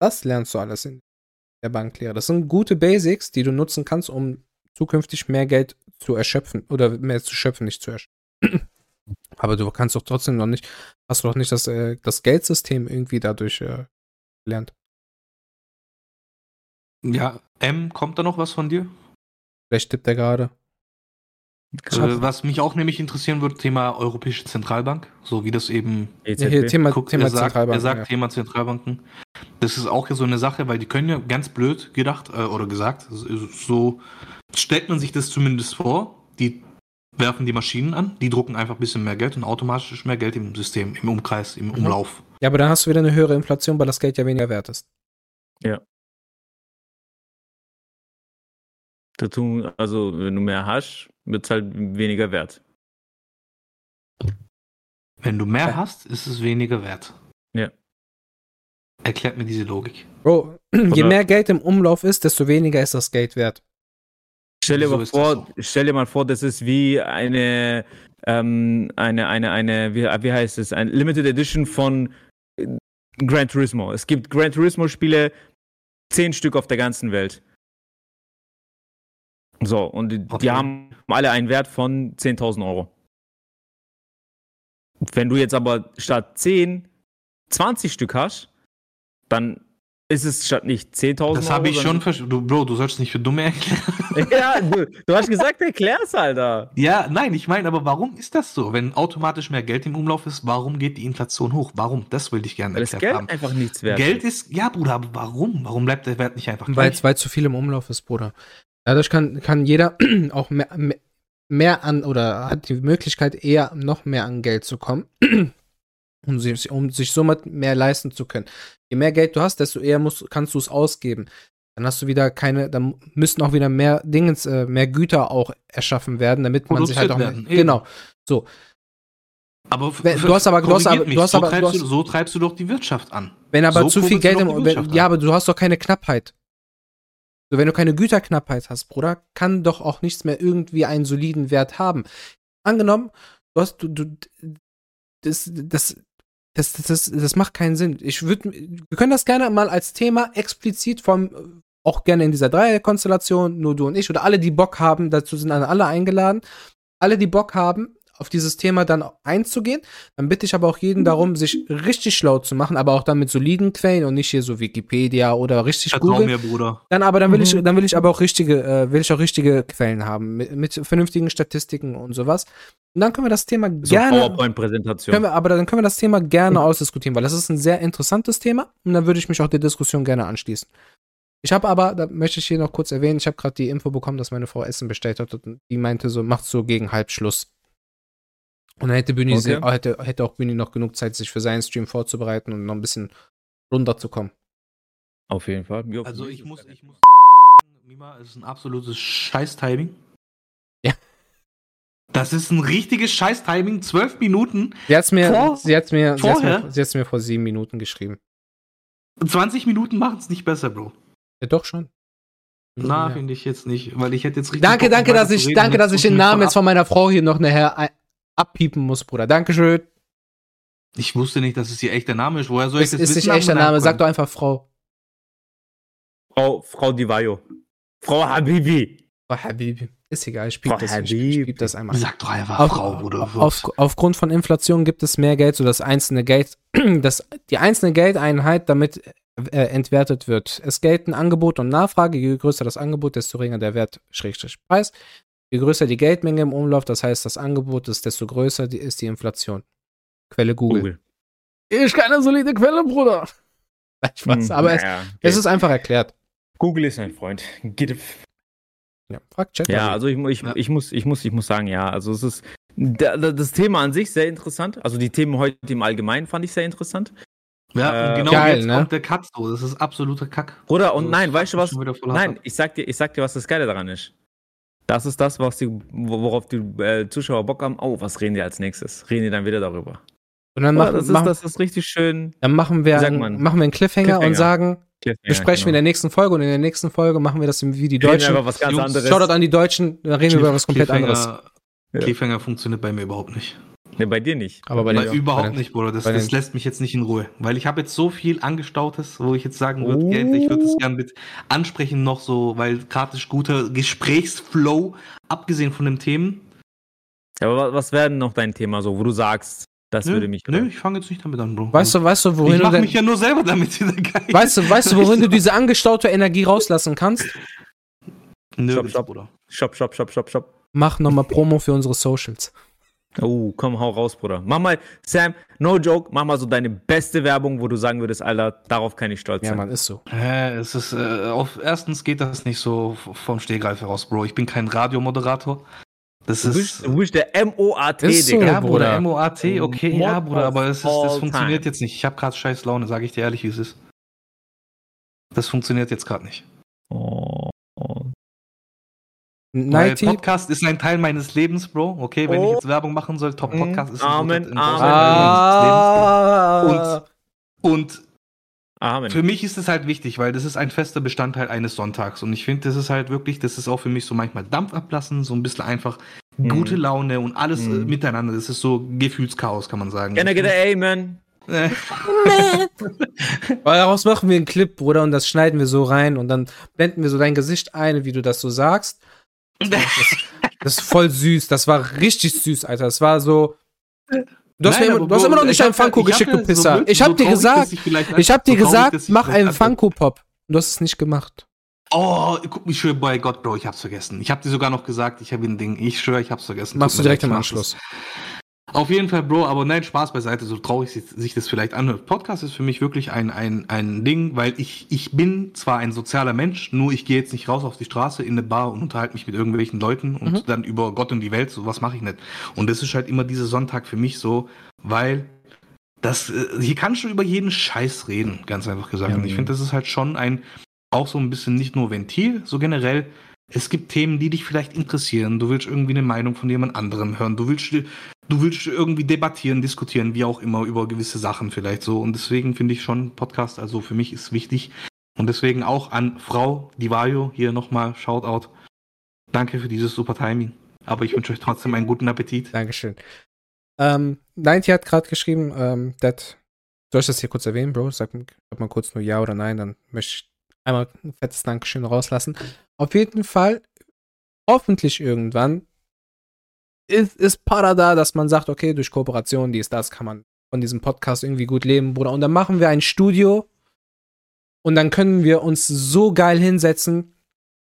Das lernst du alles in der Banklehre. Das sind gute Basics, die du nutzen kannst, um zukünftig mehr Geld zu erschöpfen oder mehr zu schöpfen, nicht zu erschöpfen. Aber du kannst doch trotzdem noch nicht, hast du doch nicht das, äh, das Geldsystem irgendwie dadurch äh, gelernt. Ja, M, kommt da noch was von dir? Vielleicht tippt er gerade. Äh, was mich auch nämlich interessieren würde, Thema Europäische Zentralbank, so wie das eben EZB? Ja, hier, Thema, Guck, Thema er sagt, Zentralbank. er sagt ja. Thema Zentralbanken. Das ist auch ja so eine Sache, weil die können ja ganz blöd gedacht äh, oder gesagt, so stellt man sich das zumindest vor. Die werfen die Maschinen an, die drucken einfach ein bisschen mehr Geld und automatisch ist mehr Geld im System, im Umkreis, im Mhm. Umlauf. ja, aber dann hast du wieder eine höhere Inflation, weil das Geld ja weniger wert ist. Dazu, also wenn du mehr hast, wird es halt weniger wert. Wenn du mehr Ja. hast, ist es weniger wert. Erklärt mir diese Logik. Bro, je mehr Geld im Umlauf ist, desto weniger ist das Geld wert. Stell dir So mal vor, stell dir mal vor, das ist wie eine, ähm, eine, eine, eine, wie, wie heißt es, ein Limited Edition von Gran Turismo. Es gibt Gran Turismo Spiele, zehn Stück auf der ganzen Welt. So, und die, Okay. die haben alle einen Wert von 10.000 Euro. Wenn du jetzt aber statt 10 20 Stück hast, dann ist es statt nicht 10.000 Euro. Das habe ich schon verstanden. Du, Bro, du sollst nicht für Dumme erklären. ja, du, du hast gesagt, erklär's, Alter. Ja, nein, ich meine, aber warum ist das so? Wenn automatisch mehr Geld im Umlauf ist, warum geht die Inflation hoch? Warum? Das will ich gerne Weil das Geld haben. einfach nichts wert Geld ist, ja, Bruder, aber warum? Warum bleibt der Wert nicht einfach Weil gleich? es zu viel im Umlauf ist, Bruder. Dadurch kann, kann jeder auch mehr, mehr, mehr an oder hat die Möglichkeit, eher noch mehr an Geld zu kommen, um sich, um sich somit mehr leisten zu können. Je mehr Geld du hast, desto eher musst, kannst du es ausgeben. Dann hast du wieder keine, dann müssten auch wieder mehr Dingens, äh, mehr Güter auch erschaffen werden, damit man sich halt auch. Werden, eben. Genau. Aber Wenn- f- du hast aber- du hast aber- du hast so, aber- du treibst hast- du, so treibst du doch die Wirtschaft an. Wenn aber So zu viel Geld im wenn, Ja, aber du hast doch keine Knappheit. So, wenn du keine Güterknappheit hast, Bruder, kann doch auch nichts mehr irgendwie einen soliden Wert haben. Angenommen, du hast, du, du, das, das, das, das, das, das macht keinen Sinn. Ich würde, wir können das gerne mal als Thema explizit vom, auch gerne in dieser Dreierkonstellation, nur du und ich, oder alle, die Bock haben, dazu sind alle eingeladen. Alle, die Bock haben, auf dieses Thema dann einzugehen, dann bitte ich aber auch jeden darum, sich richtig schlau zu machen, aber auch dann mit soliden Quellen und nicht hier so Wikipedia oder richtig Vertrau Google. mir, Bruder. Dann aber dann will ich, Mhm. dann will ich aber auch richtige, äh, will ich auch richtige Quellen haben mit, mit vernünftigen Statistiken und sowas. Und dann können wir das Thema So gerne, PowerPoint-Präsentation. können wir, aber dann können wir das Thema gerne ausdiskutieren, weil das ist ein sehr interessantes Thema und dann würde ich mich auch der Diskussion gerne anschließen. Ich habe aber, da möchte ich hier noch kurz erwähnen, ich habe gerade die Info bekommen, dass meine Frau Essen bestellt hat und die meinte so, macht so gegen halb Schluss. Und dann hätte Bühni, Okay. hätte, hätte auch Bühni noch genug Zeit, sich für seinen Stream vorzubereiten und noch ein bisschen runterzukommen. Auf jeden Fall. Ja, Also ich muss, ich muss sagen, Mima, es ist ein absolutes Scheiß-Timing. Ja. Das ist ein richtiges Scheiß-Timing. Zwölf Minuten, Sie hat's mir, Vor- sie hat's mir, sie hat's vorher? mir, sie hat's mir vor sieben Minuten geschrieben. 20 Minuten machen es nicht besser, Bro. Ja, doch schon. Na, Ja. finde ich jetzt nicht, weil ich hätte jetzt richtig. Danke, Bock, danke, dass ich, reden. danke, dass ich den Namen jetzt von meiner Frau hier noch nachher abpiepen muss, Bruder. Dankeschön. Ich wusste nicht, dass es ihr echter Name ist. Woher soll Es ich das ist wissen? nicht echter am Name, sag doch einfach Frau. Frau, Frau Divayo. Frau Habibi. Frau Habibi. Ist egal, ich piep Frau das, Habibi. das einmal. Sag doch einfach Auf, Frau, Bruder. auf, aufgrund von Inflation gibt es mehr Geld, sodass einzelne Geld, dass die einzelne Geldeinheit damit äh, entwertet wird. Es gelten Angebot und Nachfrage. Je größer das Angebot, desto geringer der Wert, Schrägstrich Preis. Je größer die Geldmenge im Umlauf, das heißt, das Angebot ist, desto größer die, ist die Inflation. Quelle Google. Google. Ist keine solide Quelle, Bruder. Nein, Spaß, Hm, aber es, naja, okay. es ist einfach erklärt. Google ist ein Freund. Geht Ja, frag Chat. Ja, also ich, mu- ich, Ja. ich, muss, ich, muss, ich muss sagen, ja, also es ist da- da- das Thema an sich sehr interessant. Also die Themen heute im Allgemeinen fand ich sehr interessant. Ja, Äh, genau geil, jetzt ne? kommt der Cut so. Das ist absoluter Kack. Bruder, und Also, nein, weißt du was? Nein, ich sag dir, ich sag dir, was das Geile daran ist. Das ist das, was die, wo- worauf die äh, Zuschauer Bock haben. Oh, was reden die als nächstes? Reden die dann wieder darüber? Und dann Ja, machen, das, ist, machen, das ist richtig schön. dann machen wir, einen, man? machen wir einen Cliffhanger, und Cliffhanger. sagen, Cliffhanger, besprechen wir in genau. der nächsten Folge und in der nächsten Folge machen wir das wie die Reden Deutschen. einfach was ganz anderes. Shoutout an die Deutschen, dann reden wir über was komplett Cliffhanger- anderes. Ja. Cliffhanger funktioniert bei mir überhaupt nicht. Nee, bei dir nicht. Aber bei Weil den, überhaupt bei nicht, Bruder. Das, bei das lässt mich jetzt nicht in Ruhe. Weil ich habe jetzt so viel Angestautes, wo ich jetzt sagen würde, Oh. Geld, ich würde es gerne mit ansprechen noch so, weil gerade ist guter Gesprächsflow, abgesehen von den Themen. Aber wa- was wäre denn noch dein Thema so, wo du sagst, das nö, würde mich. Nö, ich fange jetzt nicht damit an, Bro. Weißt du, weißt du, ich wohin du mache denn, mich ja nur selber damit wieder geil. weißt du, weißt du, worin du diese angestaute Energie rauslassen kannst? Nö, Stopp, stopp. Bruder. Shop, shop, shop, shop, shop. Mach nochmal Promo für unsere Socials. Oh, komm, hau raus, Bruder. Mach mal, Sam, no joke, mach mal so deine beste Werbung, wo du sagen würdest, Alter, darauf kann ich stolz Ja, sein. man, ist so. Hä, es ist, äh, auf, erstens geht das nicht so vom Stehgreif heraus, Bro. Ich bin kein Radiomoderator. Das Du ist. bist, du bist der MOAT, Ist so, Digga. ja, Bruder. MOAT, okay, Mod ja, Bruder, aber es ist, das funktioniert time. jetzt nicht. Ich habe gerade scheiß Laune, sage ich dir ehrlich, wie es ist. Das funktioniert jetzt gerade nicht. Oh, Nighty. Podcast ist ein Teil meines Lebens, Bro. Okay, wenn Oh. ich jetzt Werbung machen soll, Top Mhm. Podcast ist ein Amen, guter- ein Amen. großer Teil Ah. meines Lebens. Und Amen. für mich ist es halt wichtig, weil das ist ein fester Bestandteil eines Sonntags. Und ich finde, das ist halt wirklich, das ist auch für mich so manchmal Dampf ablassen, so ein bisschen einfach Mhm. gute Laune und alles Mhm. miteinander. Das ist so Gefühlschaos, kann man sagen. Can I get a Amen? Weil daraus machen wir einen Clip, Bruder, und das schneiden wir so rein und dann blenden wir so dein Gesicht ein, wie du das so sagst. Das ist voll süß. Das war richtig süß, Alter. Das war so. Du hast, Nein, mir immer, du hast immer noch nicht einen Funko geschickt, du so Pisser. blöd- ich hab so dir traurig, gesagt, ich ich hab dir so traurig, gesagt, ich mach einen einfach- Funko Pop. Und du hast es nicht gemacht. Oh, guck, ich schwöre bei Gott, Bro, ich hab's vergessen. Ich hab dir sogar noch gesagt, ich habe ein Ding. Ich schwöre, ich hab's vergessen. Machst du direkt im. Anschluss. Auf jeden Fall, Bro, aber nein, Spaß beiseite, so traurig sich, sich das vielleicht anhört. Podcast ist für mich wirklich ein, ein, ein Ding, weil ich, ich bin zwar ein sozialer Mensch, nur ich gehe jetzt nicht raus auf die Straße in eine Bar und unterhalte mich mit irgendwelchen Leuten und Mhm. dann über Gott und die Welt, so was mache ich nicht. Und das ist halt immer dieser Sonntag für mich so, weil das, äh, hier kannst du über jeden Scheiß reden, ganz einfach gesagt. Ja, und ich finde, das ist halt schon ein, auch so ein bisschen nicht nur Ventil, so generell, es gibt Themen, die dich vielleicht interessieren. Du willst irgendwie eine Meinung von jemand anderem hören. Du willst, du willst irgendwie debattieren, diskutieren, wie auch immer, über gewisse Sachen vielleicht so. Und deswegen finde ich schon Podcast, also für mich ist wichtig. Und deswegen auch an Frau Divayo hier nochmal Shoutout. Danke für dieses super Timing. Aber ich wünsche euch trotzdem einen guten Appetit. Dankeschön. Ähm, 90 hat gerade geschrieben, ähm, that, soll ich das hier kurz erwähnen, Bro? Sag, sag mal kurz nur ja oder nein, dann möchte ich einmal ein fettes Dankeschön rauslassen. Auf jeden Fall, hoffentlich irgendwann, ist, ist Para da, dass man sagt, okay, durch Kooperation, dies, das, kann man von diesem Podcast irgendwie gut leben, Bruder. Und dann machen wir ein Studio und dann können wir uns so geil hinsetzen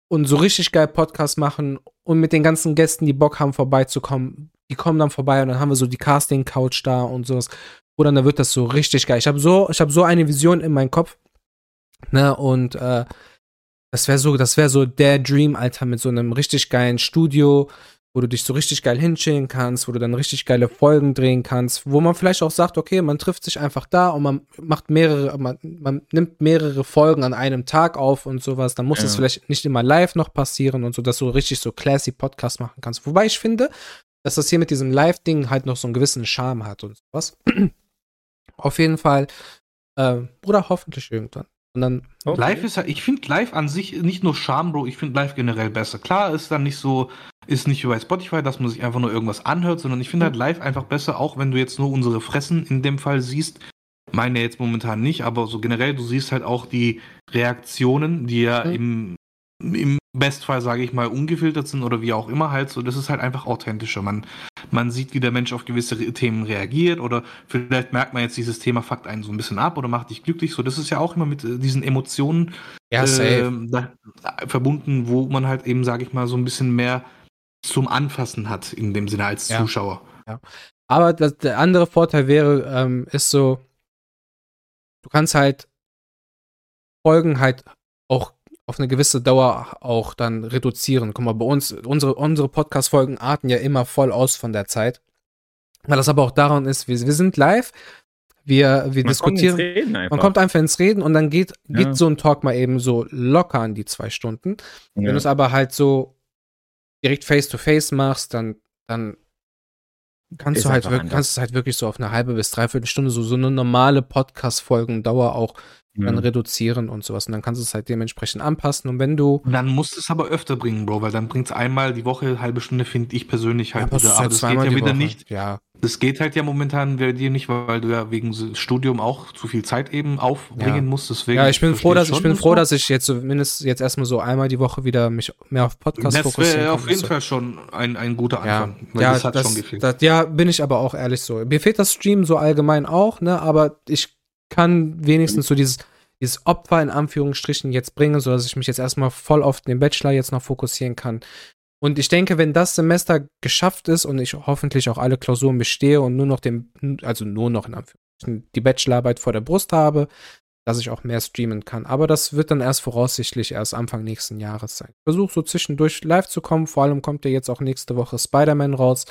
und so richtig geil Podcast machen und mit den ganzen Gästen, die Bock haben, vorbeizukommen, die kommen dann vorbei und dann haben wir so die Casting-Couch da und sowas. Oder dann wird das so richtig geil. Ich habe so, ich habe so eine Vision in meinem Kopf. Ne, und äh, das wäre so, das wäre so der Dream, Alter, mit so einem richtig geilen Studio, wo du dich so richtig geil hinchillen kannst, wo du dann richtig geile Folgen drehen kannst, wo man vielleicht auch sagt, okay, man trifft sich einfach da und man macht mehrere, man, man nimmt mehrere Folgen an einem Tag auf und sowas. Dann muss Ja. es vielleicht nicht immer live noch passieren und so, dass du richtig so classy Podcast machen kannst. Wobei ich finde, dass das hier mit diesem Live-Ding halt noch so einen gewissen Charme hat und sowas. Auf jeden Fall, äh, Bruder, hoffentlich irgendwann. Und dann, Okay. Live ist ja, ich finde live an sich nicht nur Charme, Bro, ich finde live generell besser. Klar ist dann nicht so, ist nicht wie bei Spotify, dass man sich einfach nur irgendwas anhört, sondern ich finde halt live einfach besser, auch wenn du jetzt nur unsere Fressen in dem Fall siehst. Meine jetzt momentan nicht, aber so generell, du siehst halt auch die Reaktionen, die ja Mhm. im, im Bestfall, sage ich mal, ungefiltert sind oder wie auch immer halt so. Das ist halt einfach authentischer. Man, man sieht, wie der Mensch auf gewisse Themen reagiert oder vielleicht merkt man jetzt, dieses Thema fuckt einen so ein bisschen ab oder macht dich glücklich. So, das ist ja auch immer mit äh, diesen Emotionen ja, ähm, da, verbunden, wo man halt eben, sage ich mal, so ein bisschen mehr zum Anfassen hat in dem Sinne als Ja. Zuschauer. Aber das, der andere Vorteil wäre, ähm, ist so, du kannst halt Folgen halt auch auf eine gewisse Dauer auch dann reduzieren. Guck mal, bei uns, unsere, unsere Podcast-Folgen arten ja immer voll aus von der Zeit. Weil das aber auch daran ist, wir, wir sind live, wir, wir Man kommt ins diskutieren. Reden einfach. Man kommt einfach ins Reden und dann geht, geht Ja. so ein Talk mal eben so locker an die zwei Stunden. Wenn ja. du es aber halt so direkt face-to-face machst, dann, dann kannst Ist du halt wirklich, anders. kannst es halt wirklich so auf eine halbe bis dreiviertel Stunde so, so eine normale Podcast-Folgendauer auch dann ja. reduzieren und sowas. Und dann kannst du es halt dementsprechend anpassen. Und wenn du Und dann musst du es aber öfter bringen, Bro, weil dann bringt es einmal die Woche, halbe Stunde, finde ich persönlich halt wieder. ist Aber halt das geht ja wieder Woche. nicht. Ja, Das geht halt ja momentan bei dir nicht, weil du ja wegen Studium auch zu viel Zeit eben aufbringen Ja. musst. Deswegen ja ich bin froh, dass ich bin das froh, dass ich jetzt zumindest jetzt erstmal so einmal die Woche wieder mich mehr auf Podcast Das fokussieren wäre kann. auf jeden So. Fall schon ein, ein guter Ja, Anfang. weil ja, das hat das, schon gefehlt. das, ja, bin ich aber auch ehrlich so. Mir fehlt das Stream so allgemein auch, ne, aber ich kann wenigstens so dieses, dieses Opfer in Anführungsstrichen jetzt bringen, sodass ich mich jetzt erstmal voll auf den Bachelor jetzt noch fokussieren kann. Und ich denke, wenn das Semester geschafft ist und ich hoffentlich auch alle Klausuren bestehe und nur noch den, also nur noch in Anführungsstrichen die Bachelorarbeit vor der Brust habe, dass ich auch mehr streamen kann. Aber das wird dann erst voraussichtlich erst Anfang nächsten Jahres sein. Ich versuche so zwischendurch live zu kommen. Vor allem kommt ja jetzt auch nächste Woche Spider-Man raus.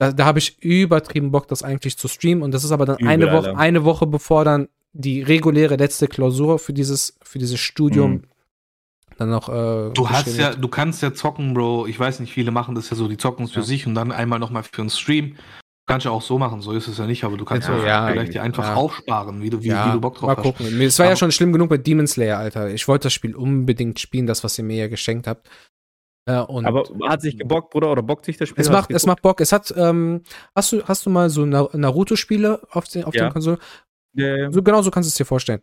Da, da habe ich übertrieben Bock, das eigentlich zu streamen. Und das ist aber dann Übel, eine Woche, eine Woche bevor dann die reguläre letzte Klausur für dieses, für dieses Studium Mhm. dann noch. Äh, Du hast ja, du kannst ja zocken, Bro. Ich weiß nicht, viele machen das ja so, die zocken es für Ja. sich und dann einmal nochmal für einen Stream. Kannst du auch so machen, so ist es ja nicht, aber du kannst Ja, ja, ja, vielleicht dir einfach ja. aufsparen, wie du, wie, ja, wie du Bock drauf mal hast. gucken. Es war ja Aber- schon schlimm genug bei Demon Slayer, Alter. Ich wollte das Spiel unbedingt spielen, das, was ihr mir ja geschenkt habt. Äh, und Aber hat sich gebockt, Bruder, oder bockt sich das Spiel? es macht, es macht Bock. Es hat, ähm, hast du, hast du mal so Na- Naruto-Spiele auf den, auf Ja. den Konsolen? Ja, So, genau so kannst du es dir vorstellen.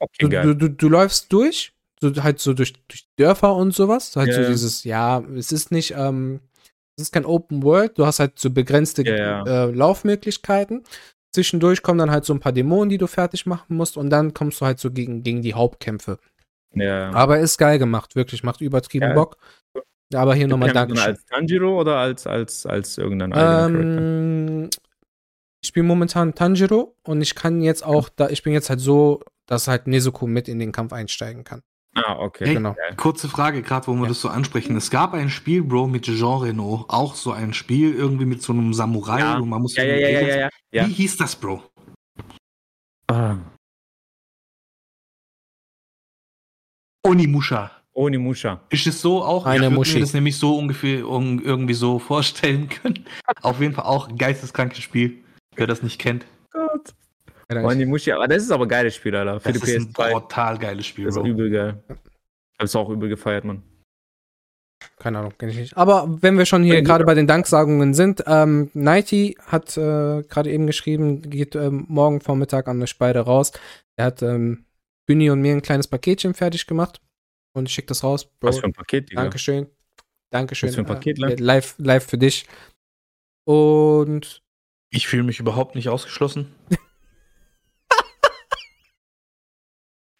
okay, Du, du, du, du läufst durch, so halt so durch, durch Dörfer und sowas. Halt Ja, so ja. dieses, ja, es ist nicht, ähm, es ist kein Open World, du hast halt so begrenzte Ja, Äh, Laufmöglichkeiten. Zwischendurch kommen dann halt so ein paar Dämonen, die du fertig machen musst, und dann kommst du halt so gegen, gegen die Hauptkämpfe. ja. Aber ist geil gemacht, wirklich, macht übertrieben. Bock. Aber hier nochmal Dankeschön. als Tanjiro oder als, als, als irgendein eigener Charakter? Ähm, ich spiele momentan Tanjiro und ich kann jetzt auch, da ich bin jetzt halt so, dass halt Nezuko mit in den Kampf einsteigen kann. Ah, okay. Hey, Genau. Kurze Frage, gerade wo wir Ja. das so ansprechen. Es gab ein Spiel, Bro, mit Jean Reno. Auch so ein Spiel, irgendwie mit so einem Samurai. Ja. Und man muss Ja, ja, ja, ja, ja, ja. ja. Wie hieß das, Bro? Ah, Onimusha. Onimusha. Ist es so auch? Eine ich würde Muschi. mir das nämlich so ungefähr un irgendwie so vorstellen können. Auf jeden Fall auch ein geisteskrankes Spiel. Wer das nicht kennt, Gott. Ja, Onimusha, aber das ist aber ein geiles Spiel, Alter. Für das die ist ein PS2. brutal geiles Spiel, Das ist Bro. übel geil. Hab's auch übel gefeiert, Mann. Keine Ahnung, kenne ich nicht. Aber wenn wir schon hier gerade bei den Danksagungen sind, ähm, Nighty hat äh, gerade eben geschrieben, geht ähm, morgen Vormittag an der Speide raus. Er hat ähm, Günni und mir ein kleines Paketchen fertig gemacht und ich schicke das raus. Bro, Was für ein Paket, Digga. Dankeschön. Dankeschön. Was für ein Paket, äh, live, live für dich. Und Ich fühle mich überhaupt nicht ausgeschlossen.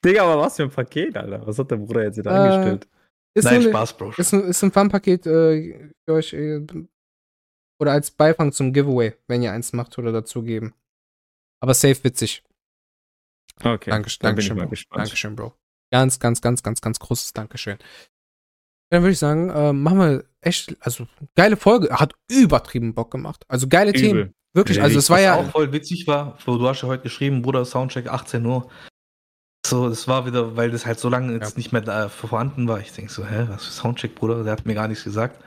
Digga, aber was für ein Paket, Alter? Was hat der Bruder jetzt wieder Äh, angestellt? ist, Nein, ein, Spaß, Bro. ist ein, ist ein Fun-Paket äh, für euch äh, oder als Beifang zum Giveaway, wenn ihr eins macht oder dazugeben. Aber safe witzig. Okay. Dankeschön, mal Bro. Dankeschön, Bro. Ganz, ganz, ganz, ganz, ganz großes Dankeschön. Dann würde ich sagen, äh, machen wir echt, also geile Folge. Hat übertrieben Bock gemacht. Also geile Themen. Übel. Wirklich, Ja, also es war Was ja. auch voll witzig war, wo du hast ja heute geschrieben, Bruder, Soundcheck 18 Uhr. So, das war wieder, weil das halt so lange jetzt Ja. nicht mehr da vorhanden war. Ich denke so, hä, was für Soundcheck, Bruder? Der hat mir gar nichts gesagt.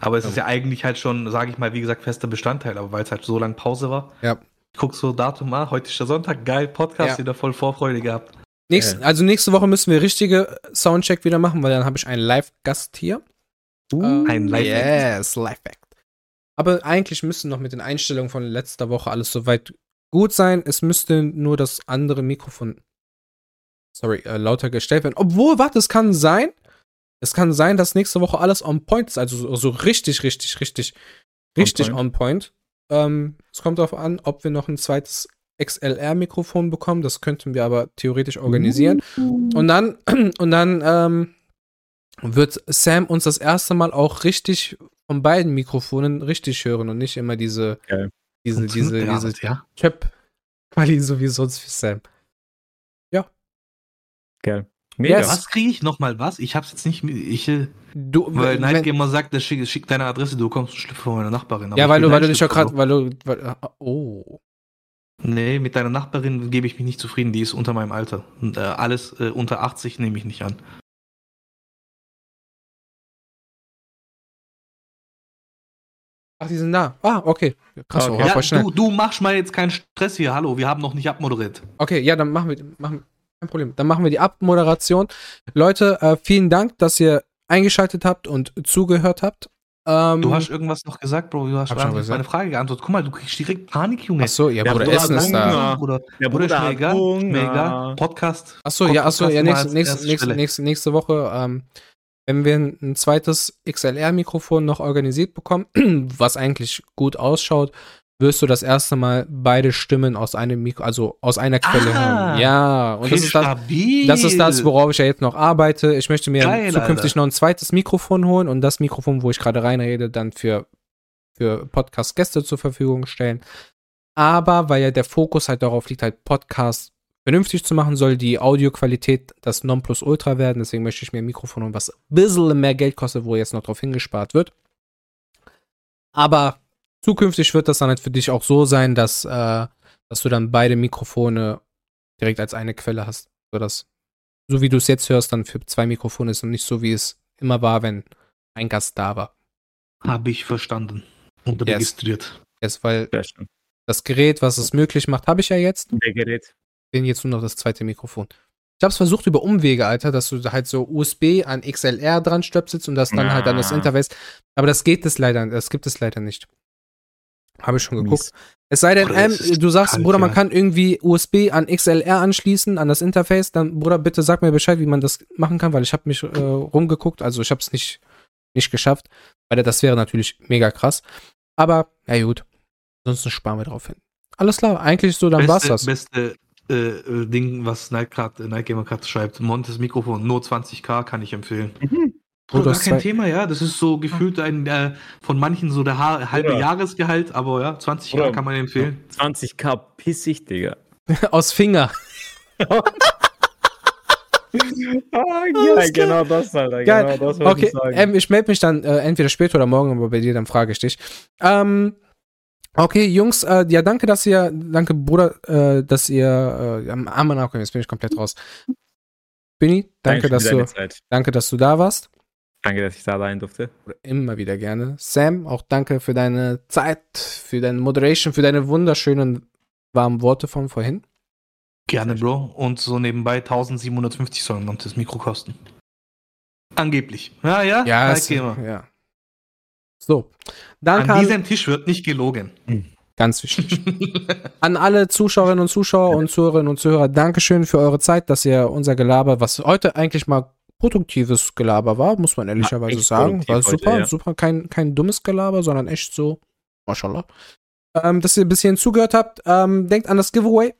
Aber es Ja. ist ja eigentlich halt schon, sage ich mal, wie gesagt, fester Bestandteil, aber weil es halt so lange Pause war. Ja. Ich guck so Datum, ah, heute ist der Sonntag, geil, Podcast, Ja. wieder voll Vorfreude gehabt. Nächst, Ja. Also nächste Woche müssen wir richtige Soundcheck wieder machen, weil dann habe ich einen Live-Gast hier. Uh, Ein Live- Yes, Live-Act. Aber eigentlich müsste noch mit den Einstellungen von letzter Woche alles soweit gut sein. Es müsste nur das andere Mikrofon, sorry, äh, lauter gestellt werden. Obwohl, warte, es kann sein, es kann sein, dass nächste Woche alles on point ist. Also so, so richtig, richtig, richtig, richtig point. on point. Ähm, es kommt darauf an, ob wir noch ein zweites XLR-Mikrofon bekommen. Das könnten wir aber theoretisch organisieren. Und dann, und dann ähm, wird Sam uns das erste Mal auch richtig von beiden Mikrofonen richtig hören und nicht immer diese, Geil. diese, diese, Ja, diese ja. Chöp-Quali, so wie sonst für Sam. Geil. Mega. Yes. Was kriege ich nochmal was? Ich hab's jetzt nicht, ich, äh, Du, weil wenn- Night Gamer sagt, der schick, schick deine Adresse, du kommst einen Schlüpfer von meiner Nachbarin. Aber ja, weil du, weil du dich ja Schlüpfer, gerade, weil du, weil, oh. Nee, mit deiner Nachbarin gebe ich mich nicht zufrieden, die ist unter meinem Alter. Und, äh, alles äh, unter 80 nehme ich nicht an. Ach, die sind da. Ah, okay. Krass, Okay. okay. Ja, schnell. du, du machst mal jetzt keinen Stress hier, hallo, wir haben noch nicht abmoderiert. Okay, ja, dann machen wir, machen, kein Problem. Dann machen wir die Abmoderation. Leute, äh, vielen Dank, dass ihr eingeschaltet habt und zugehört habt. Ähm, Du hast irgendwas noch gesagt, Bro, du hast Hab schon meine Frage geantwortet. Guck mal, du kriegst direkt Panik, Junge. Ach so, ja, Ja, Bruder, Bruder, Essen ist da. Bruder, Der Bruder, ist Bruder mir hat egal, ist Hunger. egal. Podcast. Ach so, Kommt ja, ach so, Podcast ja, nächste, nächste, nächste, nächste, nächste Woche, ähm, wenn wir ein, ein zweites XLR-Mikrofon noch organisiert bekommen, was eigentlich gut ausschaut, wirst du das erste Mal beide Stimmen aus einem Mikro, also aus einer Quelle Ah, hören. Ja, und das ist das, das ist das, worauf ich ja jetzt noch arbeite. Ich möchte mir Geil, zukünftig Alter. noch ein zweites Mikrofon holen und das Mikrofon, wo ich gerade reinrede, dann für, für Podcast-Gäste zur Verfügung stellen. Aber weil ja der Fokus halt darauf liegt, halt Podcasts vernünftig zu machen, soll die Audioqualität das Nonplusultra werden. Deswegen möchte ich mir ein Mikrofon holen, was ein bisschen mehr Geld kostet, wo jetzt noch drauf hingespart wird. Aber zukünftig wird das dann halt für dich auch so sein, dass, äh, dass du dann beide Mikrofone direkt als eine Quelle hast, sodass so wie du es jetzt hörst, dann für zwei Mikrofone ist und nicht so, wie es immer war, wenn ein Gast da war. Habe ich verstanden. Und Yes. registriert. Jetzt, weil das Gerät, was es möglich macht, habe ich ja jetzt. Der Gerät. bin jetzt nur noch das zweite Mikrofon. Ich habe es versucht über Umwege, Alter, dass du halt so USB an XLR dran stöpselst und das dann halt an das Ah. Interface. Aber das geht es leider, das gibt es leider nicht. Habe ich schon geguckt. Mies. Es sei denn, ähm, du sagst, kalt, Bruder, man ja. kann irgendwie USB an XLR anschließen, an das Interface, dann, Bruder, bitte sag mir Bescheid, wie man das machen kann, weil ich habe mich äh, rumgeguckt, also ich habe es nicht, nicht geschafft, weil das wäre natürlich mega krass. Aber, ja gut, ansonsten sparen wir drauf hin. Alles klar, eigentlich so, dann war's das. beste äh, äh, Ding, was Night, grad, äh, Night Gamer gerade schreibt. Montes Mikrofon, nur 20k kann ich empfehlen. Oh, gar kein Thema, ja. Das ist so gefühlt ein äh, von manchen so der ha halbe Bruder. Jahresgehalt, aber ja, 20k Bruder. kann man empfehlen. 20k pissig, Digga. Aus Finger. Ah, Alles ja, genau das, Alter. Geil. Genau das Okay, ich sagen. ähm, ich melde mich dann äh, entweder später oder morgen, aber bei dir dann frage ich dich. Ähm, okay, Jungs, äh, ja, danke, dass ihr, danke, Bruder, äh, dass ihr, äh, am Armen nachkommen, jetzt bin ich komplett raus. Bini, danke, Danke dass du, Zeit. danke, dass du da warst. Danke, dass ich da sein durfte. Immer wieder gerne. Sam, auch danke für deine Zeit, für deine Moderation, für deine wunderschönen warmen Worte von vorhin. Gerne, Bro. Und so nebenbei 1750 soll Montes Mikro kosten. Angeblich. Ja, ja, Ja, Gamer. ja. So, danke An diesem Tisch wird nicht gelogen. ganz wichtig. an alle Zuschauerinnen und Zuschauer und Zuhörerinnen und Zuhörer, Dankeschön für eure Zeit, dass ihr unser Gelaber, was heute eigentlich mal produktives Gelaber war, muss man ehrlicherweise echt sagen. War heute, super, ja. super, kein, kein dummes Gelaber, sondern echt so, mashallah. Ähm, dass ihr ein bisschen zugehört habt. Ähm, denkt an das Giveaway.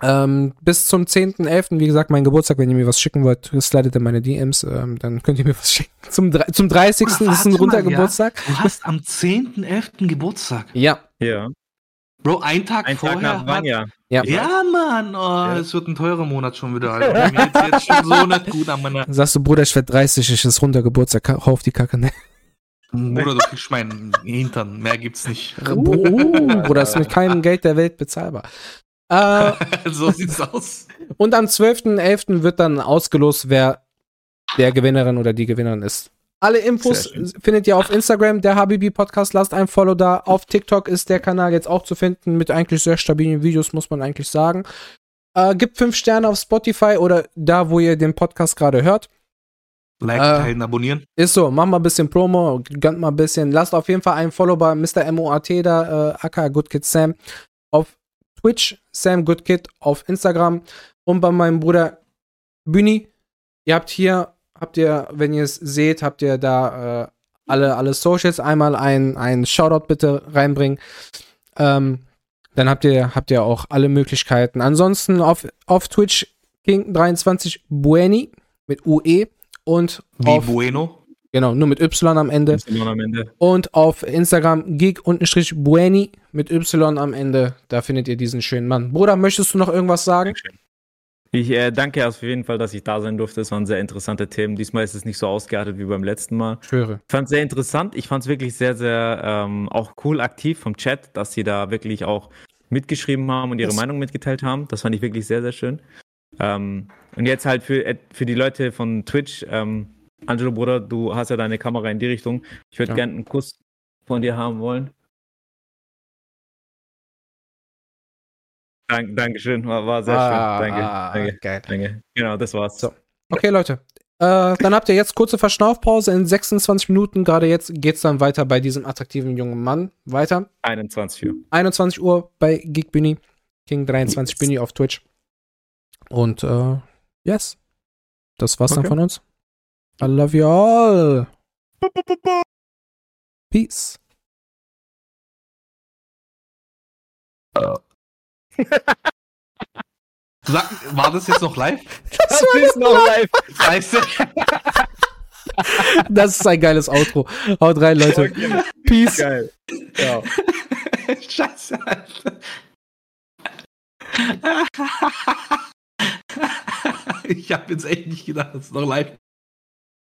Ähm, bis zum 10.11., wie gesagt, mein Geburtstag, wenn ihr mir was schicken wollt, slidet in meine DMs, ähm, dann könnt ihr mir was schicken. Zum, zum 30. Bruder, ist ein warte mal, runder ja? Geburtstag. Du hast am 10.11. Geburtstag. Ja, Ja. Bro, ein Tag Ein vorher. Tag nach hat- Vanya. ja. Ja, Mann, oh, Ja. es wird ein teurer Monat schon wieder, Alter. Mir geht's jetzt schon so nicht gut an meiner. Sagst du, Bruder, ich werde 30, ich ist runder Geburtstag, hau auf die Kacke. Ne? Bruder, du kriegst meinen Hintern. Mehr gibt's nicht. Uh, Bruder, ist mit keinem Geld der Welt bezahlbar. Äh, so sieht's aus. und am 12.11. wird dann ausgelost, wer der Gewinnerin oder die Gewinnerin ist. Alle Infos findet ihr auf Instagram, der Habibi Podcast. Lasst ein Follow da. Auf TikTok ist der Kanal jetzt auch zu finden mit eigentlich sehr stabilen Videos, muss man eigentlich sagen. Äh, gibt fünf Sterne auf Spotify oder da, wo ihr den Podcast gerade hört. Like, Äh, teilen, abonnieren. Ist so, mach mal ein bisschen Promo, gönnt mal ein bisschen. Lasst auf jeden Fall einen Follow bei Mr. MOAT da, äh, aka Good Kid Sam. Auf Twitch, Sam Good Kid, auf Instagram und bei meinem Bruder Büni. Ihr habt hier, habt ihr, wenn ihr es seht, habt ihr da äh, alle, alle Socials. Einmal ein, ein Shoutout bitte reinbringen. Ähm, dann habt ihr, habt ihr auch alle Möglichkeiten. Ansonsten auf, auf Twitch King23 Bueni mit UE und Wie auf, Bueno. Genau, nur mit Y am Ende. Am Ende. Und auf Instagram geek-bueni mit Y am Ende. Da findet ihr diesen schönen Mann. Bruder, möchtest du noch irgendwas sagen? Ich äh, danke auf jeden Fall, dass ich da sein durfte. Es waren sehr interessante Themen. Diesmal ist es nicht so ausgeartet wie beim letzten Mal. Ich höre. Ich fand es sehr interessant. Ich fand es wirklich sehr, sehr ähm, auch cool aktiv vom Chat, dass sie da wirklich auch mitgeschrieben haben und ihre Das- Meinung mitgeteilt haben. Das fand ich wirklich sehr, sehr schön. Ähm, und jetzt halt für, äh, für die Leute von Twitch, ähm, Angelo Bruder, du hast ja deine Kamera in die Richtung. Ich würde Ja. gerne einen Kuss von dir haben wollen. Dank, Dankeschön, war, war sehr Ah, schön. Danke, ah, danke, Geil. danke. Genau, das war's. So. Okay, Leute. Äh, dann habt ihr jetzt kurze Verschnaufpause in 26 Minuten. Gerade jetzt geht's dann weiter bei diesem attraktiven jungen Mann. Weiter. 21 Uhr. 21 Uhr bei Geek Bunny. King 23 Bunny auf Twitch. Und äh, yes. Das war's dann Okay. von uns. I love you all. Peace. Sag, war das jetzt noch live? Das ist noch live. Scheiße. Das ist ein geiles Outro. Haut rein, Leute. Okay. Peace. Geil. Ja. Scheiße, Alter. Ich habe jetzt echt nicht gedacht, dass es noch live